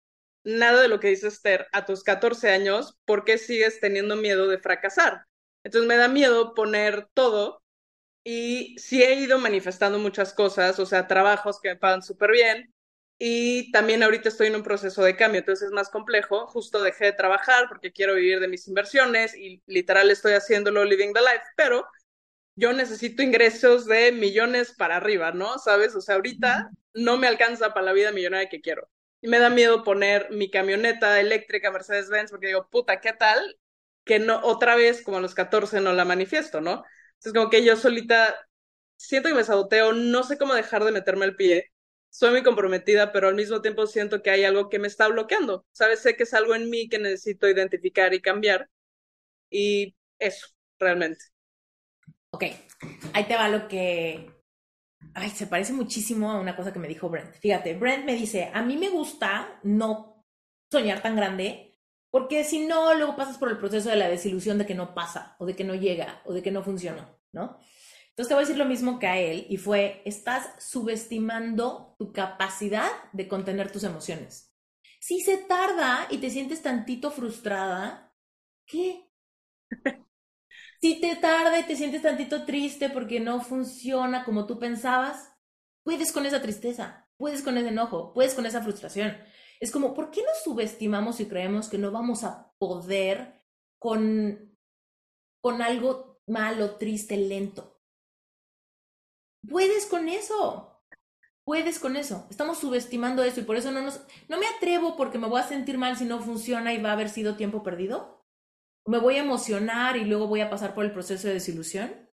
nada de lo que dice Esther a tus 14 años, ¿por qué sigues teniendo miedo de fracasar? Entonces me da miedo poner todo y sí he ido manifestando muchas cosas, o sea, trabajos que me pagan súper bien y también ahorita estoy en un proceso de cambio, entonces es más complejo. Justo dejé de trabajar porque quiero vivir de mis inversiones y literal estoy haciéndolo living the life, pero yo necesito ingresos de millones para arriba, ¿no? ¿Sabes? O sea, ahorita no me alcanza para la vida millonaria que quiero. Y me da miedo poner mi camioneta eléctrica Mercedes-Benz porque digo, puta, ¿qué tal que no, otra vez, como a los 14, no la manifiesto, ¿no? Entonces, como que yo solita siento que me saboteo, no sé cómo dejar de meterme el pie. Soy muy comprometida, pero al mismo tiempo siento que hay algo que me está bloqueando. ¿Sabes? Sé que es algo en mí que necesito identificar y cambiar. Y eso, realmente. Ok, ahí te va lo que... Ay, se parece muchísimo a una cosa que me dijo Brent. Fíjate, Brent me dice, a mí me gusta no soñar tan grande porque si no, luego pasas por el proceso de la desilusión de que no pasa, o de que no llega, o de que no funcionó, ¿no? Entonces te voy a decir lo mismo que a él, y fue, estás subestimando tu capacidad de contener tus emociones. Si se tarda y te sientes tantito frustrada, ¿qué? si te tarda y te sientes tantito triste porque no funciona como tú pensabas, puedes con esa tristeza, puedes con ese enojo, puedes con esa frustración. Es como, ¿por qué nos subestimamos y creemos que no vamos a poder con, con algo malo, triste, lento? Puedes con eso. Puedes con eso. Estamos subestimando eso y por eso no nos... No me atrevo porque me voy a sentir mal si no funciona y va a haber sido tiempo perdido. Me voy a emocionar y luego voy a pasar por el proceso de desilusión.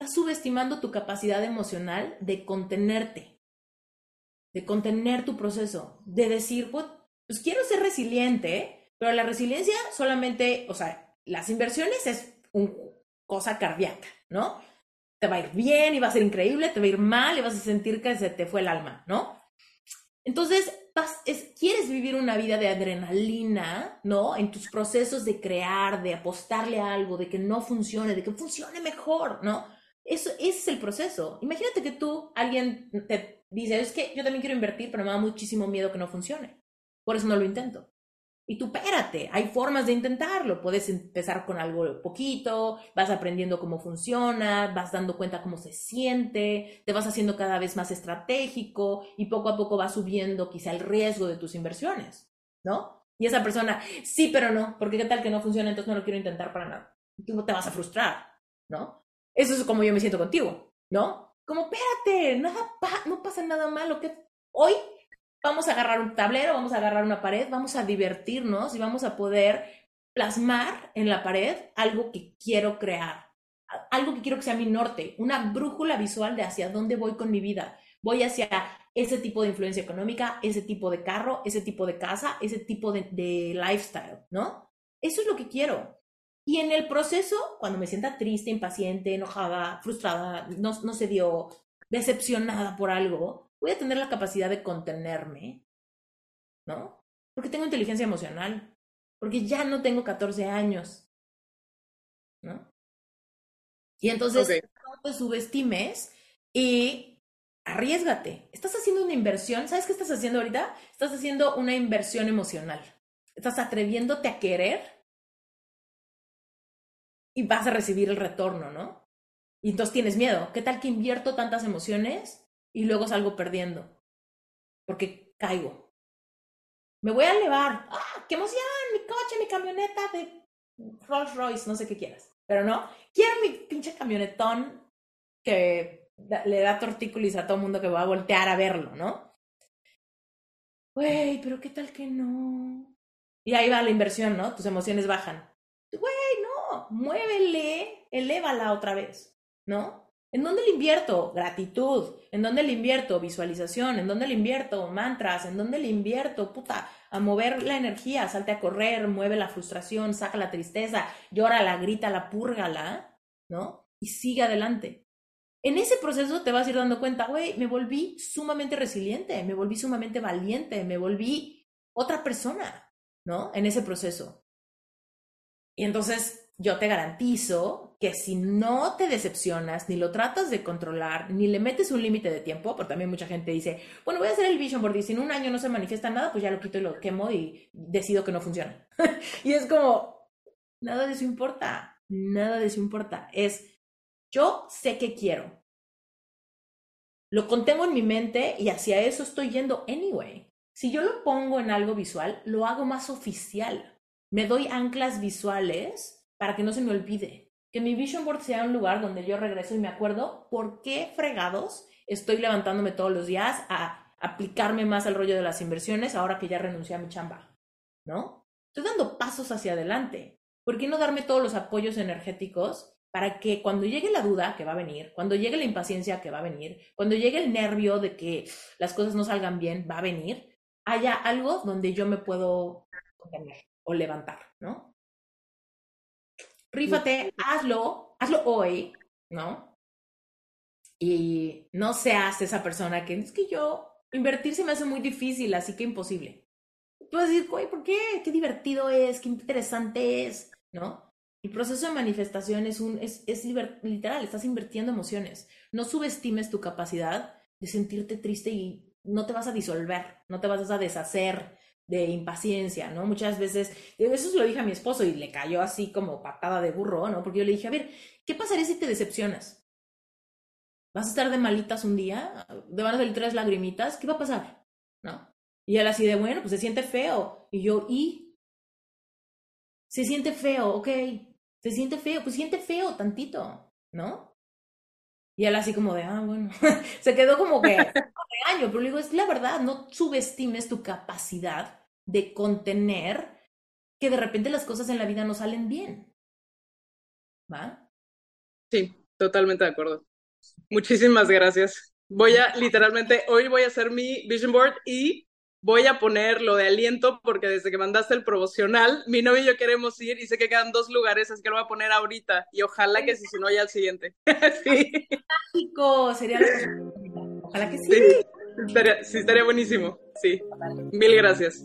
Estás subestimando tu capacidad emocional de contenerte de contener tu proceso, de decir, pues, pues, quiero ser resiliente, pero la resiliencia solamente, o sea, las inversiones es una cosa cardíaca, ¿no? Te va a ir bien y va a ser increíble, te va a ir mal y vas a sentir que se te fue el alma, ¿no? Entonces, es, quieres vivir una vida de adrenalina, ¿no? En tus procesos de crear, de apostarle a algo, de que no funcione, de que funcione mejor, ¿no? Eso, ese es el proceso. Imagínate que tú, alguien te dice, es que yo también quiero invertir, pero me da muchísimo miedo que no funcione. Por eso no lo intento. Y tú, espérate, hay formas de intentarlo. Puedes empezar con algo poquito, vas aprendiendo cómo funciona, vas dando cuenta cómo se siente, te vas haciendo cada vez más estratégico y poco a poco vas subiendo quizá el riesgo de tus inversiones, ¿no? Y esa persona, sí, pero no, porque qué tal que no funciona, entonces no lo quiero intentar para nada. Tú te vas a frustrar, ¿no? Eso es como yo me siento contigo, ¿no? Como, espérate, nada no pasa nada malo, que hoy vamos a agarrar un tablero, vamos a agarrar una pared, vamos a divertirnos y vamos a poder plasmar en la pared algo que quiero crear, algo que quiero que sea mi norte, una brújula visual de hacia dónde voy con mi vida. Voy hacia ese tipo de influencia económica, ese tipo de carro, ese tipo de casa, ese tipo de, lifestyle, ¿no? Eso es lo que quiero. Y en el proceso, cuando me sienta triste, impaciente, enojada, frustrada, no, no se dio, decepcionada por algo, voy a tener la capacidad de contenerme, ¿no? Porque tengo inteligencia emocional, porque ya no tengo 14 años, ¿no? Y entonces no te subestimes y arriesgate. Estás haciendo una inversión. ¿Sabes qué estás haciendo ahorita? Estás haciendo una inversión emocional. Estás atreviéndote a querer y vas a recibir el retorno, ¿no? Y entonces tienes miedo. ¿Qué tal que invierto tantas emociones y luego salgo perdiendo? Porque caigo. Me voy a elevar. ¡Ah, qué emoción! Mi coche, mi camioneta de Rolls Royce, no sé qué quieras. Pero no, quiero mi pinche camionetón que le da tortícolis a todo mundo que va a voltear a verlo, ¿no? Güey, pero ¿qué tal que no? Y ahí va la inversión, ¿no? Tus emociones bajan. Güey, no, muévele, elévala otra vez, ¿no? ¿En dónde le invierto? Gratitud. ¿En dónde le invierto? Visualización. ¿En dónde le invierto? Mantras. ¿En dónde le invierto? Puta, a mover la energía. Salte a correr, mueve la frustración, saca la tristeza, llórala, grítala, púrgala, ¿no? Y sigue adelante. En ese proceso te vas a ir dando cuenta, güey, me volví sumamente resiliente, me volví sumamente valiente, me volví otra persona, ¿no? En ese proceso. Y entonces yo te garantizo que si no te decepcionas, ni lo tratas de controlar, ni le metes un límite de tiempo, porque también mucha gente dice, bueno, voy a hacer el vision board y si en un año no se manifiesta nada, pues ya lo quito y lo quemo y decido que no funciona. y es como, nada de eso importa, nada de eso importa. Es yo sé que quiero. Lo contengo en mi mente y hacia eso estoy yendo anyway. Si yo lo pongo en algo visual, lo hago más oficial. Me doy anclas visuales para que no se me olvide. Que mi vision board sea un lugar donde yo regreso y me acuerdo por qué fregados estoy levantándome todos los días a aplicarme más al rollo de las inversiones ahora que ya renuncié a mi chamba. ¿No? Estoy dando pasos hacia adelante. ¿Por qué no darme todos los apoyos energéticos para que cuando llegue la duda que va a venir, cuando llegue la impaciencia que va a venir, cuando llegue el nervio de que las cosas no salgan bien, va a venir, haya algo donde yo me puedo o levantar, ¿no? Rífate, hazlo, hazlo hoy, ¿no? Y no seas esa persona que es que yo invertir se me hace muy difícil, así que imposible. Tú vas a decir, oye, ¿por qué? Qué divertido es, qué interesante es, ¿no? El proceso de manifestación es, un, es, es literal, estás invirtiendo emociones. No subestimes tu capacidad de sentirte triste y no te vas a disolver, no te vas a deshacer de impaciencia, ¿no? Muchas veces, eso se lo dije a mi esposo y le cayó así como patada de burro, ¿no? Porque yo le dije, a ver, ¿qué pasaría si te decepcionas? ¿Vas a estar de malitas un día? ¿Te van a salir tres lagrimitas? ¿Qué va a pasar? ¿No? Y él así de, bueno, pues se siente feo. Y yo, ¿y? Se siente feo, ok, se siente feo, pues siente feo tantito, ¿no? Y él así como de, ah, bueno, se quedó como que año, pero le digo, es la verdad, no subestimes tu capacidad de contener que de repente las cosas en la vida no salen bien. ¿Va? Sí, totalmente de acuerdo. Muchísimas gracias. Voy a, literalmente, hoy voy a hacer mi vision board y voy a poner lo de aliento porque desde que mandaste el promocional, mi novio y yo queremos ir y sé que quedan dos lugares, así que lo voy a poner ahorita y ojalá que si, si no ya al siguiente. sí. Fantástico, sería Ojalá que sí. Sí estaría, buenísimo. Sí. Mil gracias.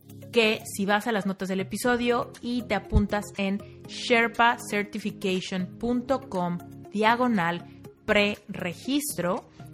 que si vas a las notas del episodio y te apuntas en sherpacertification.com diagonal preregistro,